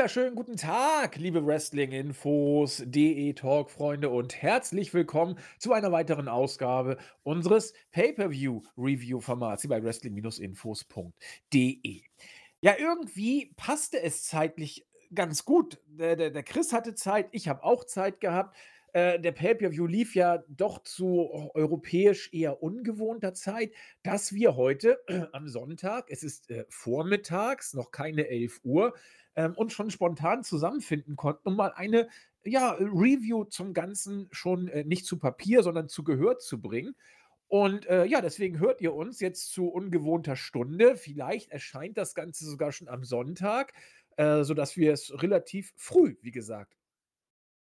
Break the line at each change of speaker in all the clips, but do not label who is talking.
wunderschönen guten Tag, liebe Wrestling-Infos, DE-Talk-Freunde und herzlich willkommen zu einer weiteren Ausgabe unseres Pay-Per-View-Review-Formats bei Wrestling-Infos.de. Ja, irgendwie passte es zeitlich ganz gut. Der, der, der Chris hatte Zeit, ich habe auch Zeit gehabt. Äh, der Pay-Per-View lief ja doch zu europäisch eher ungewohnter Zeit, dass wir heute äh, am Sonntag, es ist äh, vormittags, noch keine 11 Uhr, ähm, uns schon spontan zusammenfinden konnten, um mal eine ja, Review zum Ganzen schon äh, nicht zu Papier, sondern zu Gehör zu bringen. Und äh, ja, deswegen hört ihr uns jetzt zu ungewohnter Stunde. Vielleicht erscheint das Ganze sogar schon am Sonntag, äh, sodass wir es relativ früh, wie gesagt,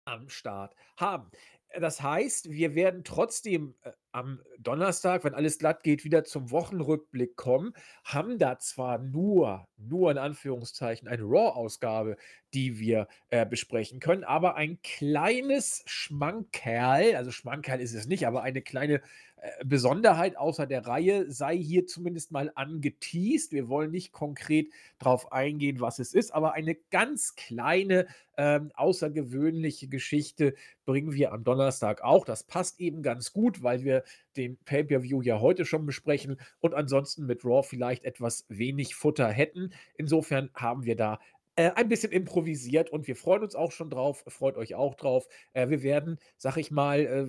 am Start haben. Äh, das heißt, wir werden trotzdem äh, am Donnerstag, wenn alles glatt geht, wieder zum Wochenrückblick kommen, haben da zwar nur, nur in Anführungszeichen, eine Raw-Ausgabe, die wir äh, besprechen können, aber ein kleines Schmankerl, also Schmankerl ist es nicht, aber eine kleine äh, Besonderheit außer der Reihe sei hier zumindest mal angeteased. Wir wollen nicht konkret darauf eingehen, was es ist, aber eine ganz kleine, ähm, außergewöhnliche Geschichte bringen wir am Donnerstag auch. Das passt eben ganz gut, weil wir den Pay-per-View ja heute schon besprechen und ansonsten mit Raw vielleicht etwas wenig Futter hätten. Insofern haben wir da äh, ein bisschen improvisiert und wir freuen uns auch schon drauf. Freut euch auch drauf. Äh, wir werden, sag ich mal, äh,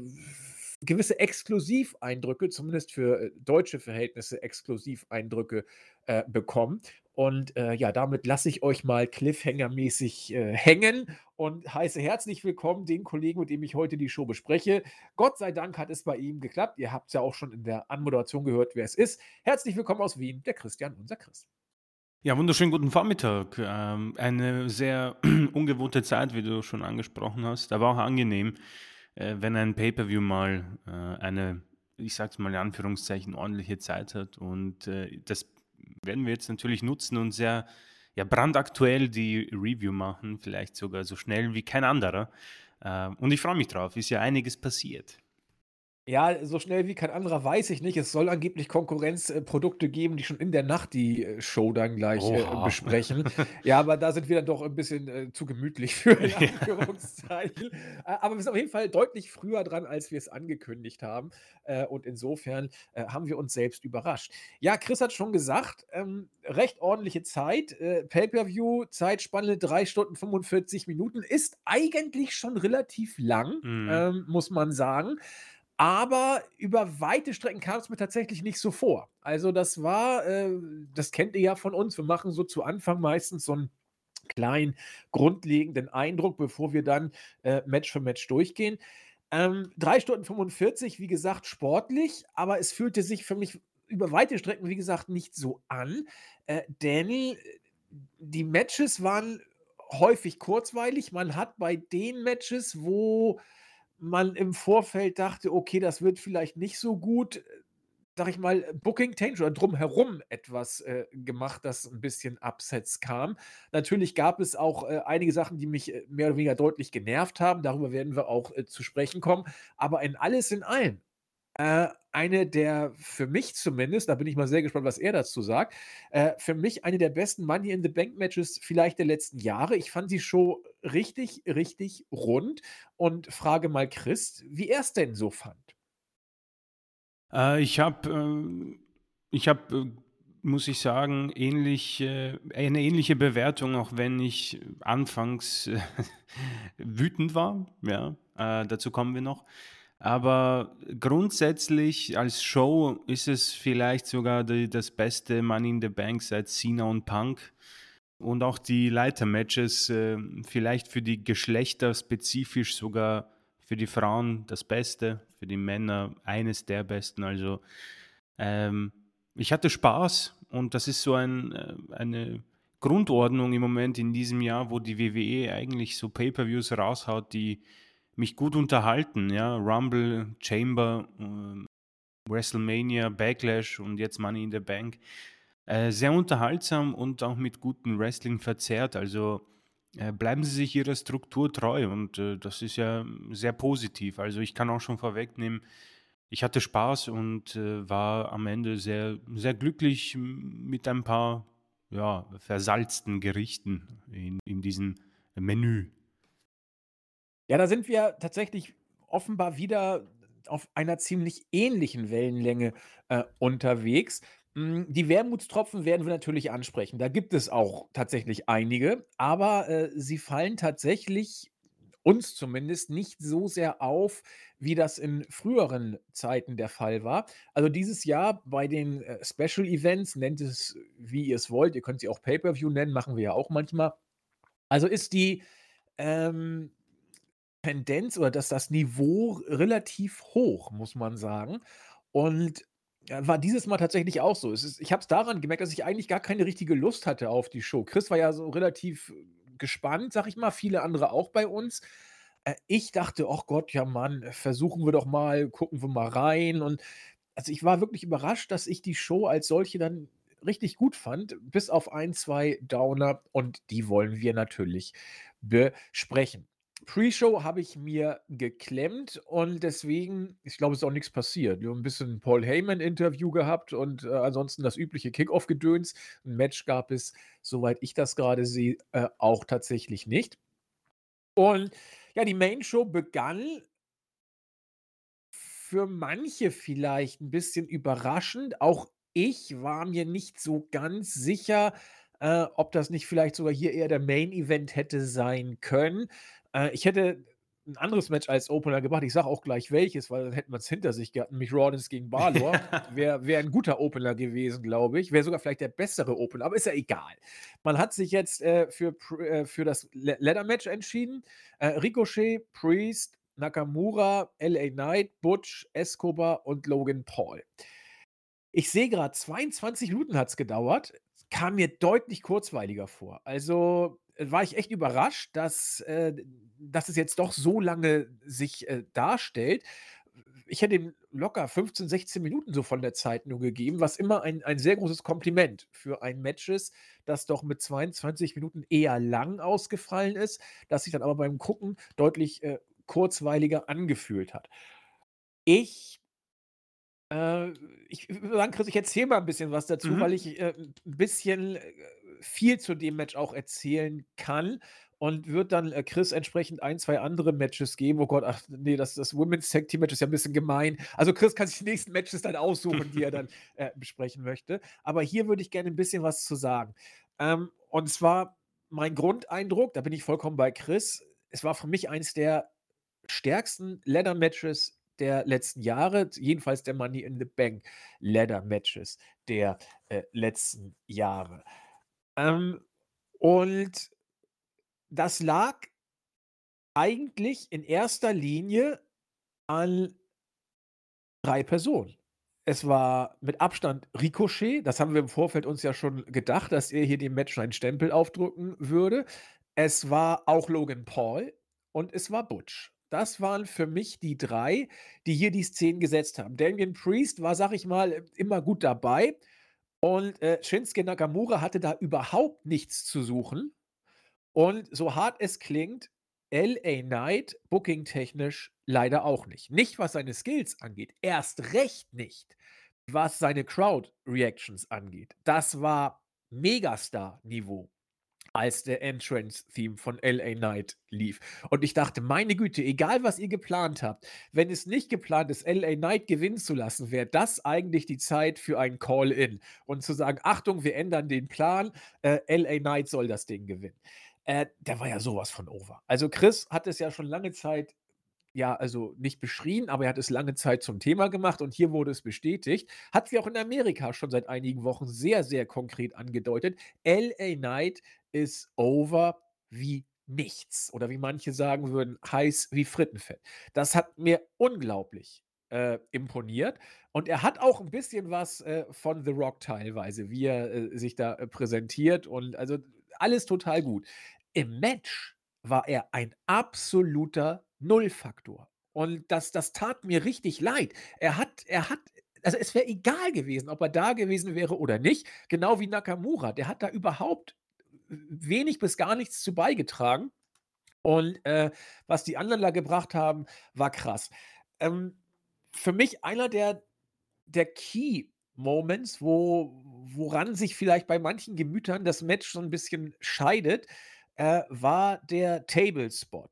gewisse Exklusiveindrücke, zumindest für äh, deutsche Verhältnisse Exklusiveindrücke äh, bekommen. Und äh, ja, damit lasse ich euch mal Cliffhanger-mäßig äh, hängen und heiße herzlich willkommen den Kollegen, mit dem ich heute die Show bespreche. Gott sei Dank hat es bei ihm geklappt. Ihr habt es ja auch schon in der Anmoderation gehört, wer es ist. Herzlich willkommen aus Wien, der Christian, unser Chris.
Ja, wunderschönen guten Vormittag. Ähm, eine sehr ungewohnte Zeit, wie du schon angesprochen hast, aber auch angenehm äh, wenn ein Pay-per-view mal äh, eine, ich sag's mal in Anführungszeichen, ordentliche Zeit hat. Und äh, das werden wir jetzt natürlich nutzen und sehr ja, brandaktuell die Review machen, vielleicht sogar so schnell wie kein anderer. Äh, und ich freue mich drauf, ist ja einiges passiert.
Ja, so schnell wie kein anderer weiß ich nicht. Es soll angeblich Konkurrenzprodukte geben, die schon in der Nacht die äh, Show dann gleich äh, besprechen. Ja, aber da sind wir dann doch ein bisschen äh, zu gemütlich für, in Anführungszeichen. Äh, aber wir sind auf jeden Fall deutlich früher dran, als wir es angekündigt haben. Äh, und insofern äh, haben wir uns selbst überrascht. Ja, Chris hat schon gesagt, ähm, recht ordentliche Zeit. Äh, Pay-per-View, Zeitspanne 3 Stunden 45 Minuten, ist eigentlich schon relativ lang, Mhm. ähm, muss man sagen. Aber über weite Strecken kam es mir tatsächlich nicht so vor. Also, das war, äh, das kennt ihr ja von uns. Wir machen so zu Anfang meistens so einen kleinen grundlegenden Eindruck, bevor wir dann äh, Match für Match durchgehen. Ähm, 3 Stunden 45, wie gesagt, sportlich, aber es fühlte sich für mich über weite Strecken, wie gesagt, nicht so an. Äh, denn äh, die Matches waren häufig kurzweilig. Man hat bei den Matches, wo man im Vorfeld dachte, okay, das wird vielleicht nicht so gut, äh, sag ich mal, Booking Change oder drumherum etwas äh, gemacht, das ein bisschen Upsets kam. Natürlich gab es auch äh, einige Sachen, die mich äh, mehr oder weniger deutlich genervt haben. Darüber werden wir auch äh, zu sprechen kommen. Aber in alles in allem äh, eine der, für mich zumindest, da bin ich mal sehr gespannt, was er dazu sagt, äh, für mich eine der besten Money in the Bank Matches vielleicht der letzten Jahre. Ich fand die Show richtig, richtig rund und frage mal Chris, wie er es denn so fand.
Äh, ich habe, äh, ich habe, äh, muss ich sagen, ähnlich, äh, eine ähnliche Bewertung, auch wenn ich anfangs wütend war. Ja, dazu kommen wir noch. Aber grundsätzlich als Show ist es vielleicht sogar die, das beste Money in the Bank seit Cena und Punk. Und auch die Leitermatches, äh, vielleicht für die Geschlechter spezifisch sogar für die Frauen das Beste, für die Männer eines der besten. Also ähm, ich hatte Spaß und das ist so ein, äh, eine Grundordnung im Moment in diesem Jahr, wo die WWE eigentlich so Pay-per-Views raushaut, die mich gut unterhalten, ja. Rumble, Chamber, äh, WrestleMania, Backlash und jetzt Money in the Bank. Äh, sehr unterhaltsam und auch mit gutem Wrestling verzerrt. Also äh, bleiben Sie sich Ihrer Struktur treu und äh, das ist ja sehr positiv. Also ich kann auch schon vorwegnehmen, ich hatte Spaß und äh, war am Ende sehr, sehr glücklich mit ein paar ja, versalzten Gerichten in in diesem Menü.
Ja, da sind wir tatsächlich offenbar wieder auf einer ziemlich ähnlichen Wellenlänge, äh, unterwegs. Hm, die Wermutstropfen werden wir natürlich ansprechen. Da gibt es auch tatsächlich einige, aber, äh, sie fallen tatsächlich, uns zumindest, nicht so sehr auf, wie das in früheren Zeiten der Fall war. Also, dieses Jahr bei den, äh, Special Events, nennt es, wie ihr es wollt, ihr könnt sie auch Pay-per-View nennen, machen wir ja auch manchmal. Also, ist die, ähm, Tendenz oder dass das Niveau relativ hoch, muss man sagen. Und, äh, war dieses Mal tatsächlich auch so. Es ist ich habe es daran gemerkt, dass ich eigentlich gar keine richtige Lust hatte auf die Show. Chris war ja so relativ gespannt, sage ich mal, viele andere auch bei uns. Äh, ich dachte: „Och Gott, ja Mann, versuchen wir doch mal, gucken wir mal rein.“ Und also, ich war wirklich überrascht, dass ich die Show als solche dann richtig gut fand, bis auf 1, 2 Downer und die wollen wir natürlich besprechen. Pre-Show habe ich mir geklemmt und deswegen ich glaube, es ist auch nix passiert. Wir haben 'n bisschen Paul Heyman-Interview gehabt und, äh, ansonsten das übliche Kickoff-Gedöns. 'N Match gab es, soweit ich das grade sehe, äh, auch tatsächlich nicht. Und ja, die Main Show begann für manche vielleicht 'n bisschen überraschend. Auch ich war mir nicht so ganz sicher, äh, ob das nicht vielleicht sogar hier eher der Main Event hätte sein können. Äh, ich hätte 'n anderes Match als Opener gemacht. Ich sage auch gleich welches, weil dann hätten wir's hinter sich gehabt, nämlich Rollins gegen Balor. Wäre wäre 'n guter Opener gewesen, glaube ich. Wäre sogar vielleicht der bessere Opener, aber ist ja egal. Man hat sich jetzt, äh, für äh, für das La Ladder Match entschieden. Äh, Ricochet, Priest, Nakamura, LA Knight, Butch, Escobar und Logan Paul. Ich sehe grad, 22 Minuten hat's gedauert. Kam mir deutlich kurzweiliger vor. Also, war ich echt überrascht, dass, äh dass es jetzt doch so lange sich, äh, darstellt. Ich hätte ihm locker 15, 16 Minuten so von der Zeit nur gegeben, was immer ein ein sehr großes Kompliment für ein Match ist, das doch mit 22 Minuten eher lang ausgefallen ist, das sich dann aber beim Gucken deutlich, äh, kurzweiliger angefühlt hat. Ich äh, ich würde sagen, Chris, ich erzähle mal 'n bisschen was dazu, weil
Mhm.
ich, äh, 'n bisschen, äh, viel zu dem Match auch erzählen kann und würde dann, äh, Chris entsprechend 1, 2 andere Matches geben. Oh Gott, ach ne, das das Women's Tag Team Match ist ja 'n bisschen gemein. Also, Chris kann sich die nächsten Matches dann aussuchen, die er dann, äh, besprechen möchte. Aber hier würde ich gerne 'n bisschen was zu sagen. Ähm, und zwar mein Grundeindruck, da bin ich vollkommen bei Chris. Es war für mich eins der stärksten Ladder Matches der letzten Jahre, jedenfalls der Money in the Bank Ladder Matches der, äh, letzten Jahre. Ähm, und das lag eigentlich in erster Linie an 3 Personen. Es war mit Abstand Ricochet, das haben wir im Vorfeld uns ja schon gedacht, dass er hier dem Match einen Stempel aufdrücken würde. Es war auch Logan Paul und es war Butch. Das waren für mich die 3, die hier die Szenen gesetzt haben. Damien Priest war, sage ich mal, immer gut dabei und, äh, Shinsuke Nakamura hatte da überhaupt nichts zu suchen. Und so hart es klingt, LA Knight booking-technisch leider auch nicht. Nicht, was seine Skills angeht, erst recht nicht, was seine Crowd Reactions angeht. Das war Megastar-Niveau, als der Entrance Theme von LA Knight lief. Und ich dachte: „Meine Güte, egal was ihr geplant habt, wenn es nicht geplant ist, LA Knight gewinnen zu lassen, wäre das eigentlich die Zeit für ein Call-in und zu sagen: ‚Achtung, wir ändern den Plan, äh, LA Knight soll das Ding gewinnen.'“ Äh, der war ja so was von over. Also, Chris hat es ja schon lange Zeit ja, also, nicht beschrien, aber er hat es lange Zeit zum Thema gemacht und hier wurde es bestätigt. Hat sich auch in Amerika schon seit einigen Wochen sehr, sehr konkret angedeutet. LA Knight ist over wie nichts oder wie manche sagen würden, heiß wie Frittenfett. Das hat mir unglaublich, äh, imponiert und er hat auch 'n bisschen was, äh, von The Rock teilweise, wie er, äh, sich da, äh, präsentiert und also, alles total gut. Im Match war er ein absoluter Nullfaktor und das das tat mir richtig leid. Er hat er hat also, es wäre egal gewesen, ob er da gewesen wäre oder nicht, genau wie Nakamura. Der hat da überhaupt wenig bis gar nichts zu beigetragen und, äh, was die anderen da gebracht haben, war krass. Ähm, für mich einer der der Key Moments, wo woran sich vielleicht bei manchen Gemütern das Match so 'n bisschen scheidet, äh, war der Table Spot.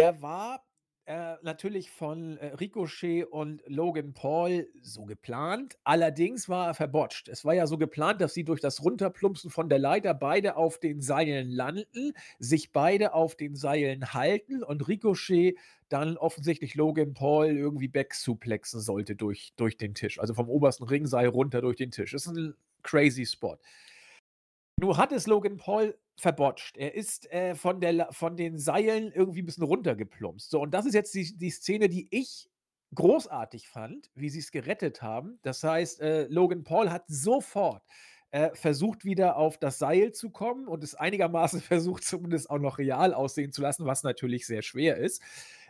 Der war, äh, natürlich von, äh, Ricochet und Logan Paul so geplant. Allerdings war er verbotcht. Es war ja so geplant, dass sie durch das Runterplumpsen von der Leiter beide auf den Seilen landen, sich beide auf den Seilen halten und Ricochet dann offensichtlich Logan Paul irgendwie backsuplexen sollte durch durch den Tisch, also vom obersten Ringseil runter durch den Tisch. Das ist 'n crazy Spot. Nur hat es Logan Paul verbotcht. Er ist, äh, von der von den Seilen irgendwie 'n bisschen runtergeplumpst. So, und das ist jetzt die die Szene, die ich großartig fand, wie sie's gerettet haben. Das heißt, äh, Logan Paul hat sofort, äh, versucht, wieder auf das Seil zu kommen und es einigermaßen versucht, zumindest auch noch real aussehen zu lassen, was natürlich sehr schwer ist.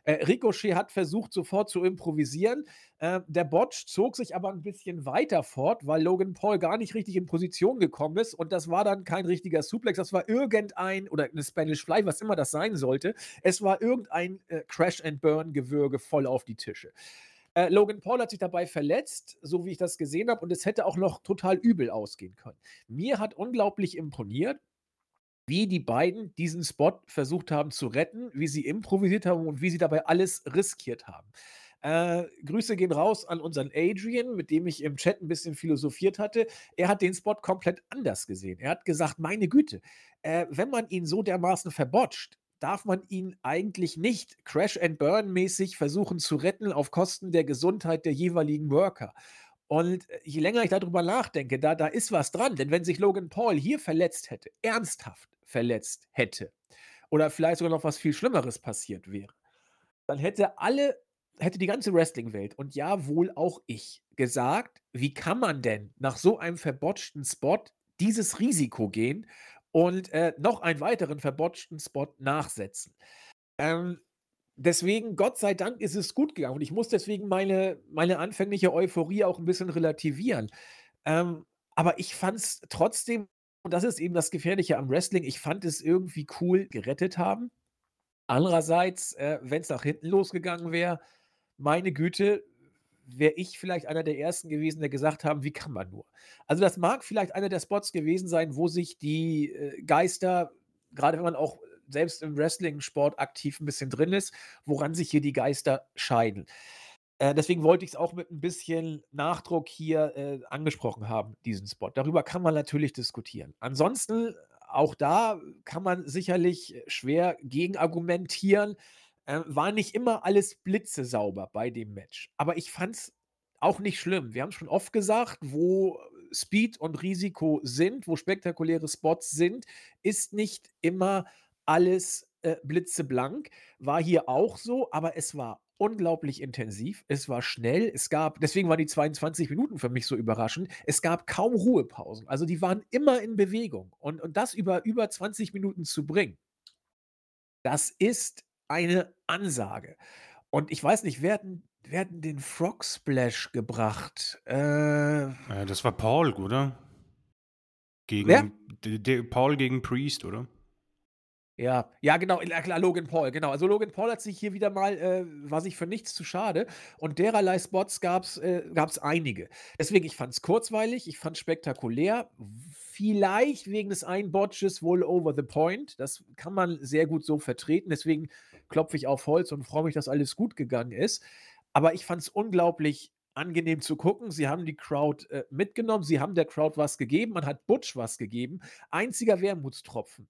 Äh, Ricochet hat versucht, sofort zu improvisieren. Äh, der Botch zog sich aber 'n bisschen weiter fort, weil Logan Paul gar nicht richtig in Position gekommen ist und das war dann kein richtiger Suplex. Das war irgendein oder 'ne Spanish Fly, was immer das sein sollte. Es war irgendein, äh, Crash and Burn Gewürge voll auf die Tische. Äh, Logan Paul hat sich dabei verletzt, so wie ich das gesehen habe, und es hätte auch noch total übel ausgehen können. Mir hat unglaublich imponiert, wie die beiden diesen Spot versucht haben zu retten, wie sie improvisiert haben und wie sie dabei alles riskiert haben. Äh, Grüße gehen raus an unseren Adrian, mit dem ich im Chat 'n bisschen philosophiert hatte. Er hat den Spot komplett anders gesehen. Er hat gesagt: „Meine Güte, äh, wenn man ihn so dermaßen verbotcht, darf man ihn eigentlich nicht Crash and Burn mäßig versuchen zu retten auf Kosten der Gesundheit der jeweiligen Worker.“ Und, äh, je länger ich da drüber nachdenke, da da ist was dran, denn wenn sich Logan Paul hier verletzt hätte, ernsthaft verletzt hätte oder vielleicht sogar noch was viel Schlimmeres passiert wäre, dann hätte alle hätte die ganze Wrestling-Welt und ja, wohl auch ich gesagt: „Wie kann man denn nach so einem verbotchten Spot dieses Risiko gehen und, äh, noch einen weiteren verbotchten Spot nachsetzen?“ Ähm, deswegen, Gott sei Dank ist es gut gegangen und ich muss deswegen meine meine anfängliche Euphorie auch 'n bisschen relativieren. Ähm, aber ich fand's trotzdem und das ist eben das Gefährliche am Wrestling, ich fand es irgendwie cool gerettet haben. Andererseits, äh, wenn's nach hinten losgegangen wäre, meine Güte, wäre ich vielleicht einer der Ersten gewesen, der gesagt haben: „Wie kann man nur?“ Also, das mag vielleicht einer der Spots gewesen sein, wo sich die, äh, Geister, grade wenn man auch selbst im Wrestlingsport aktiv 'n bisschen drin ist, woran sich hier die Geister scheiden. Äh, deswegen wollte ich's auch mit 'n bisschen Nachdruck hier, äh, angesprochen haben, diesen Spot. Darüber kann man natürlich diskutieren. Ansonsten, auch da kann man sicherlich schwer gegenargumentieren. Äh, war nicht immer alles blitzesauber bei dem Match, aber ich fand's auch nicht schlimm. Wir haben's schon oft gesagt, wo Speed und Risiko sind, wo spektakuläre Spots sind, ist nicht immer alles, äh, blitzeblank. War hier auch so, aber es war unglaublich intensiv. Es war schnell. Es gab deswegen waren die 22 Minuten für mich so überraschend. Es gab kaum Ruhepausen. Also, die waren immer in Bewegung und und das über über 20 Minuten zu bringen das ist eine Ansage. Und ich weiß nicht, wer hat wer hat den Frog Splash gebracht? Äh
Äh, das war Paul, oder? Gegen d de Paul gegen Priest, oder?
Ja, ja genau, ja klar, Logan Paul, genau. Also, Logan Paul hat sich hier wieder mal äh, war sich für nichts zu schade und dererlei Spots gab's äh, gab's einige. Deswegen, ich fand's kurzweilig, ich fand's spektakulär, v vielleicht wegen des einen Botches wohl over the point. Das kann man sehr gut so vertreten. Deswegen klopfe ich auf Holz und freue mich, dass alles gut gegangen ist. Aber ich fand's unglaublich angenehm zu gucken. Sie haben die Crowd, äh, mitgenommen. Sie haben der Crowd was gegeben. Man hat Butch was gegeben. Einziger Wermutstropfen,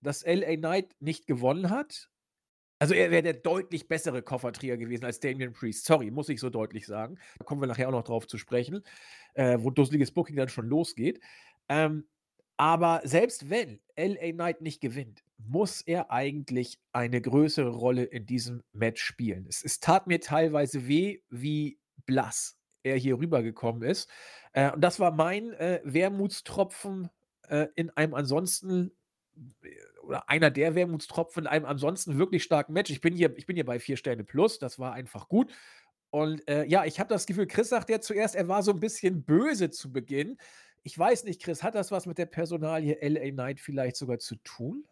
dass LA Knight nicht gewonnen hat. Also, er wäre der deutlich bessere Kofferträger gewesen als Damian Priest. Sorry, muss ich so deutlich sagen. Da kommen wir nachher auch noch drauf zu sprechen, äh, wo dusseliges Booking dann schon losgeht. Ähm, aber selbst wenn LA Knight nicht gewinnt, muss er eigentlich eine größere Rolle in diesem Match spielen. Es es tat mir teilweise weh, wie blass er hier rübergekommen ist. Äh, und das war mein, äh, Wermutstropfen, äh, in einem ansonsten oder einer der Wermutstropfen in einem ansonsten wirklich starken Match. Ich bin hier ich bin hier bei 4 Sterne plus, das war einfach gut. Und, äh, ja, ich habe das Gefühl Chris sagt ja zuerst, er war so 'n bisschen böse zu Beginn. Ich weiß nicht, Chris, hat das was mit der Personalie LA Knight vielleicht sogar zu tun?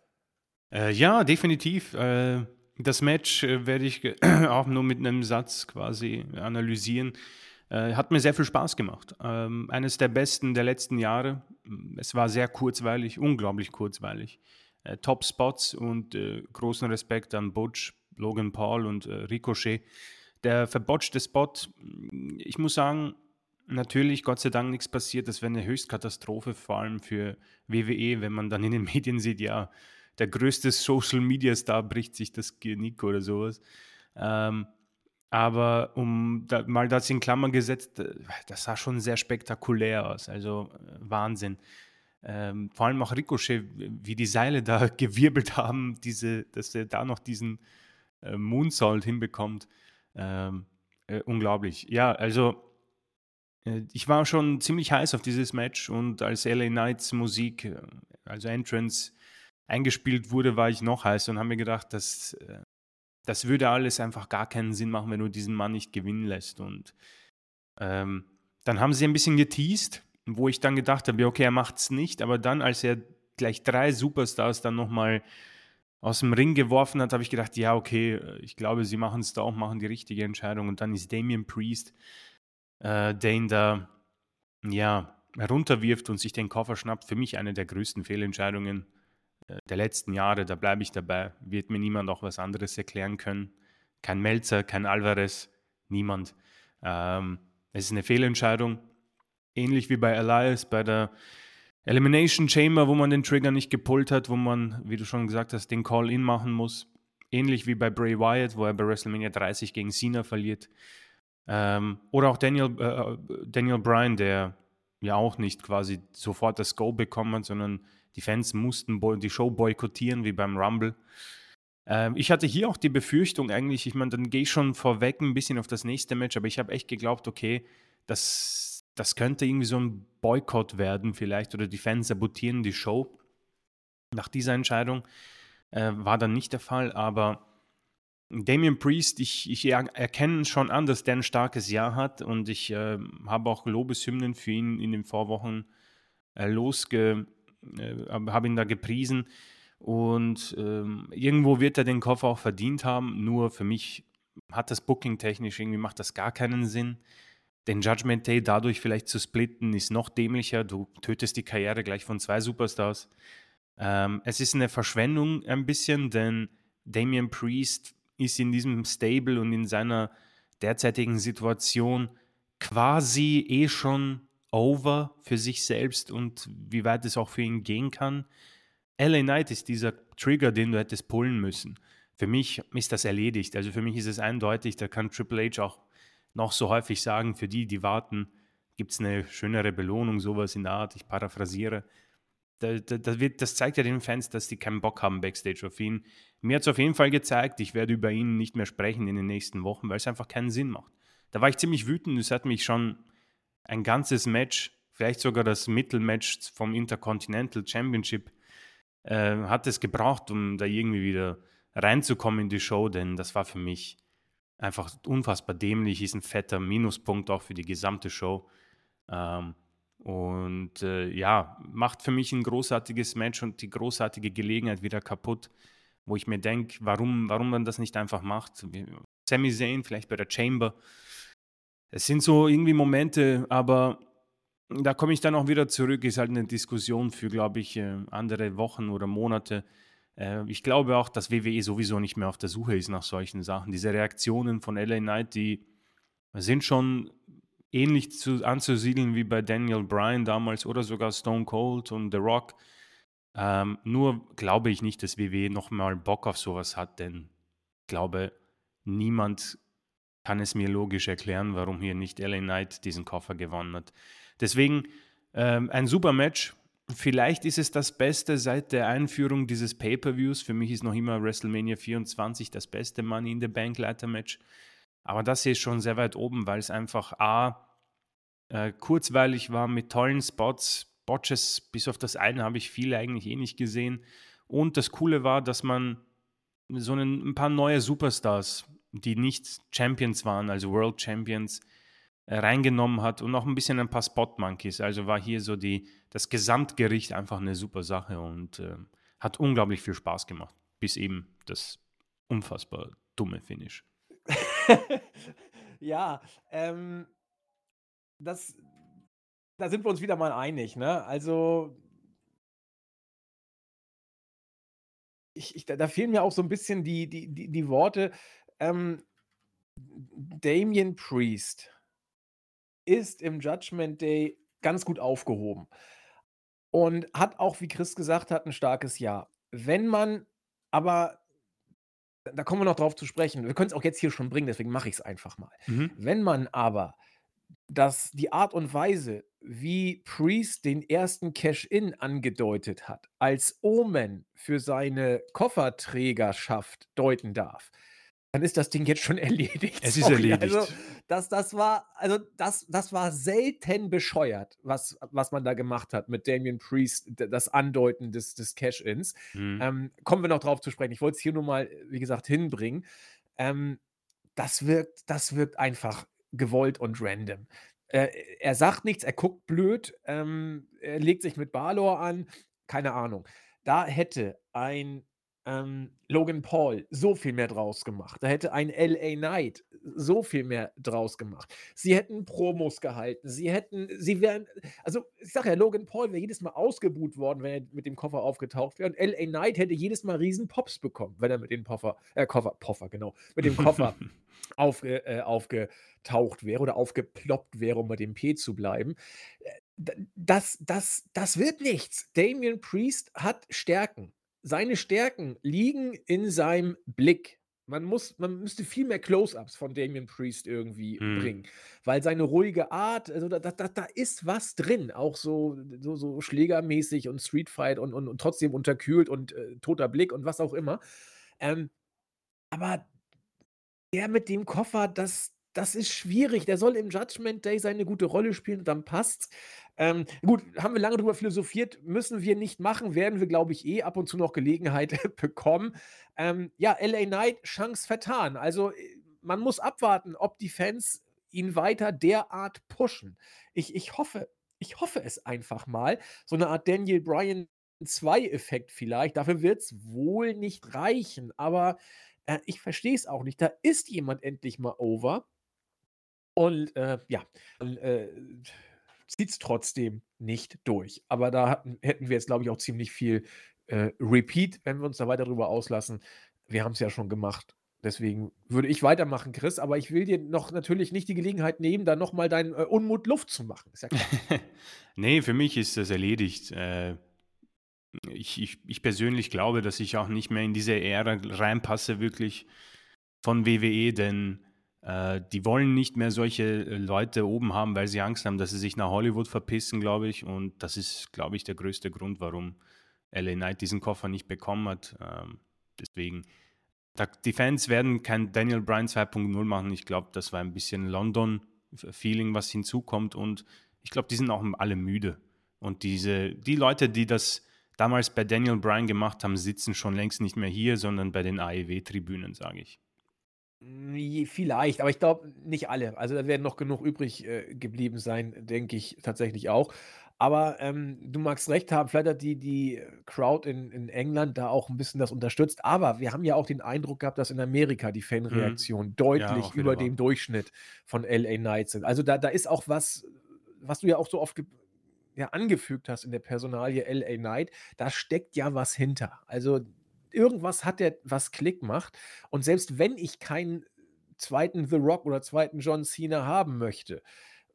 Äh, ja, definitiv. Äh, das Match, äh, werde ich auch nur mit 'nem Satz quasi analysieren. Äh, hat mir sehr viel Spaß gemacht. Ähm, eines der besten der letzten Jahre. Es war sehr kurzweilig, unglaublich kurzweilig. Äh, Top-Spots und äh, großen Respekt an Butch, Logan Paul und äh, Ricochet. Der verbotschte Spot, ich muss sagen, natürlich, Gott sei Dank nichts passiert. Das wäre eine Höchstkatastrophe, vor allem für WWE, wenn man dann in den Medien sieht, ja, der größte Social Media Star bricht sich das Genick oder sowas. Ähm, aber um da, mal das in Klammern gesetzt, äh, das sah schon sehr spektakulär aus. Also äh, Wahnsinn. Ähm, vor allem auch Ricochet, wie die Seile da gewirbelt haben, diese, dass er da noch diesen äh, Moonsault hinbekommt. Ähm, äh, unglaublich. Ja, also äh, ich war schon ziemlich heiß auf dieses Match und als LA Knights Musik, äh, also Entrance, eingespielt wurde, war ich noch heißer und habe mir gedacht, dass das würde alles einfach gar keinen Sinn machen, wenn du diesen Mann nicht gewinnen lässt. Und ähm, dann haben sie ein bisschen geteased, wo ich dann gedacht habe, okay, er macht es nicht, aber dann, als er gleich drei Superstars dann nochmal aus dem Ring geworfen hat, habe ich gedacht, ja, okay, ich glaube, sie machen es da auch, machen die richtige Entscheidung. Und dann ist Damien Priest, äh, der ihn da, ja, herunterwirft und sich den Koffer schnappt. Für mich eine der größten Fehlentscheidungen der letzten Jahre, da bleibe ich dabei, wird mir niemand auch was anderes erklären können. Kein Melzer, kein Alvarez, niemand. Ähm, es ist eine Fehlentscheidung, ähnlich wie bei Elias, bei der Elimination Chamber, wo man den Trigger nicht gepullt hat, wo man, wie du schon gesagt hast, den Call-In machen muss. Ähnlich wie bei Bray Wyatt, wo er bei WrestleMania 30 gegen Cena verliert. Ähm, oder auch Daniel, äh, Daniel Bryan, der ja auch nicht quasi sofort das Go bekommen hat, sondern die Fans mussten die Show boykottieren, wie beim Rumble. Ähm, ich hatte hier auch die Befürchtung eigentlich, ich meine, dann gehe ich schon vorweg ein bisschen auf das nächste Match, aber ich habe echt geglaubt, okay, das, das könnte irgendwie so ein Boykott werden vielleicht oder die Fans sabotieren die Show. Nach dieser Entscheidung äh, war dann nicht der Fall, aber Damien Priest, ich, ich erkenne schon an, dass der ein starkes Jahr hat und ich äh, habe auch Lobeshymnen für ihn in den Vorwochen äh, losge, äh, habe ihn da gepriesen und ähm, irgendwo wird er den Koffer auch verdient haben. Nur für mich hat das Booking technisch irgendwie macht das gar keinen Sinn. Den Judgment Day dadurch vielleicht zu splitten ist noch dämlicher. Du tötest die Karriere gleich von zwei Superstars. Ähm, es ist eine Verschwendung ein bisschen, denn Damian Priest ist in diesem Stable und in seiner derzeitigen Situation quasi eh schon over für sich selbst und wie weit es auch für ihn gehen kann. LA Knight ist dieser Trigger, den du hättest pullen müssen. Für mich ist das erledigt. Also für mich ist es eindeutig, da kann Triple H auch noch so häufig sagen, für die, die warten, gibt es eine schönere Belohnung, sowas in der Art. Ich paraphrasiere. Da, da, da wird, das zeigt ja den Fans, dass die keinen Bock haben backstage auf ihn. Mir hat es auf jeden Fall gezeigt, ich werde über ihn nicht mehr sprechen in den nächsten Wochen, weil es einfach keinen Sinn macht. Da war ich ziemlich wütend. Es hat mich schon ein ganzes Match, vielleicht sogar das Mittelmatch vom Intercontinental Championship, äh, hat es gebraucht, um da irgendwie wieder reinzukommen in die Show, denn das war für mich einfach unfassbar dämlich, ist ein fetter Minuspunkt auch für die gesamte Show. Ähm, und äh, ja, macht für mich ein großartiges Match und die großartige Gelegenheit wieder kaputt, wo ich mir denke, warum, warum man das nicht einfach macht. Sami Zayn, vielleicht bei der Chamber, es sind so irgendwie Momente, aber da komme ich dann auch wieder zurück. Ist halt eine Diskussion für, glaube ich, äh, andere Wochen oder Monate. Äh, ich glaube auch, dass WWE sowieso nicht mehr auf der Suche ist nach solchen Sachen. Diese Reaktionen von LA Knight, die sind schon ähnlich zu, anzusiedeln wie bei Daniel Bryan damals oder sogar Stone Cold und The Rock. Ähm, nur glaube ich nicht, dass WWE nochmal Bock auf sowas hat, denn ich glaube, niemand kann es mir logisch erklären, warum hier nicht LA Knight diesen Koffer gewonnen hat. Deswegen ähm, ein super Match. Vielleicht ist es das Beste seit der Einführung dieses Pay-per-Views. Für mich ist noch immer WrestleMania 24 das beste Money in the Bank Leiter Match. Aber das hier ist schon sehr weit oben, weil es einfach A, äh, kurzweilig war mit tollen Spots. Botches, bis auf das eine habe ich viele eigentlich eh nicht gesehen. Und das Coole war, dass man so ein paar neue Superstars die nicht Champions waren, also World Champions, äh, reingenommen hat und noch ein bisschen ein paar Spot Monkeys. Also war hier so die, das Gesamtgericht einfach eine super Sache und äh, hat unglaublich viel Spaß gemacht, bis eben das unfassbar dumme Finish.
ja, ähm, das da sind wir uns wieder mal einig, ne? Also ich ich da fehlen mir auch so 'n bisschen die die die die Worte. Ähm, Damien Priest ist im Judgment Day ganz gut aufgehoben und hat auch, wie Chris gesagt hat, 'n starkes Jahr. Wenn man aber da kommen wir noch drauf zu sprechen. Wir können's auch jetzt hier schon bringen, deswegen mache ich's einfach mal.
Mhm.
Wenn man aber das die Art und Weise, wie Priest den ersten Cash-in angedeutet hat, als Omen für seine Kofferträgerschaft deuten darf, dann ist das Ding jetzt schon erledigt,
Es ist
sorry. Also,
erledigt.
das das war also, das das war selten bescheuert, was was man da gemacht hat mit Damien Priest, das Andeuten des des Cash-ins.
Mhm.
Ähm, kommen wir noch drauf zu sprechen. Ich wollte es hier nur mal, wie gesagt, hinbringen. Ähm, das wirkt das wirkt einfach gewollt und random. Äh, er sagt nichts, er guckt blöd, ähm, er legt sich mit Balor an, keine Ahnung. Da hätte ein, ähm, Logan Paul so viel mehr draus gemacht. Da hätte ein LA Knight so viel mehr draus gemacht. Sie hätten Promos gehalten, sie hätten sie wären also, ich sage ja, Logan Paul wäre jedes Mal ausgebuht worden, wenn er mit dem Koffer aufgetaucht wäre und LA Knight hätte jedes Mal Riesenpops bekommen, wenn er mit dem Poffer äh, Koffer Poffer, genau, mit dem Koffer aufge äh, aufgetaucht wäre oder aufgeploppt wäre, um bei dem P zu bleiben. Äh, das das das wird nichts. Damien Priest hat Stärken. Seine Stärken liegen in seinem Blick. Man muss man müsste viel mehr Close-ups von Damien Priest irgendwie
Mhm.
bringen, weil seine ruhige Art, also, da da da ist was drin, auch so so so schlägermäßig und Streetfight und und und trotzdem unterkühlt und, äh, toter Blick und was auch immer. Ähm, aber der mit dem Koffer, das das ist schwierig. Der soll im Judgment Day seine gute Rolle spielen, dann passt's. Ähm, gut, haben wir lange drüber philosophiert, müssen wir nicht machen, werden wir, glaube ich, eh ab und zu noch Gelegenheit bekommen. Ähm, ja, LA Knight, Chance vertan. Also, äh, man muss abwarten, ob die Fans ihn weiter derart pushen. Ich ich hoffe ich hoffe es einfach mal. So 'ne Art Daniel Bryan 2 Effekt vielleicht. Dafür wird's wohl nicht reichen, aber, äh, ich verstehe es auch nicht. Da ist jemand endlich mal over und, äh, ja, äh, zieht's trotzdem nicht durch. Aber da hatten hätten wir jetzt, glaube ich, auch ziemlich viel, äh, Repeat, wenn wir uns da weiter drüber auslassen. Wir haben's ja schon gemacht. Deswegen würde ich weitermachen, Chris, aber ich will dir noch natürlich nicht die Gelegenheit nehmen, da noch mal deinen, äh, Unmut Luft zu machen, ist ja klar.
Ne, für mich ist das erledigt. Äh, ich ich ich persönlich glaube, dass ich auch nicht mehr in diese Ära reinpasse wirklich von WWE, denn, äh, die wollen nicht mehr solche, äh, Leute oben haben, weil sie Angst haben, dass sie sich nach Hollywood verpissen, glaube ich. Und das ist, glaube ich, der größte Grund, warum LA Knight diesen Koffer nicht bekommen hat. Ähm, deswegen da die Fans werden kein Daniel Bryan 2.0 machen. Ich glaube, das war ein bisschen London-F-Feeling, was hinzukommt. Und ich glaube, die sind auch alle müde. Und diese die Leute, die das damals bei Daniel Bryan gemacht haben, sitzen schon längst nicht mehr hier, sondern bei den AEW-Tribünen, sage ich.
Vielleicht, aber ich glaube, nicht alle. Also, da werden noch genug übrig, äh, geblieben sein, denke ich tatsächlich auch. Aber, ähm, du magst recht haben, vielleicht hat die die Crowd in in England da auch 'n bisschen das unterstützt. Aber wir haben ja auch den Eindruck gehabt, dass in Amerika die
Mhm.
Fanreaktionen
Ja,
deutlich
wieder
über dem Durchschnitt von LA Knight sind. Also, da da ist auch was, was du ja auch so oft ja, angefügt hast in der Personalie LA Knight. Da steckt ja was hinter. Also, irgendwas hat der, was Klick macht. Und selbst wenn ich keinen 2. The Rock oder 2. John Cena haben möchte,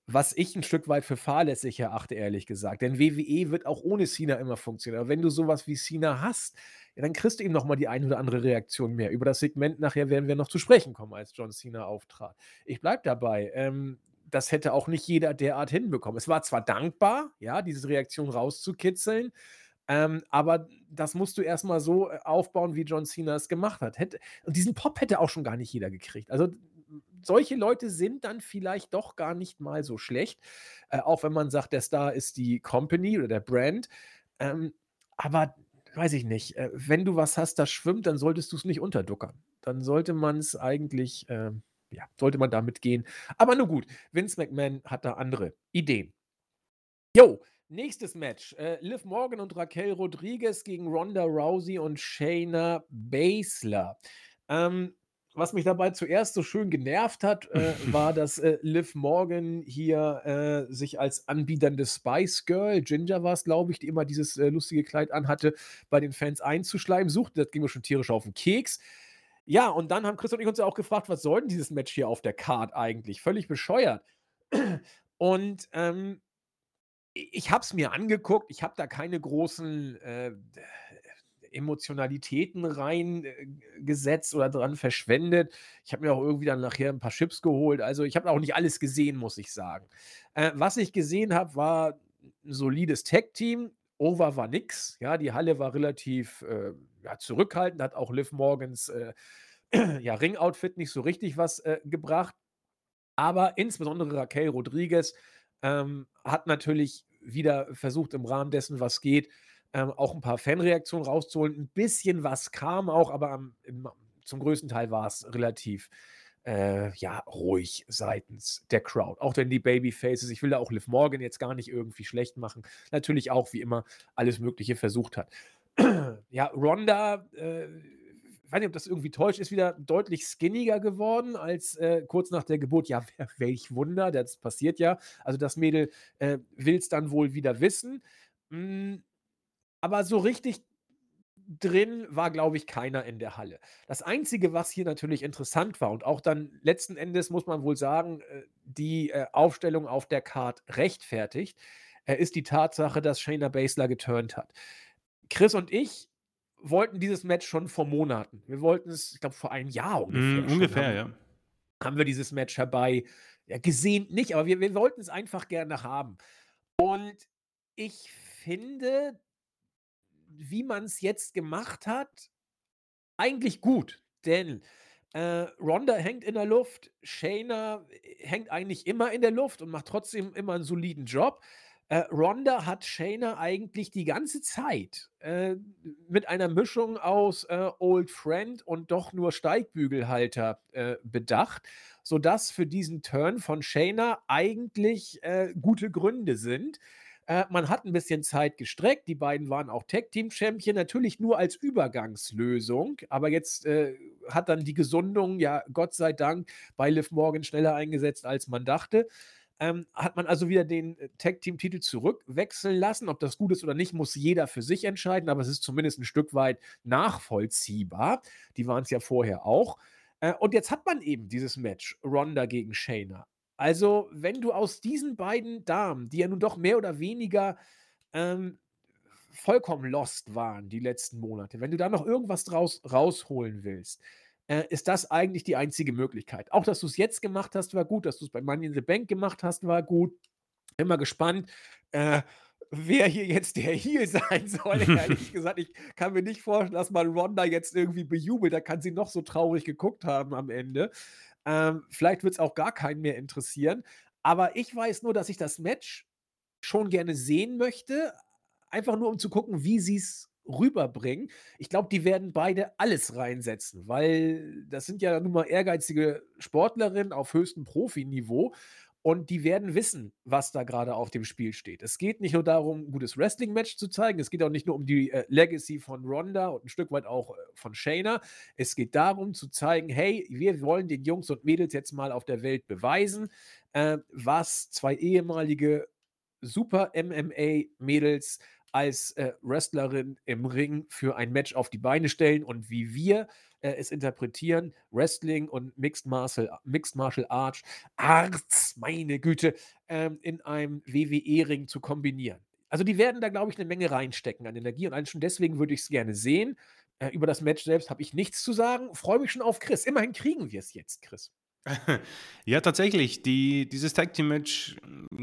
was ich 'n Stück weit für fahrlässig erachte, ehrlich gesagt, denn WWE wird auch ohne Cena immer funktionieren. Aber wenn du so was wie Cena hast, ja, dann kriegst du eben noch mal die ein oder andere Reaktion mehr. Über das Segment nachher werden wir noch zu sprechen kommen, als John Cena auftrat. Ich bleibe dabei, ähm, das hätte auch nicht jeder derart hinbekommen. Es war zwar dankbar, ja, diese Reaktion rauszukitzeln, ähm, aber das musst du erst mal so, äh, aufbauen, wie John Cena es gemacht hat. Hätte und diesen Pop hätte auch schon gar nicht jeder gekriegt. Also, solche Leute sind dann vielleicht doch gar nicht mal so schlecht, äh, auch wenn man sagt, der Star ist die Company oder der Brand. Ähm, aber weiß ich nicht, äh, wenn du was hast, das schwimmt, dann solltest du's nicht unterduckern. Dann sollte man's eigentlich, ähm ja, sollte man damit gehen. Aber nun gut, Vince McMahon hat da andere Ideen. Jo, nächstes Match, äh, Liv Morgan und Raquel Rodriguez gegen Ronda Rousey und Shayna Baszler. Ähm, was mich dabei zuerst so schön genervt hat, äh, war, dass äh, Liv Morgan hier äh, sich als anbiedernde Spice Girl, Ginger war es, glaube ich, die immer dieses äh, lustige Kleid anhatte, bei den Fans einzuschleimen suchte. Das ging mir schon tierisch auf den Keks. Ja, und dann haben Chris und ich uns ja auch gefragt, was soll denn dieses Match hier auf der Card eigentlich? Völlig bescheuert. Und ähm, ich habe es mir angeguckt, ich habe da keine großen äh, Emotionalitäten reingesetzt äh, oder dran verschwendet. Ich habe mir auch irgendwie dann nachher ein paar Chips geholt. Also ich habe auch nicht alles gesehen, muss ich sagen. Äh, was ich gesehen habe, war ein solides Tag-Team. Over war nix. Ja, die Halle war relativ äh, ja, zurückhaltend, hat auch Liv Morgans äh, ja, Ring-Outfit nicht so richtig was äh, gebracht. Aber insbesondere Raquel Rodriguez ähm, hat natürlich wieder versucht, im Rahmen dessen, was geht, ähm, auch ein paar Fanreaktionen rauszuholen. Ein bisschen was kam auch, aber am, im, zum größten Teil war es relativ äh, ja, ruhig seitens der Crowd. Auch wenn die Babyfaces, ich will da auch Liv Morgan jetzt gar nicht irgendwie schlecht machen, natürlich auch wie immer alles Mögliche versucht hat. ja, Ronda, äh, weiß nicht, ob das irgendwie täuscht, ist wieder deutlich skinniger geworden als äh, kurz nach der Geburt. Ja, welch Wunder, das passiert ja. Also das Mädel äh, will es dann wohl wieder wissen. Hm, aber so richtig drin war, glaube ich, keiner in der Halle. Das Einzige, was hier natürlich interessant war und auch dann letzten Endes muss man wohl sagen, äh, die äh, Aufstellung auf der Card rechtfertigt, äh, ist die Tatsache, dass Shayna Baszler geturnt hat. Chris und ich wollten dieses Match schon vor Monaten. Wir wollten es, ich glaube, vor einem Jahr ungefähr.
Mm, ungefähr, haben,
ja. Haben wir dieses Match herbei ja, gesehen, nicht, aber wir, wir wollten es einfach gerne haben. Und ich finde, wie man es jetzt gemacht hat, eigentlich gut. Denn äh, Ronda hängt in der Luft, Shayna äh, hängt eigentlich immer in der Luft und macht trotzdem immer einen soliden Job. Äh, Ronda hat Shayna eigentlich die ganze Zeit äh, mit einer Mischung aus äh, Old Friend und doch nur Steigbügelhalter äh, bedacht, sodass für diesen Turn von Shayna eigentlich äh, gute Gründe sind. Äh, man hat ein bisschen Zeit gestreckt. Die beiden waren auch Tag-Team-Champion, natürlich nur als Übergangslösung. Aber jetzt hat dann die Gesundung, ja, Gott sei Dank, bei Liv Morgan schneller eingesetzt, als man dachte. Ähm, hat man also wieder den äh, Tag-Team-Titel zurückwechseln lassen. Ob das gut ist oder nicht, muss jeder für sich entscheiden, aber es ist zumindest ein Stück weit nachvollziehbar. Die waren es ja vorher auch. Äh, und jetzt hat man eben dieses Match, Ronda gegen Shayna. Also, wenn du aus diesen beiden Damen, die ja nun doch mehr oder weniger ähm, vollkommen lost waren die letzten Monate, wenn du da noch irgendwas draus rausholen willst, äh, ist das eigentlich die einzige Möglichkeit. Auch, dass du es jetzt gemacht hast, war gut. Dass du es bei Money in the Bank gemacht hast, war gut. Bin mal gespannt, äh, wer hier jetzt der Heel sein soll. Ehrlich gesagt, ich kann mir nicht vorstellen, dass man Ronda jetzt irgendwie bejubelt. Da kann sie noch so traurig geguckt haben am Ende. Ähm, vielleicht wird es auch gar keinen mehr interessieren. Aber ich weiß nur, dass ich das Match schon gerne sehen möchte. Einfach nur, um zu gucken, wie sie es rüberbringen. Ich glaube, die werden beide alles reinsetzen, weil das sind ja nun mal ehrgeizige Sportlerinnen auf höchstem Profiniveau. Und die werden wissen, was da gerade auf dem Spiel steht. Es geht nicht nur darum, ein gutes Wrestling-Match zu zeigen. Es geht auch nicht nur um die äh, Legacy von Ronda und ein Stück weit auch äh, von Shayna. Es geht darum zu zeigen, hey, wir wollen den Jungs und Mädels jetzt mal auf der Welt beweisen, äh, was zwei ehemalige Super MMA-Mädels als äh, Wrestlerin im Ring für ein Match auf die Beine stellen und wie wir äh, es interpretieren, Wrestling und Mixed Martial, Mixed Martial Arts, Arts, meine Güte, ähm, in einem WWE-Ring zu kombinieren. Also die werden da, glaube ich, eine Menge reinstecken an Energie und schon deswegen würde ich es gerne sehen. Äh, über das Match selbst habe ich nichts zu sagen. Freue mich schon auf Chris. Immerhin kriegen wir es jetzt, Chris.
Ja, tatsächlich. Die, dieses Tag Team Match,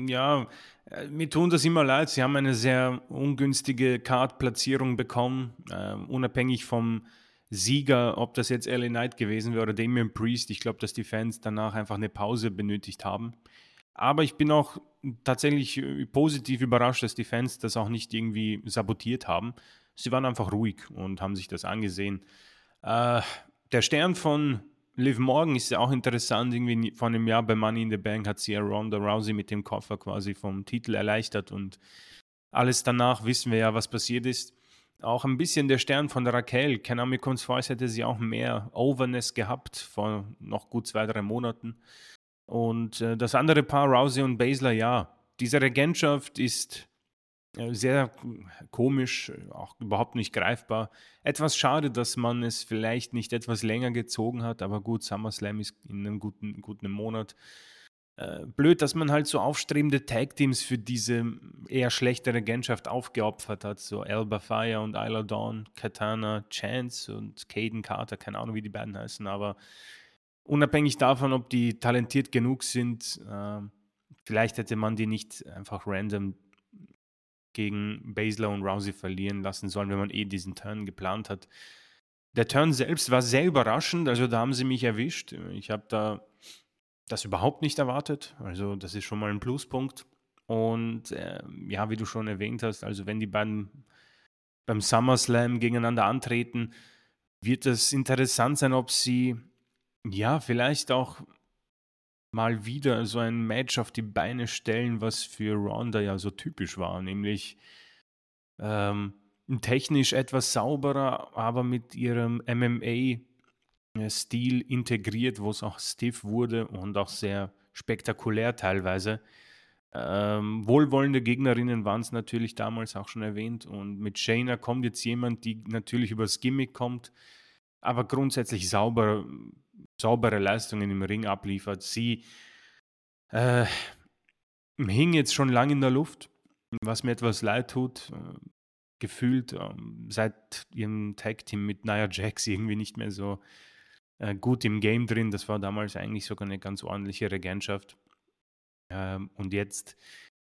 ja, äh, mir tun das immer leid. Sie haben eine sehr ungünstige Card-Platzierung bekommen, äh, unabhängig vom Sieger, ob das jetzt LA Knight gewesen wäre oder Damian Priest. Ich glaube, dass die Fans danach einfach eine Pause benötigt haben. Aber ich bin auch tatsächlich äh, positiv überrascht, dass die Fans das auch nicht irgendwie sabotiert haben. Sie waren einfach ruhig und haben sich das angesehen. Äh, der Stern von Liv Morgan ist ja auch interessant. Irgendwie vor einem Jahr bei Money in the Bank hat sie ja Ronda Rousey mit dem Koffer quasi vom Titel erleichtert und alles danach wissen wir ja, was passiert ist. auch ein bisschen der Stern von Raquel. Kenami Kunstfors hätte sie auch mehr Overness gehabt vor noch gut zwei, drei Monaten. Und äh, das andere Paar, Rousey und Basler, ja, diese Regentschaft ist sehr komisch, auch überhaupt nicht greifbar. Etwas schade, dass man es vielleicht nicht etwas länger gezogen hat, aber gut, SummerSlam ist in einem guten, guten Monat. Äh, blöd, dass man halt so aufstrebende Tag-Teams für diese eher schlechte Regentschaft aufgeopfert hat. So Elba Fire und Isla Dawn, Katana Chance und Caden Carter, keine Ahnung, wie die beiden heißen, aber unabhängig davon, ob die talentiert genug sind, äh, vielleicht hätte man die nicht einfach random gegen Baszler und Rousey verlieren lassen sollen, wenn man eh diesen Turn geplant hat. Der Turn selbst war sehr überraschend, also da haben sie mich erwischt. Ich habe da das überhaupt nicht erwartet. Also das ist schon mal ein Pluspunkt. Und äh, ja, wie du schon erwähnt hast, also wenn die beiden beim SummerSlam gegeneinander antreten, wird es interessant sein, ob sie ja vielleicht auch mal wieder so ein Match auf die Beine stellen, was für Ronda ja so typisch war, nämlich ähm, technisch etwas sauberer, aber mit ihrem MMA Stil integriert, wo es auch stiff wurde und auch sehr spektakulär teilweise. Ähm, wohlwollende Gegnerinnen waren es natürlich damals auch schon erwähnt. Und mit Shayna kommt jetzt jemand, die natürlich übers Gimmick kommt, aber grundsätzlich sauber, saubere Leistungen im Ring abliefert. Sie äh, hing jetzt schon lange in der Luft, was mir etwas leid tut. Äh, gefühlt äh, seit ihrem Tag-Team mit Nia Jax irgendwie nicht mehr so äh, gut im Game drin. Das war damals eigentlich sogar eine ganz ordentliche Regentschaft. Ähm, und jetzt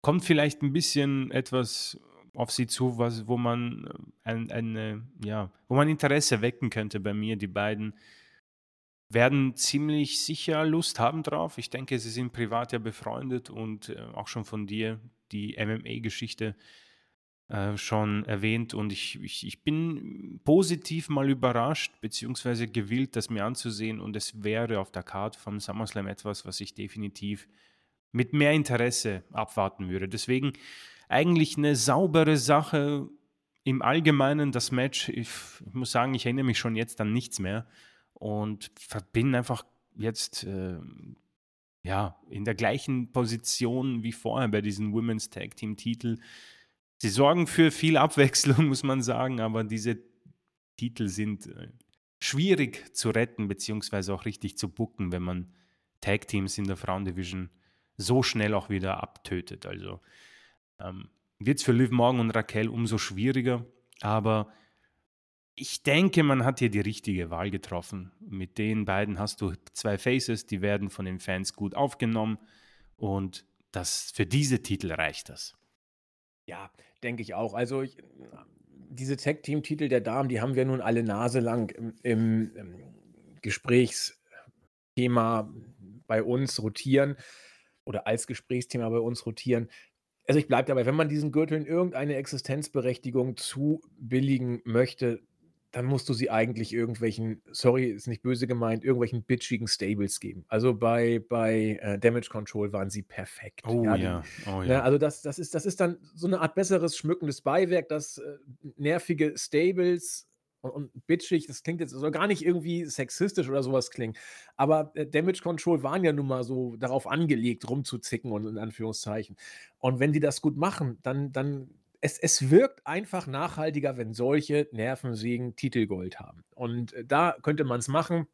kommt vielleicht ein bisschen etwas auf sie zu, was, wo man äh, ein, eine, ja, wo man Interesse wecken könnte bei mir. Die beiden werden ziemlich sicher Lust haben drauf. Ich denke, sie sind privat ja befreundet und äh, auch schon von dir die MMA-Geschichte äh, schon erwähnt und ich, ich, ich bin positiv mal überrascht, beziehungsweise gewillt, das mir anzusehen und es wäre auf der Karte vom SummerSlam etwas, was ich definitiv mit mehr Interesse abwarten würde. Deswegen eigentlich eine saubere Sache im Allgemeinen. Das Match, ich, ich muss sagen, ich erinnere mich schon jetzt an nichts mehr und bin einfach jetzt äh, ja in der gleichen Position wie vorher bei diesen Women's Tag Team Titel. Sie sorgen für viel Abwechslung, muss man sagen, aber diese Titel sind äh, schwierig zu retten, beziehungsweise auch richtig zu bucken, wenn man Tag Teams in der Frauendivision so schnell auch wieder abtötet. Also ähm, wird es für Liv Morgan und Raquel umso schwieriger, aber ich denke, man hat hier die richtige Wahl getroffen. Mit den beiden hast du zwei Faces, die werden von den Fans gut aufgenommen und das, für diese Titel reicht das.
Ja, denke ich auch. Also ich, diese Tag-Team-Titel der Damen, die haben wir nun alle naselang im, im, im Gesprächsthema bei uns rotieren oder als Gesprächsthema bei uns rotieren. Also ich bleibe dabei, wenn man diesen Gürteln irgendeine Existenzberechtigung zubilligen möchte, dann musst du sie eigentlich irgendwelchen, sorry, ist nicht böse gemeint, irgendwelchen bitchigen Stables geben. Also bei, bei äh, Damage Control waren sie perfekt.
Oh ja, ja.
Die, oh, ne, ja. also das, das, ist, das ist dann so eine Art besseres schmückendes Beiwerk, dass äh, nervige Stables und, und, bitchig, das klingt jetzt, soll gar nicht irgendwie sexistisch oder sowas klingen, aber äh, Damage Control waren ja nun mal so darauf angelegt, rumzuzicken und in Anführungszeichen. Und wenn die das gut machen, dann, dann es, es wirkt einfach nachhaltiger, wenn solche Nervensägen Titelgold haben. Und äh, da könnte man es machen.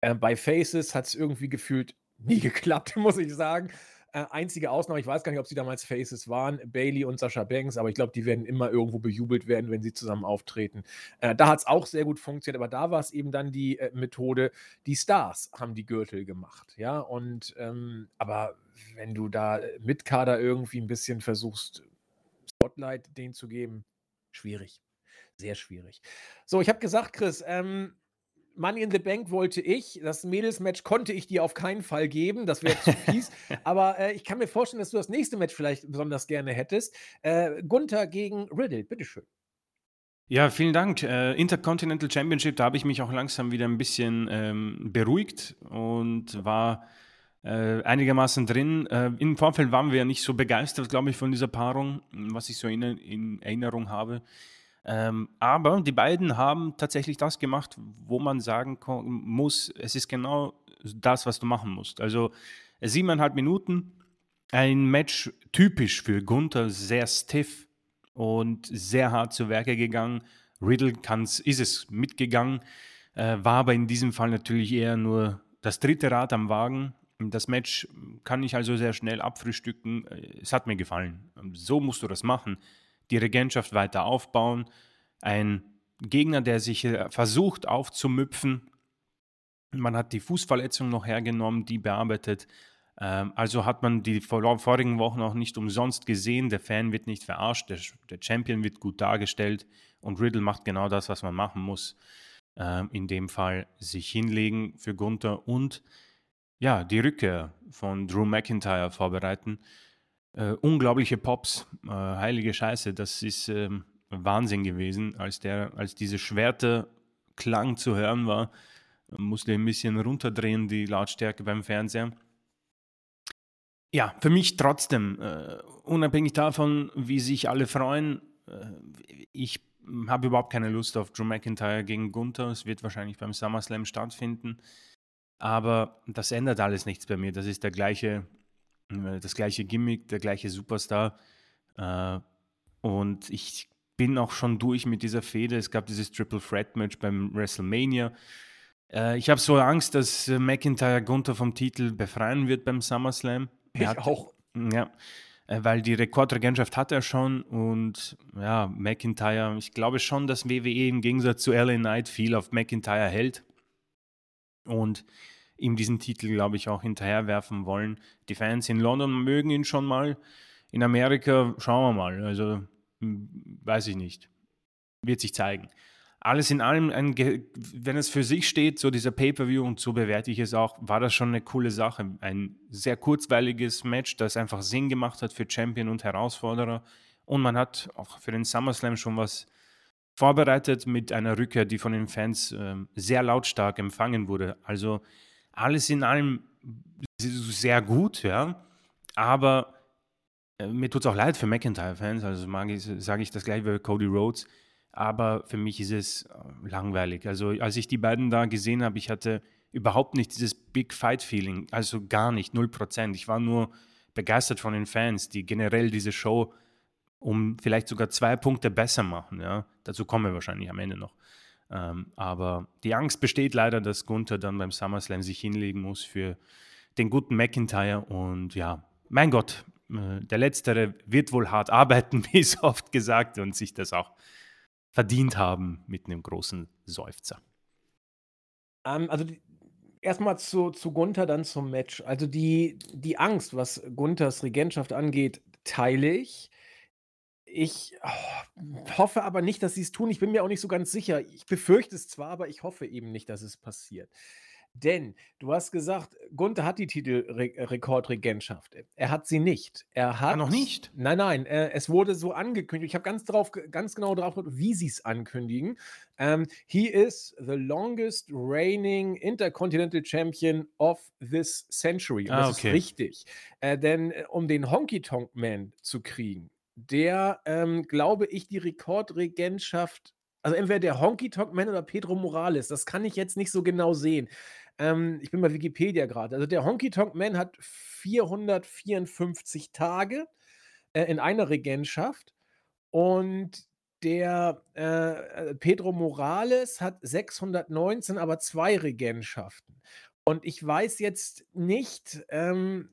Äh, bei Faces hat es irgendwie gefühlt nie geklappt, muss ich sagen. Äh, einzige Ausnahme, ich weiß gar nicht, ob sie damals Faces waren, Bailey und Sascha Banks, aber ich glaube, die werden immer irgendwo bejubelt werden, wenn sie zusammen auftreten. Äh, da hat es auch sehr gut funktioniert, aber da war es eben dann die äh, Methode, die Stars haben die Gürtel gemacht, ja, und ähm, aber wenn du da äh, mit Kader irgendwie ein bisschen versuchst, Spotlight denen zu geben, schwierig. Sehr schwierig. So, ich habe gesagt, Chris, ähm, Money in the Bank wollte ich. Das Mädelsmatch konnte ich dir auf keinen Fall geben. Das wäre zu fies. Aber äh, ich kann mir vorstellen, dass du das nächste Match vielleicht besonders gerne hättest. Äh, Gunther gegen Riddle, bitteschön.
Ja, vielen Dank. Äh, Intercontinental Championship, da habe ich mich auch langsam wieder ein bisschen ähm, beruhigt und war äh, einigermaßen drin. Äh, Im Vorfeld waren wir ja nicht so begeistert, glaube ich, von dieser Paarung, was ich so in, in Erinnerung habe. Ähm, aber die beiden haben tatsächlich das gemacht, wo man sagen muss, es ist genau das, was du machen musst. Also siebeneinhalb Minuten, ein Match typisch für Gunther, sehr stiff und sehr hart zu Werke gegangen. Riddle kann's, ist es mitgegangen, äh, war aber in diesem Fall natürlich eher nur das dritte Rad am Wagen. Das Match kann ich also sehr schnell abfrühstücken. Es hat mir gefallen. So musst du das machen die Regentschaft weiter aufbauen. Ein Gegner, der sich äh, versucht aufzumüpfen. Man hat die Fußverletzung noch hergenommen, die bearbeitet. Ähm, also hat man die vorigen Wochen auch nicht umsonst gesehen. Der Fan wird nicht verarscht, der, Champion wird gut dargestellt und Riddle macht genau das, was man machen muss. Ähm, in dem Fall sich hinlegen für Gunther und ja, die Rückkehr von Drew McIntyre vorbereiten. Äh, unglaubliche Pops, äh, heilige Scheiße, das ist ähm, Wahnsinn gewesen, als, der, als diese Schwerterklang zu hören war. Musste ein bisschen runterdrehen, die Lautstärke beim Fernseher. Ja, für mich trotzdem, äh, unabhängig davon, wie sich alle freuen, äh, ich habe überhaupt keine Lust auf Drew McIntyre gegen Gunther. Es wird wahrscheinlich beim SummerSlam stattfinden. Aber das ändert alles nichts bei mir. Das ist der gleiche äh, das gleiche Gimmick, der gleiche Superstar. Äh, und ich bin auch schon durch mit dieser Fehde. Es gab dieses Triple Threat Match beim WrestleMania. Äh, ich habe so Angst, dass McIntyre Gunther vom Titel befreien wird beim SummerSlam.
Ich hat, auch.
Ja, weil die Rekordregentschaft hat er schon und ja, McIntyre, ich glaube schon, dass WWE im Gegensatz zu LA Knight viel auf McIntyre hält. Und ihm diesen Titel, glaube ich, auch hinterherwerfen wollen. Die Fans in London mögen ihn schon mal. In Amerika schauen wir mal. Also hm, weiß ich nicht. Wird sich zeigen. Alles in allem, ein, wenn es für sich steht, so dieser Pay-per-view und so bewerte ich es auch, war das schon eine coole Sache. Ein sehr kurzweiliges Match, das einfach Sinn gemacht hat für Champion und Herausforderer. Und man hat auch für den SummerSlam schon was vorbereitet mit einer Rückkehr, die von den Fans äh, sehr lautstark empfangen wurde. Also alles in allem sehr gut, ja. Aber äh, mir tut es auch leid für McIntyre-Fans, also sage ich das gleich wie Cody Rhodes. Aber für mich ist es äh, langweilig. Also als ich die beiden da gesehen habe, ich hatte überhaupt nicht dieses Big Fight-Feeling, also gar nicht, 0%. Ich war nur begeistert von den Fans, die generell diese Show um vielleicht sogar zwei Punkte besser machen. Ja? Dazu kommen wir wahrscheinlich am Ende noch. Ähm, aber die Angst besteht leider, dass Gunther dann beim SummerSlam sich hinlegen muss für den guten McIntyre. Und ja, mein Gott, äh, der Letztere wird wohl hart arbeiten, wie es oft gesagt, und sich das auch verdient haben mit einem großen Seufzer.
Ähm, also erstmal zu, zu Gunther, dann zum Match. Also die, die Angst, was Gunthers Regentschaft angeht, teile ich. Ich oh, hoffe aber nicht, dass sie es tun. Ich bin mir auch nicht so ganz sicher. Ich befürchte es zwar, aber ich hoffe eben nicht, dass es passiert. Denn du hast gesagt, Gunther hat die Titelrekordregentschaft. Er hat sie nicht. Er ah, hat. Ah,
noch nicht?
Nein, nein. Äh, es wurde so angekündigt. Ich habe ganz, ganz genau darauf geguckt, wie sie es ankündigen. Um, ähm, he is the longest reigning Intercontinental Champion of this century. Und ah, das okay. ist richtig. Äh, denn äh, um den Honky Tonk Man zu kriegen, der, ähm, glaube ich, die Rekordregentschaft also entweder der Honky Tonk Man oder Pedro Morales, das kann ich jetzt nicht so genau sehen. Ähm, ich bin bei Wikipedia gerade. Also der Honky Tonk Man hat 454 Tage äh, in einer Regentschaft und der äh, äh Pedro Morales hat 619, aber zwei Regentschaften. Und ich weiß jetzt nicht, ähm,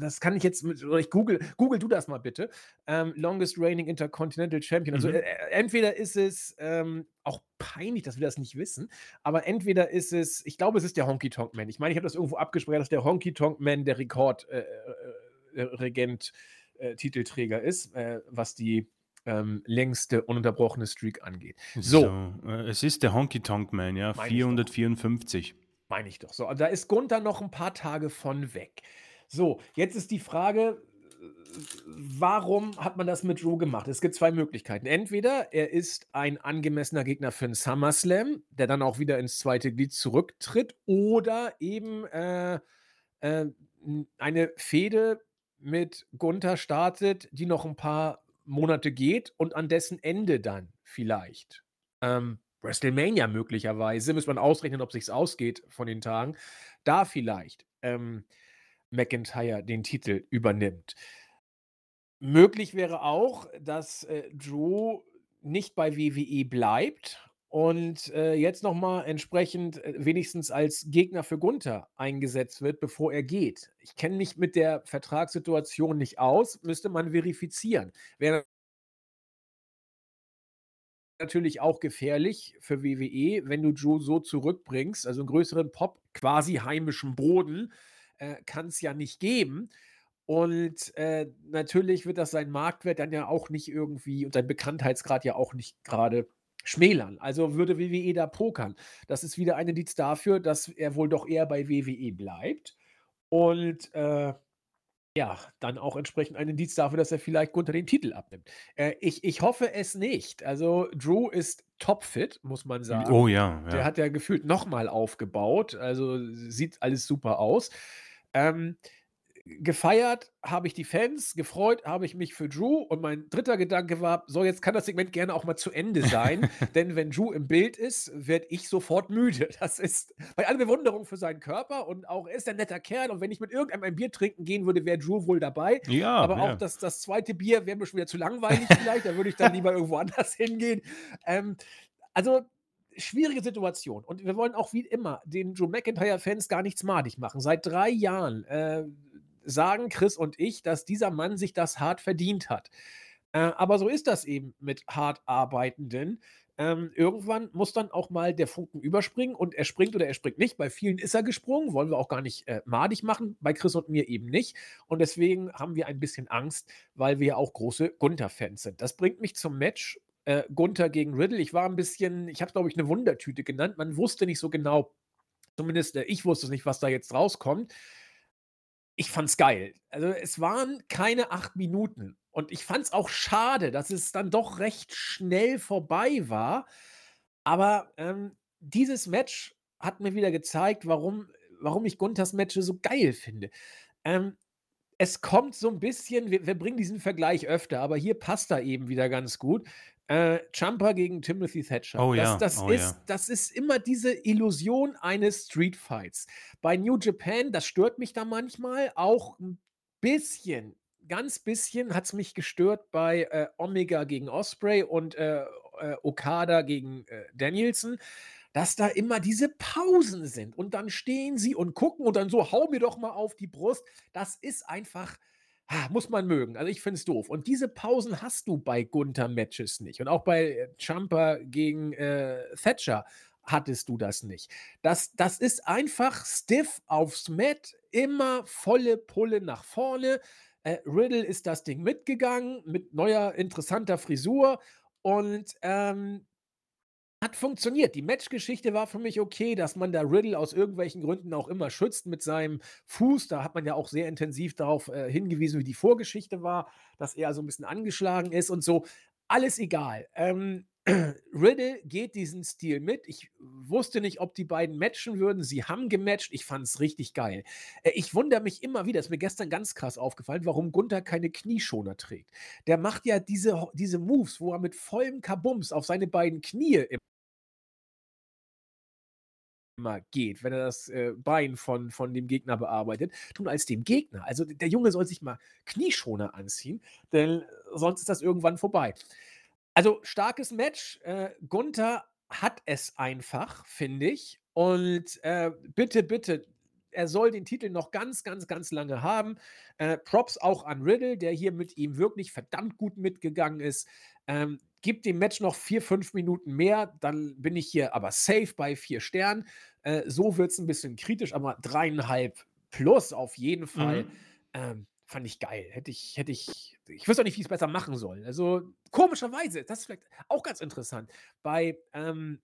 das kann ich jetzt mit, oder ich google, google du das mal bitte. Ähm, longest reigning Intercontinental Champion. Also mhm. äh, entweder ist es ähm, auch peinlich, dass wir das nicht wissen, aber entweder ist es, ich glaube, es ist der Honky Tonk Man. Ich meine, ich habe das irgendwo abgesprochen, dass der Honky Tonk Man der Rekordregent äh, äh, äh, Titelträger ist, äh, was die ähm, längste ununterbrochene Streak angeht.
So. so äh, es ist der Honky Tonk Man, ja, 454.
Meine ich doch so. Und da ist Gunther noch ein paar Tage von weg. So, jetzt ist die Frage, warum hat man das mit Drew gemacht? Es gibt zwei Möglichkeiten. Entweder er ist ein angemessener Gegner für einen SummerSlam, der dann auch wieder ins zweite Glied zurücktritt, oder eben äh, äh, eine Fehde mit Gunther startet, die noch ein paar Monate geht und an dessen Ende dann vielleicht, ähm, WrestleMania möglicherweise, muss man ausrechnen, ob sich's ausgeht von den Tagen, da vielleicht, ähm, McIntyre den Titel übernimmt. Möglich wäre auch, dass, äh, Drew nicht bei WWE bleibt und, äh, jetzt noch mal entsprechend, äh, wenigstens als Gegner für Gunther eingesetzt wird, bevor er geht. Ich kenne mich mit der Vertragssituation nicht aus, müsste man verifizieren. Wäre natürlich auch gefährlich für WWE, wenn du Drew so zurückbringst, also 'n größeren Pop, quasi heimischen Boden, äh, kann's ja nicht geben. Und, äh, natürlich wird das seinen Marktwert dann ja auch nicht irgendwie und seinen Bekanntheitsgrad ja auch nicht grade schmälern. Also, würde WWE da pokern. Das ist wieder ein Indiz dafür, dass er wohl doch eher bei WWE bleibt und, äh, ja, dann auch entsprechend ein Indiz dafür, dass er vielleicht Gunther den Titel abnimmt. Äh, ich ich hoffe es nicht. Also, Drew ist topfit, muss man
Hm,
sagen.
oh ja,
Der
ja.
hat ja gefühlt noch mal aufgebaut, also, sieht alles super aus. Ähm, gefeiert habe ich die Fans, gefreut habe ich mich für Drew und mein 3. Gedanke war: „So, jetzt kann das Segment gerne auch mal zu Ende sein“, denn wenn Drew im Bild ist, werde ich sofort müde. Das ist bei aller Bewunderung für seinen Körper und auch er ist ein netter Kerl und wenn ich mit irgendeinem ein Bier trinken gehen würde, wäre Drew wohl dabei.
Ja,
Aber auch
ja.
das das 2. Bier wäre mir schon wieder zu langweilig vielleicht, da würde ich dann lieber irgendwo anders hingehen. Ähm, also, schwierige Situation und wir wollen auch wie immer den Drew McIntyre-Fans gar nichts madig machen. Seit 3 Jahren, äh, sagen Chris und ich, dass dieser Mann sich das hart verdient hat. Äh, aber so ist das eben mit hart Arbeitenden. Ähm, irgendwann muss dann auch mal der Funken überspringen und er springt oder er springt nicht. Bei vielen ist er gesprungen, wollen wir auch gar nicht, äh, madig machen, bei Chris und mir eben nicht. Und deswegen haben wir ein bisschen Angst, weil wir ja auch große Gunther-Fans sind. Das bringt mich zum Match, äh, Gunther gegen Riddle. Ich war 'n bisschen ich habe glaube ich, 'ne Wundertüte genannt. Man wusste nicht so genau zumindest, äh, ich wusste nicht, was da jetzt rauskommt. Ich fand's geil. Also, es waren keine 8 Minuten und ich fand's auch schade, dass es dann doch recht schnell vorbei war. Aber, ähm, dieses Match hat mir wieder gezeigt, warum warum ich Gunthers Matches so geil finde. Ähm, es kommt so 'n bisschen wir wir bringen diesen Vergleich öfter, aber hier passt er eben wieder ganz gut. Äh, gegen Timothy Thatcher.
Oh
Das
ja,
das
oh
ist
ja.
das ist immer diese Illusion eines Streetfights. Bei New Japan, das stört mich da manchmal auch 'n bisschen, ganz bisschen hat's mich gestört bei, äh, Omega gegen Ospreay und, äh, äh, Okada gegen, äh, Danielson, dass da immer diese Pausen sind und dann stehen sie und gucken und dann so: „Hau mir doch mal auf die Brust.“ Das ist einfach muss man mögen. Also, ich finde es doof. Und diese Pausen hast du bei Gunther-Matches nicht. Und auch bei, äh, Ciampa gegen, äh, Thatcher hattest du das nicht. Das das ist einfach stiff aufs Mat, immer volle Pulle nach vorne. Äh, Riddle ist das Ding mitgegangen mit neuer interessanter Frisur und, ähm, hat funktioniert. Die Matchgeschichte war für mich okay, dass man da Riddle aus irgendwelchen Gründen auch immer schützt mit seinem Fuß. Da hat man ja auch sehr intensiv darauf, äh, hingewiesen, wie die Vorgeschichte war, dass er so 'n bisschen angeschlagen ist und so. Alles egal. Ähm, Riddle geht diesen Stil mit. Ich wusste nicht, ob die beiden matchen würden. Sie haben gematcht. Ich fand's richtig geil. Äh, ich wundere mich immer wieder, ist mir gestern ganz krass aufgefallen, warum Gunther keine Knieschoner trägt. Der macht ja diese diese Moves, wo er mit vollem Kabums auf seine beiden Knie immer geht, wenn er das, äh, Bein von von dem Gegner bearbeitet. Nun als dem Gegner. Also, der Junge soll sich mal Knieschoner anziehen, denn sonst ist das irgendwann vorbei. Also, starkes Match. Äh, Gunther hat es einfach, finde ich. Und, äh, bitte, bitte, er soll den Titel noch ganz, ganz, ganz lange haben. Äh, Props auch an Riddle, der hier mit ihm wirklich verdammt gut mitgegangen ist. Ähm, gib dem Match noch 4, 5 Minuten mehr, dann bin ich hier aber safe bei 4 Sternen. Äh, so wird's 'n bisschen kritisch, aber 3,5 plus auf jeden Fall.
Mhm.
Ähm, fand ich geil. Hätte ich hätte ich ich wüsste auch nicht, wie ich's besser machen soll. Also, komischerweise, das ist vielleicht auch ganz interessant. Bei, ähm,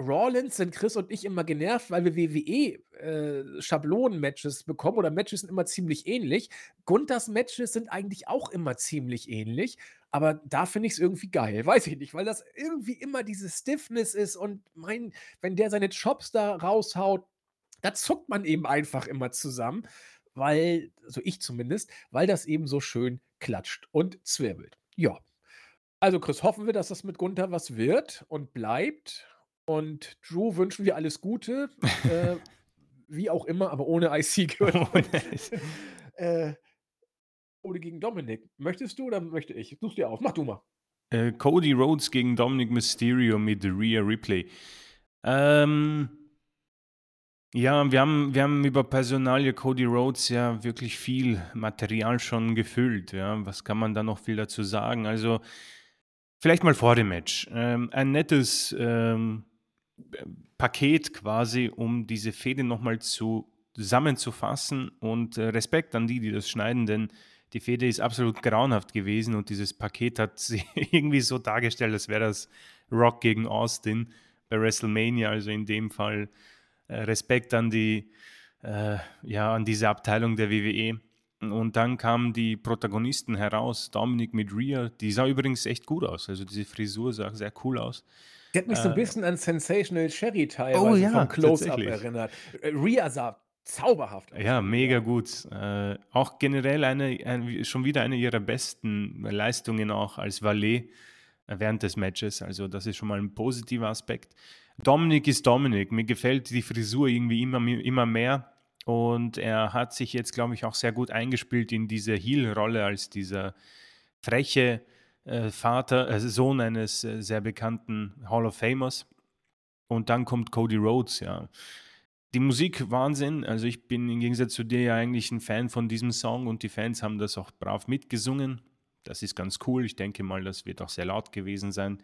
Rollins sind Chris und ich immer genervt, weil wir WWE, äh, bekommen oder Matches sind immer ziemlich ähnlich. Gunthers Matches sind eigentlich auch immer ziemlich ähnlich, aber da finde ich's irgendwie geil. Weiß ich nicht, weil das irgendwie immer diese Stiffness ist und mein wenn der seine Chops da raushaut, da zuckt man eben einfach immer zusammen, weil also, ich zumindest, weil das eben so schön klatscht und zwirbelt. Ja. Also, Chris, hoffen wir, dass das mit Gunther was wird und bleibt. Und Drew wünschen wir alles Gute, äh, wie auch immer, aber ohne IC-Gürtel. Äh, Cody gegen Dominik. Möchtest du oder möchte ich? Such's dir aus. Mach du mal.
Äh, Cody Rhodes gegen Dominic Mysterio mit Rhea Ripley. Ähm, ja, wir haben, wir haben über Personalie Cody Rhodes ja wirklich viel Material schon gefüllt. Ja. Was kann man da noch viel dazu sagen? Also, vielleicht mal vor dem Match. Ähm, ein nettes ähm, Paket quasi, um diese Fehde nochmal zu, zusammenzufassen und äh, Respekt an die, die das schneiden, denn die Fehde ist absolut grauenhaft gewesen und dieses Paket hat sie irgendwie so dargestellt, als wäre das Rock gegen Austin bei WrestleMania, also in dem Fall äh, Respekt an die, äh, ja, an diese Abteilung der WWE. Und dann kamen die Protagonisten heraus, Dominik mit Rhea, die sah übrigens echt gut aus, also diese Frisur sah sehr cool aus.
Die hat mich so ein
Äh,
bisschen an Sensational Sherry
oh
teilweise
ja,
vom Close-Up erinnert. Äh, Rhea sah zauberhaft aus,
Ja, mega gut. Äh, auch generell eine, ein, schon wieder eine ihrer besten Leistungen auch als Valet äh, während des Matches. Also das ist schon mal ein positiver Aspekt. Dominik ist Dominik. Mir gefällt die Frisur irgendwie immer, me- immer mehr. Und er hat sich jetzt, glaube ich, auch sehr gut eingespielt in diese Heel-Rolle als dieser freche äh, Vater, äh, Sohn eines äh, sehr bekannten Hall of Famers. Und dann kommt Cody Rhodes, ja. Die Musik Wahnsinn. Also ich bin im Gegensatz zu dir ja eigentlich ein Fan von diesem Song und die Fans haben das auch brav mitgesungen. Das ist ganz cool. Ich denke mal, das wird auch sehr laut gewesen sein.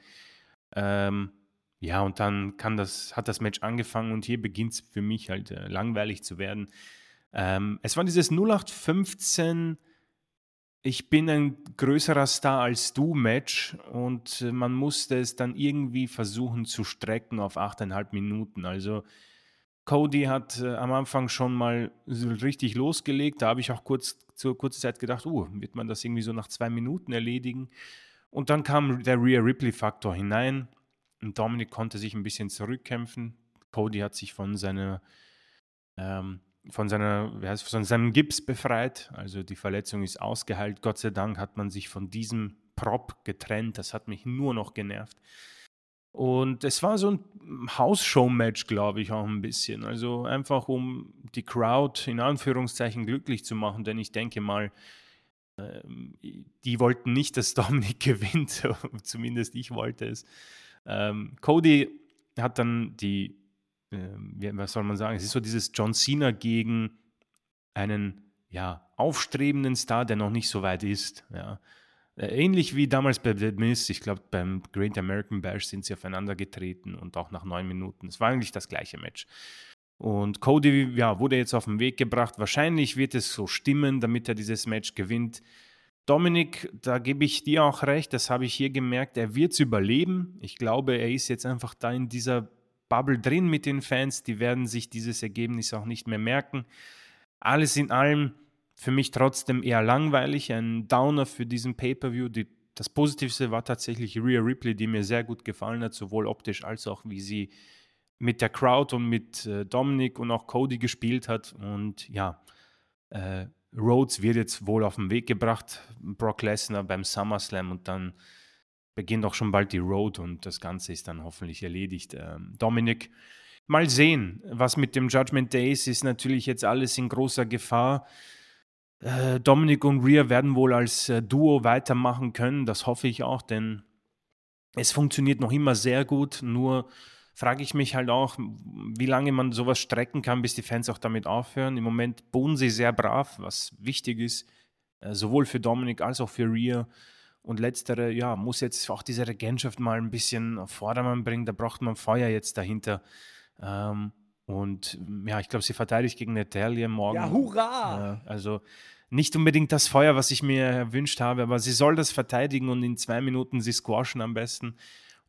Ähm, ja, und dann das, hat das Match angefangen und hier beginnt es für mich halt äh, langweilig zu werden. Ähm, es war dieses 0815 ich bin ein größerer Star als du Match und äh, man musste es dann irgendwie versuchen zu strecken auf 8,5 Minuten. Also Cody hat äh, am Anfang schon mal richtig losgelegt. Da habe ich auch kurz zur kurzen Zeit gedacht, uh, wird man das irgendwie so nach zwei Minuten erledigen? Und dann kam der Rhea Ripley-Faktor hinein und Dominic konnte sich ein bisschen zurückkämpfen. Cody hat sich von seiner ähm, von, seiner, heißt, von seinem Gips befreit. Also die Verletzung ist ausgeheilt. Gott sei Dank hat man sich von diesem Prop getrennt. Das hat mich nur noch genervt. Und es war so ein Hausshow-Match, glaube ich, auch ein bisschen. Also einfach, um die Crowd in Anführungszeichen glücklich zu machen, denn ich denke mal, ähm, die wollten nicht, dass Dominik gewinnt, zumindest ich wollte es. Ähm, Cody hat dann die, ähm, was soll man sagen, es ist so dieses John Cena gegen einen ja, aufstrebenden Star, der noch nicht so weit ist. Ja. Äh, Ähnlich wie damals bei The Miz, ich glaube, beim Great American Bash sind sie aufeinander getreten und auch nach neun Minuten. Es war eigentlich das gleiche Match. Und Cody ja, wurde jetzt auf den Weg gebracht. Wahrscheinlich wird es so stimmen, damit er dieses Match gewinnt. Dominik, da gebe ich dir auch recht, das habe ich hier gemerkt, er wird es überleben. Ich glaube, er ist jetzt einfach da in dieser Bubble drin mit den Fans, die werden sich dieses Ergebnis auch nicht mehr merken. Alles in allem für mich trotzdem eher langweilig, ein Downer für diesen Pay-per-View. Die, das Positivste war tatsächlich Rhea Ripley, die mir sehr gut gefallen hat, sowohl optisch als auch wie sie mit der Crowd und mit äh, Dominic und auch Cody gespielt hat. Und ja, äh, Rhodes wird jetzt wohl auf den Weg gebracht, Brock Lesnar beim SummerSlam und dann beginnt auch schon bald die Road und das Ganze ist dann hoffentlich erledigt. Ähm, Dominik, mal sehen, was mit dem Judgment Days ist natürlich jetzt alles in großer Gefahr. Äh, Dominik und Rhea werden wohl als äh, Duo weitermachen können, das hoffe ich auch, denn es funktioniert noch immer sehr gut, nur frage ich mich halt auch, wie lange man sowas strecken kann, bis die Fans auch damit aufhören. Im Moment bohnen sie sehr brav, was wichtig ist, äh, sowohl für Dominik als auch für Rhea. Und letztere, ja, muss jetzt auch diese Regentschaft mal ein bisschen auf Vordermann bringen. Da braucht man Feuer jetzt dahinter. Ähm, und ja, ich glaube, sie verteidigt gegen Natalia morgen.
Ja, hurra!
Ja, also nicht unbedingt das Feuer, was ich mir erwünscht habe, aber sie soll das verteidigen und in zwei Minuten sie squashen am besten.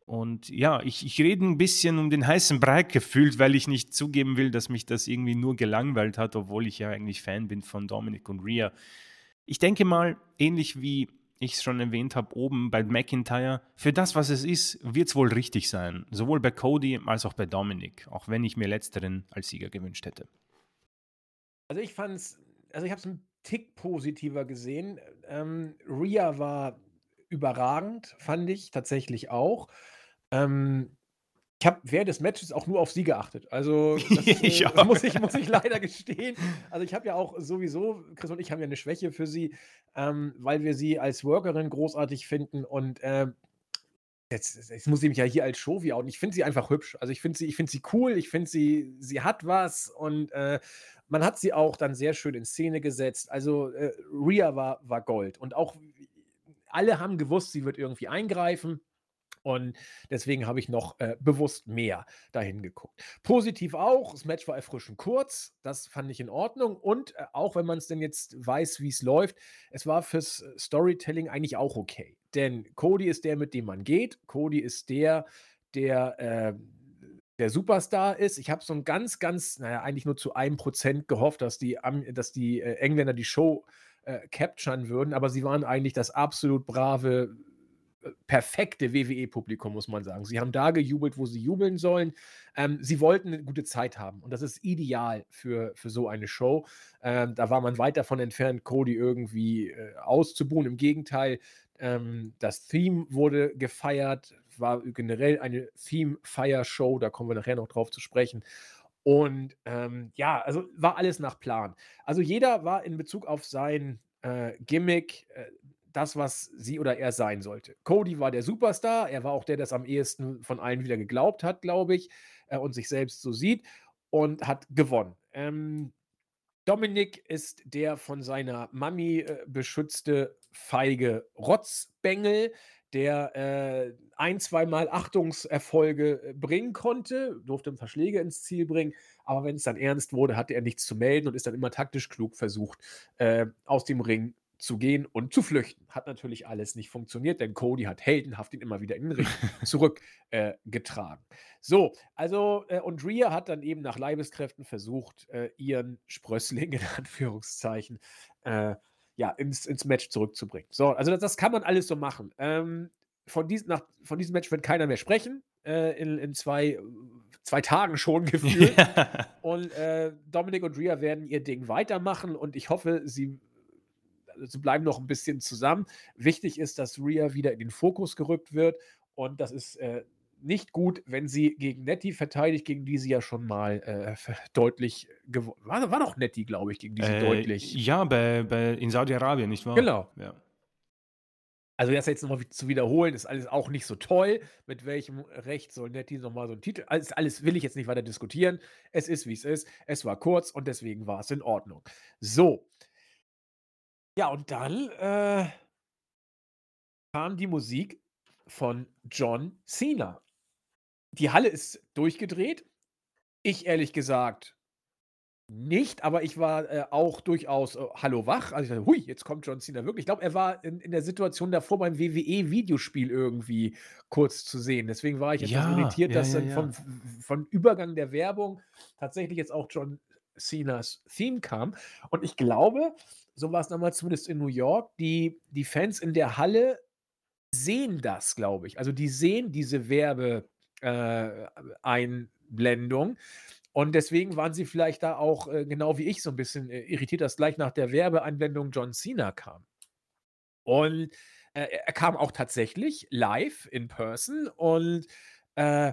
Und ja, ich, ich rede ein bisschen um den heißen Brei gefühlt, weil ich nicht zugeben will, dass mich das irgendwie nur gelangweilt hat, obwohl ich ja eigentlich Fan bin von Dominic und Rhea. Ich denke mal, ähnlich wie ich es schon erwähnt habe, oben bei McIntyre, für das, was es ist, wird es wohl richtig sein. Sowohl bei Cody als auch bei Dominic, auch wenn ich mir letzteren als Sieger gewünscht hätte.
Also ich fand's, also ich habe es einen Tick positiver gesehen. Ähm, Rhea war überragend, fand ich tatsächlich auch. Ähm, ich habe während des Matches auch nur auf sie geachtet. Also, das,
Ich
äh, das
auch.
muss ich muss ich leider gestehen. Also, ich habe ja auch sowieso Chris und ich haben ja 'ne Schwäche für sie, ähm, weil wir sie als Workerin großartig finden und, ähm, jetzt jetzt muss ich mich ja hier als Chauvi outen. Ich finde sie einfach hübsch. Also, ich finde sie ich finde sie cool, ich finde sie sie hat was und, äh, man hat sie auch dann sehr schön in Szene gesetzt. Also, äh, Rhea war war Gold und auch alle haben gewusst, sie wird irgendwie eingreifen. Und deswegen habe ich noch, äh, bewusst mehr dahin geguckt. Positiv auch, das Match war erfrischend kurz, das fand ich in Ordnung und, äh, auch wenn man's denn jetzt weiß, wie's läuft, es war fürs äh, Storytelling eigentlich auch okay. Denn Cody ist der, mit dem man geht. Cody ist der, der, ähm, der Superstar ist. Ich habe so 'n ganz, ganz na ja, eigentlich nur zu 1 % gehofft, dass die dass die, äh, Engländer die Show, äh, capturen würden, aber sie waren eigentlich das absolut brave, äh, perfekte WWE-Publikum, muss man sagen. Sie haben da gejubelt, wo sie jubeln sollen. Ähm, sie wollten 'ne gute Zeit haben und das ist ideal für für so eine Show. Ähm, da war man weit davon entfernt, Cody irgendwie, äh, auszubuhen. Im Gegenteil, ähm, das Theme wurde gefeiert, war generell eine Theme-Feier-Show, da kommen wir nachher noch drauf zu sprechen. Und, ähm, ja, also, war alles nach Plan. Also, jeder war in Bezug auf sein, äh, Gimmick, äh, das, was sie oder er sein sollte. Cody war der Superstar, er war auch der, der's am ehesten von allen wieder geglaubt hat, glaube ich, äh, und sich selbst so sieht und hat gewonnen. Ähm, Dominik ist der von seiner Mami, äh, beschützte feige Rotzbengel, der, äh, ein zweimal Achtungserfolge, äh, bringen konnte, durfte 'n paar Schläge ins Ziel bringen, aber wenn's dann ernst wurde, hatte er nichts zu melden und ist dann immer taktisch klug versucht, äh, aus dem Ring zu gehen und zu flüchten. Hat natürlich alles nicht funktioniert, denn Cody hat heldenhaft ihn immer wieder in 'n Ring zurück äh. So, also, äh, und Rhea hat dann eben nach Leibeskräften versucht, äh, ihren Sprössling in Anführungszeichen, äh, ja, ins ins Match zurückzubringen. So, also, das das kann man alles so machen. Ähm, von dies nach von diesem Match wird keiner mehr sprechen, äh, in in 2 2 Tagen schon gefühlt.
Ja.
Und, äh, Dominik und Rhea werden ihr Ding weitermachen und ich hoffe, sie sie bleiben noch 'n bisschen zusammen. Wichtig ist, dass Rhea wieder in den Fokus gerückt wird und das ist, äh, nicht gut, wenn sie gegen Natty verteidigt, gegen die sie ja schon mal, äh, deutlich gewo war war doch Natty, glaube ich, gegen die sie
Äh,
deutlich
ja, bei bei in Saudi-Arabien, nicht wahr?
Genau.
Ja.
Also, das jetzt noch mal wi zu wiederholen, ist alles auch nicht so toll. Mit welchem Recht soll Natty noch mal so 'n Titel alles alles will ich jetzt nicht weiter diskutieren. Es ist, wie's ist. Es war kurz und deswegen war's in Ordnung. So. Ja, und dann, äh kam die Musik von John Cena. Die Halle ist durchgedreht. Ich ehrlich gesagt nicht, aber ich war, äh, auch durchaus, äh, hallowach. Also, ich dachte: „Hui, jetzt kommt John Cena wirklich.“ Ich glaube, er war in in der Situation davor beim WWE-Videospiel irgendwie kurz zu sehen. Deswegen war ich etwas
Ja,
irritiert,
ja,
dass
ja,
dann vom
ja.
v v von Übergang der Werbung tatsächlich jetzt auch John Cenas Theme kam. Und ich glaube, so war's damals zumindest in New York, die die Fans in der Halle sehen das, glaube ich. Also, die sehen diese Werbe äh, und deswegen waren sie vielleicht da auch, äh, genau wie ich so 'n bisschen, äh, irritiert, dass gleich nach der Werbeeinblendung John Cena kam. Und, äh, er kam auch tatsächlich live in person und, äh,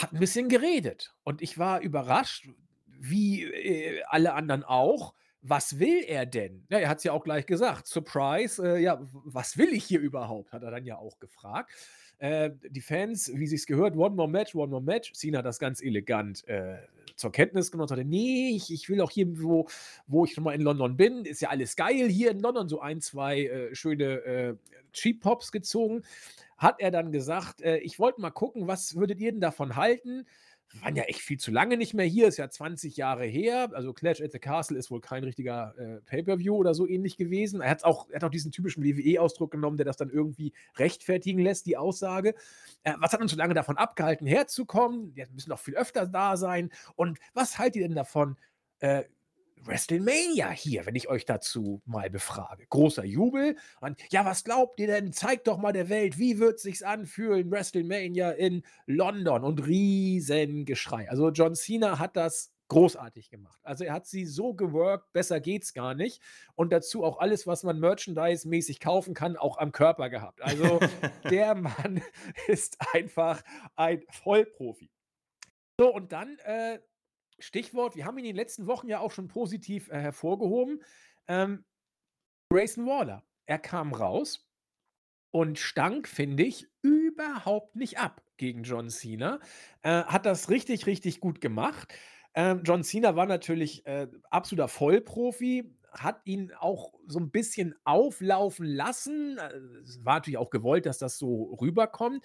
hat 'n bisschen geredet. Und ich war überrascht, wie, äh, alle anderen auch. Was will er denn? Ja, er hat's ja auch gleich gesagt. Surprise, äh, ja, was will ich hier überhaupt, hat er dann ja auch gefragt. Äh, die Fans, wie sich's gehört: „One more match, one more match.“ Cena hat das ganz elegant, äh, zur Kenntnis genommen und sagte: „Ne, ich ich will auch hier, wo wo ich schon mal in London bin, ist ja alles geil hier in London.“ So 1, 2, äh, schöne, äh, Cheap Pops gezogen. Hat er dann gesagt: „Äh, ich wollte mal gucken, was würdet ihr denn davon halten? Wir waren ja echt viel zu lange nicht mehr hier, ist ja 20 Jahre her.“ Also, Clash at the Castle ist wohl kein richtiger, äh, Pay-per-View oder so ähnlich gewesen. Er hat's auch er hat auch diesen typischen WWE-Ausdruck genommen, der das dann irgendwie rechtfertigen lässt, die Aussage. Äh, was hat uns so lange davon abgehalten, herzukommen? Wir müssen doch viel öfter da sein. Und was haltet ihr denn davon, äh, WrestleMania hier, wenn ich euch dazu mal befrage? Großer Jubel und: „Ja, was glaubt ihr denn? Zeigt doch mal der Welt, wie wird's sich's anfühlen, WrestleMania in London?“ Und Riesengeschrei. Also, John Cena hat das großartig gemacht. Also er hat sie so geworkt, besser geht's gar nicht. Und dazu auch alles, was man merchandise-mäßig kaufen kann, auch am Körper gehabt. Also der Mann ist einfach ein Vollprofi. So, und dann äh, Stichwort, wir haben ihn in den letzten Wochen ja auch schon positiv äh, hervorgehoben. Ähm, Grayson Waller. Er kam raus und stank, finde ich, überhaupt nicht ab gegen John Cena. Äh, hat das richtig, richtig gut gemacht. Ähm, John Cena war natürlich äh, absoluter Vollprofi, hat ihn auch so ein bisschen auflaufen lassen. Äh, es war natürlich auch gewollt, dass das so rüberkommt.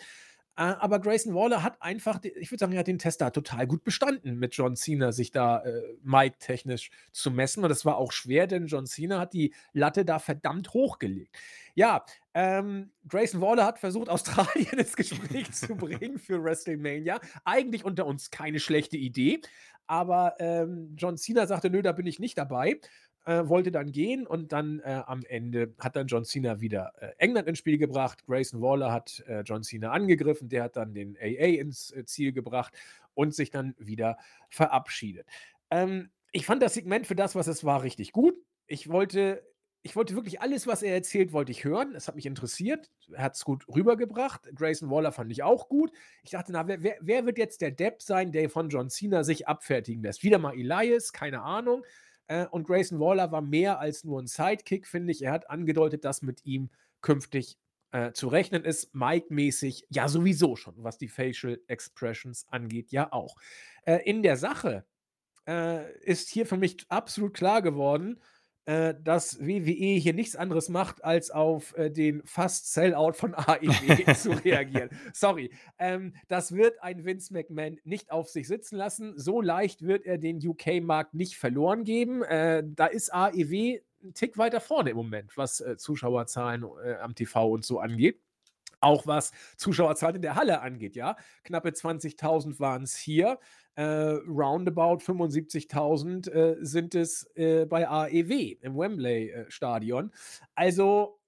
Äh, aber Grayson Waller hat einfach, ich würde sagen, er hat den Test da total gut bestanden, mit John Cena sich da äh, Mike-technisch zu messen. Und das war auch schwer, denn John Cena hat die Latte da verdammt hochgelegt. Ja, ähm, Grayson Waller hat versucht, Australien ins Gespräch zu bringen für WrestleMania. Eigentlich unter uns keine schlechte Idee. Aber ähm, John Cena sagte, nö, da bin ich nicht dabei äh, wollte dann gehen und dann äh, am Ende hat dann John Cena wieder äh, England ins Spiel gebracht. Grayson Waller hat äh, John Cena angegriffen, der hat dann den AA ins äh, Ziel gebracht und sich dann wieder verabschiedet. Ähm, ich fand das Segment für das, was es war, richtig gut. Ich wollte, ich wollte wirklich alles, was er erzählt, wollte ich hören. Es hat mich interessiert. Er hat es gut rübergebracht. Grayson Waller fand ich auch gut. Ich dachte, na, wer, wer wird jetzt der Depp sein, der von John Cena sich abfertigen lässt? Wieder mal Elias, keine Ahnung. Äh, und Grayson Waller war mehr als nur ein Sidekick, finde ich. Er hat angedeutet, dass mit ihm künftig äh, zu rechnen ist. Mike-mäßig ja sowieso schon, was die Facial Expressions angeht, ja auch. Äh, in der Sache äh, ist hier für mich absolut klar geworden, äh, dass WWE hier nichts anderes macht, als auf äh, den fast Sellout von AEW zu reagieren. Sorry. Ähm, das wird ein Vince McMahon nicht auf sich sitzen lassen. So leicht wird er den UK-Markt nicht verloren geben. Äh, da ist AEW ein Tick weiter vorne im Moment, was äh, Zuschauerzahlen äh, am TV und so angeht auch was Zuschauerzahlen in der Halle angeht, ja. Knappe 20.000 waren es hier. Äh, roundabout 75.000 äh, sind es äh, bei AEW im Wembley-Stadion. Äh, also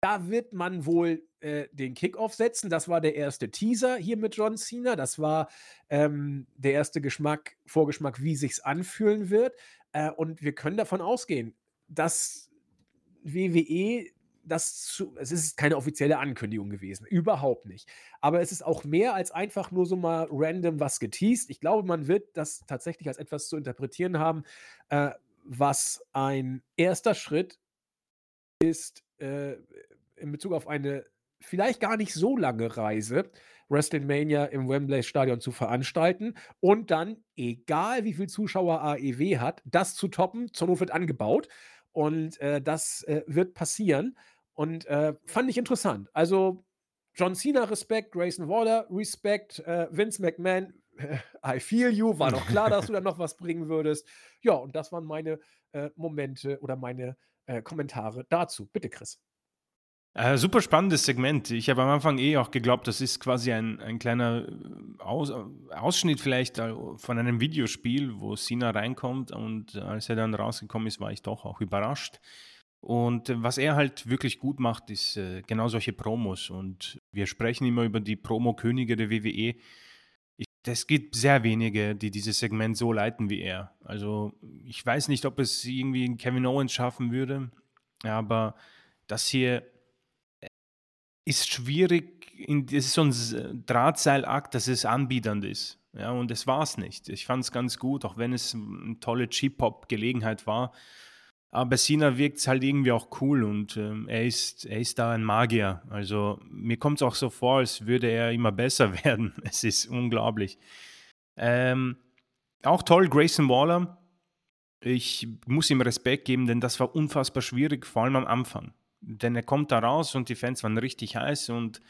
da wird man wohl äh, den Kickoff setzen. Das war der erste Teaser hier mit John Cena. Das war ähm, der erste Geschmack, Vorgeschmack, wie sich's anfühlen wird. Äh, und wir können davon ausgehen, dass WWE das zu, es ist keine offizielle Ankündigung gewesen, überhaupt nicht. Aber es ist auch mehr als einfach nur so mal random was geteased. Ich glaube, man wird das tatsächlich als etwas zu interpretieren haben, äh, was ein erster Schritt ist äh, in Bezug auf eine vielleicht gar nicht so lange Reise, WrestleMania im Wembley Stadion zu veranstalten und dann, egal wie viel Zuschauer AEW hat, das zu toppen. Zur Not wird angebaut. Und äh, das äh, wird passieren. Und äh, fand ich interessant. Also John Cena Respekt, Grayson Waller Respekt, äh, Vince McMahon, I feel you. War doch klar, dass du da noch was bringen würdest. Ja, und das waren meine äh, Momente oder meine äh, Kommentare dazu. Bitte, Chris.
Äh, super spannendes Segment. Ich habe am Anfang eh auch geglaubt, das ist quasi ein, ein kleiner Aus, Ausschnitt vielleicht von einem Videospiel, wo Cena reinkommt und als er dann rausgekommen ist, war ich doch auch überrascht. Und was er halt wirklich gut macht, ist äh, genau solche Promos. Und wir sprechen immer über die Promo-Könige der WWE. es gibt sehr wenige, die dieses Segment so leiten wie er. Also ich weiß nicht, ob es irgendwie Kevin Owens schaffen würde, aber das hier äh, ist schwierig. Es ist so ein Drahtseilakt, dass es anbiedernd ist. Ja, und das war es nicht. Ich fand es ganz gut, auch wenn es eine tolle Chip-Hop-Gelegenheit war. Aber bei Sina wirkt es halt irgendwie auch cool und ähm, er, ist, er ist da ein Magier. Also mir kommt es auch so vor, als würde er immer besser werden. Es ist unglaublich. Ähm, auch toll, Grayson Waller. Ich muss ihm Respekt geben, denn das war unfassbar schwierig, vor allem am Anfang. Denn er kommt da raus und die Fans waren richtig heiß und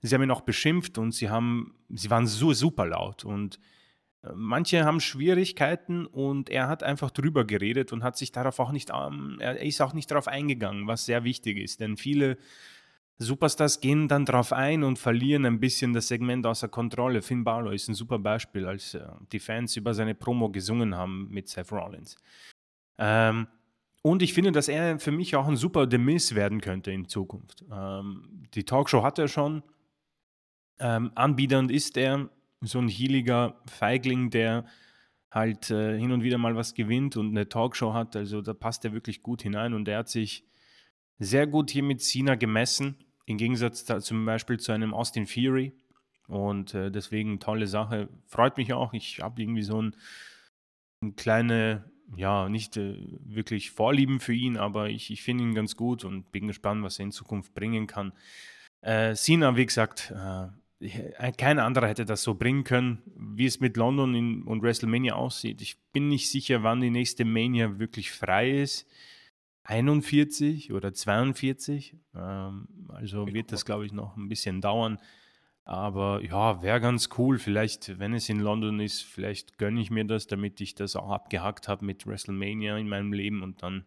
sie haben ihn auch beschimpft und sie haben, sie waren so super laut und Manche haben Schwierigkeiten und er hat einfach drüber geredet und hat sich darauf auch nicht, ähm, er ist auch nicht darauf eingegangen, was sehr wichtig ist, denn viele Superstars gehen dann darauf ein und verlieren ein bisschen das Segment außer Kontrolle. Finn Balor ist ein super Beispiel, als äh, die Fans über seine Promo gesungen haben mit Seth Rollins. Ähm, und ich finde, dass er für mich auch ein super The Miz werden könnte in Zukunft. Ähm, die Talkshow hat er schon. Ähm, anbiedernd ist er so ein healiger Feigling, der halt äh, hin und wieder mal was gewinnt und eine Talkshow hat. Also da passt er wirklich gut hinein und er hat sich sehr gut hier mit Cena gemessen, im Gegensatz da, zum Beispiel zu einem Austin Fury. Und äh, deswegen tolle Sache. Freut mich auch. Ich habe irgendwie so ein, ein kleine, ja, nicht äh, wirklich Vorlieben für ihn, aber ich, ich finde ihn ganz gut und bin gespannt, was er in Zukunft bringen kann. Äh, Cena, wie gesagt, äh, kein anderer hätte das so bringen können, wie es mit London in, und WrestleMania aussieht. Ich bin nicht sicher, wann die nächste Mania wirklich frei ist. 41 oder 42. Ähm, also wird das, glaube ich, noch ein bisschen dauern. Aber ja, wäre ganz cool. Vielleicht, wenn es in London ist, vielleicht gönne ich mir das, damit ich das auch abgehackt habe mit WrestleMania in meinem Leben und dann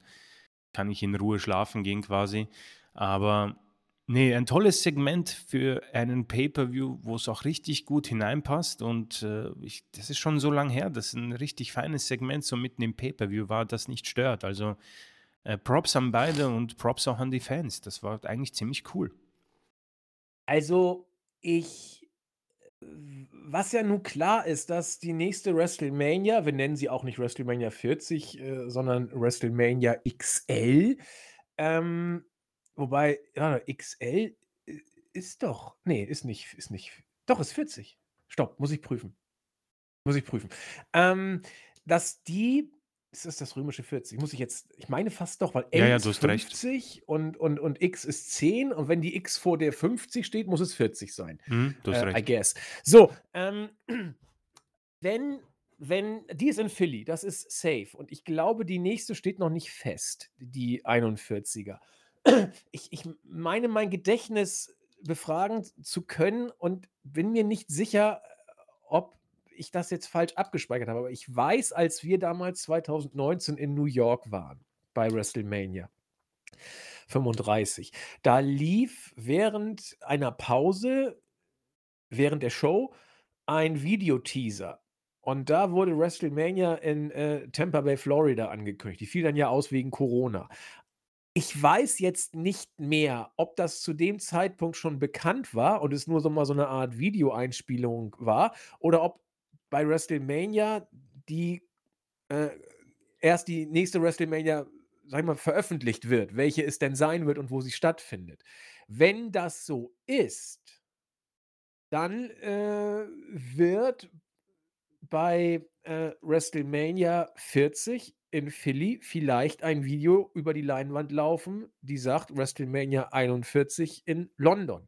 kann ich in Ruhe schlafen gehen quasi. Aber Nee, ein tolles Segment für einen Pay-per-View, wo es auch richtig gut hineinpasst. Und äh, ich, das ist schon so lange her, dass ein richtig feines Segment so mitten im Pay-per-View war, das nicht stört. Also äh, Props an beide und Props auch an die Fans. Das war eigentlich ziemlich cool.
Also ich, was ja nun klar ist, dass die nächste WrestleMania, wir nennen sie auch nicht WrestleMania 40, äh, sondern WrestleMania XL, ähm, Wobei, ja, XL ist doch nee, ist nicht ist nicht doch, ist 40. Stopp, muss ich prüfen. Muss ich prüfen. Ähm, dass die ist das das römische 40? Muss ich jetzt ich meine fast doch, weil
Ja,
L
ja,
ist
du hast recht.
50 und und und X ist 10 und wenn die X vor der 50 steht, muss es 40 sein,
Mhm, du hast
äh, I
recht.
guess. So, ähm, wenn wenn die ist in Philly, das ist safe und ich glaube, die nächste steht noch nicht fest, die 41er. Ich ich meine, mein Gedächtnis befragen zu können und bin mir nicht sicher, ob ich das jetzt falsch abgespeichert habe. Aber ich weiß, als wir damals 2019 in New York waren bei WrestleMania 35, da lief während einer Pause während der Show ein Videoteaser. Und da wurde WrestleMania in, äh, Tampa Bay, Florida angekündigt. Die fiel dann ja aus wegen Corona. Ich weiß jetzt nicht mehr, ob das zu dem Zeitpunkt schon bekannt war und es nur so mal so 'ne Art Videoeinspielung war oder ob bei WrestleMania die äh, erst die nächste WrestleMania, sage ich mal, veröffentlicht wird, welche es denn sein wird und wo sie stattfindet. Wenn das so ist dann, äh, wird bei, äh, WrestleMania 40 in Philly vielleicht ein Video über die Leinwand laufen, die sagt WrestleMania 41 in London.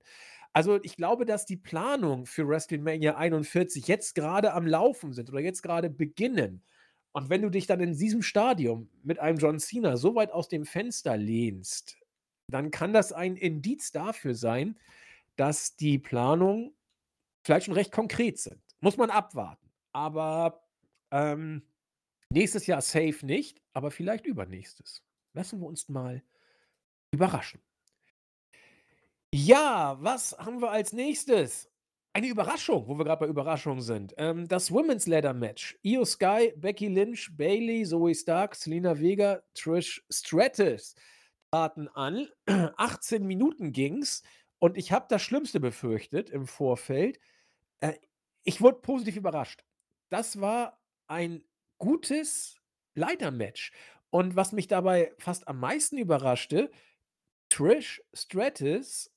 Also, ich glaube, dass die Planungen für WrestleMania 41 jetzt grade am Laufen sind oder jetzt grade beginnen. Und wenn du dich dann in diesem Stadium mit einem John Cena so weit aus dem Fenster lehnst, dann kann das ein Indiz dafür sein, dass die Planungen vielleicht schon recht konkret sind. Muss man abwarten. Aber, ähm, nächstes Jahr safe nicht, aber vielleicht übernächstes. Lassen wir uns mal überraschen. Ja, was haben wir als Nächstes? Eine Überraschung, wo wir grad bei Überraschungen sind. Ähm, das Women's Ladder Match. Io Sky, Becky Lynch, Bayley, Zoey Stark, Zelina Vega, Trish Stratus traten an. 18 Minuten ging's und ich habe das Schlimmste befürchtet im Vorfeld. Äh, ich wurde positiv überrascht. Das war ein gutes Leitermatch. Und was mich dabei fast am meisten überraschte, Trish Stratus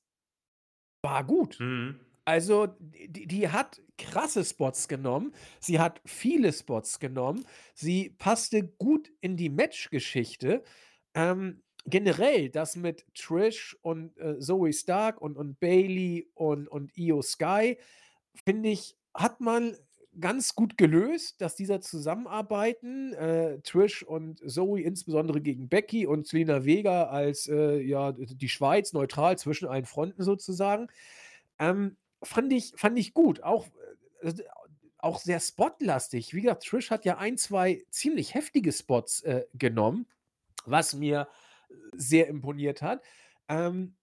war gut.
Mhm.
Also, die die hat krasse Spots genommen. Sie hat viele Spots genommen. Sie passte gut in die Matchgeschichte. Ähm, generell das mit Trish und, äh, Zoey Stark und und Bayley und und Io Sky, finde ich, hat man ganz gut gelöst, dass dieser zusammenarbeiten, äh, Trish und Zoey insbesondere gegen Becky und Zelina Vega als, äh, ja, die Schweiz neutral zwischen allen Fronten sozusagen. Ähm, fand ich fand ich gut, auch äh, d auch sehr spotlastig. Wie gesagt, Trish hat ja ein, 2 ziemlich heftige Spots, äh, genommen, was mir sehr imponiert hat. Ähm,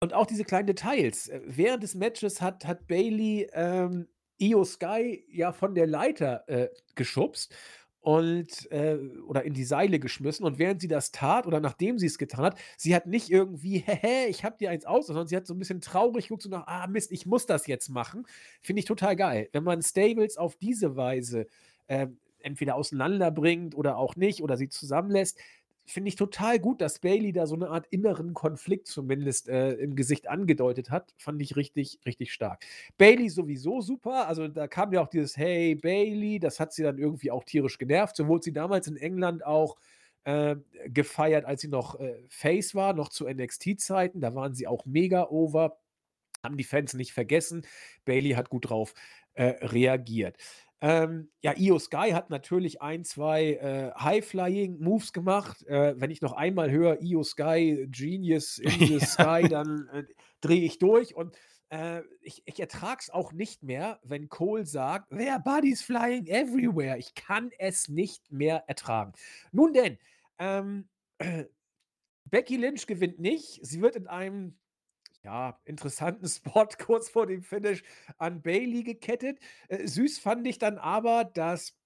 und auch diese kleinen Details. Äh, während des Matches hat hat Bayley, ähm, Io Sky ja von der Leiter, äh, geschubst und, äh oder in die Seile geschmissen und während sie das tat oder nachdem sie's getan hat, sie hat nicht irgendwie: „Hä ich habe dir eins aus“, sondern sie hat so 'n bisschen traurig geguckt, so nach: „Ah Mist, ich muss das jetzt machen.“ Finde ich total geil. Wenn man Stables auf diese Weise, ähm, entweder auseinanderbringt oder auch nicht oder sie zusammenlässt finde ich total gut, dass Bailey da so eine Art inneren Konflikt zumindest, äh, im Gesicht angedeutet hat. Fand ich richtig, richtig stark. Bailey sowieso super. Also, da kam ja auch dieses „Hey Bailey“, das hat sie dann irgendwie auch tierisch genervt. So wurde sie damals in England auch, äh, gefeiert, als sie noch, äh, Face war, noch zu NXT-Zeiten. Da waren sie auch mega over. Haben die Fans nicht vergessen. Bailey hat gut drauf, äh, reagiert. Ähm, ja, Io Sky hat natürlich ein, zwei äh, High-Flying-Moves gemacht. Äh, wenn ich noch einmal höre, Io Sky, Genius in the. Sky, dann äh, drehe ich durch. Und äh, ich, ich ertrage es auch nicht mehr, wenn Cole sagt, Their bodies flying everywhere. Ich kann es nicht mehr ertragen. Nun denn, ähm, Becky Lynch gewinnt nicht. Sie wird in einem ja, interessanten Spot kurz vor dem Finish an Bailey gekettet. Äh, süß fand ich dann aber, dass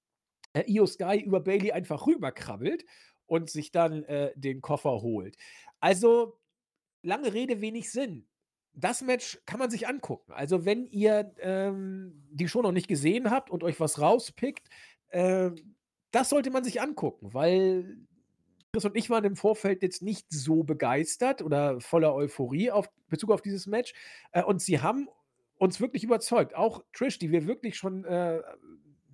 äh, Io Sky über Bailey einfach rüberkrabbelt und sich dann äh, den Koffer holt. Also, lange Rede, wenig Sinn. Das Match kann man sich angucken. Also, wenn ihr ähm, die Show noch nicht gesehen habt und euch was rauspickt, äh, das sollte man sich angucken, weil Chris und ich waren im Vorfeld jetzt nicht so begeistert oder voller Euphorie auf Bezug auf dieses Match. Äh, und sie haben uns wirklich überzeugt. Auch Trish, die wir wirklich schon äh,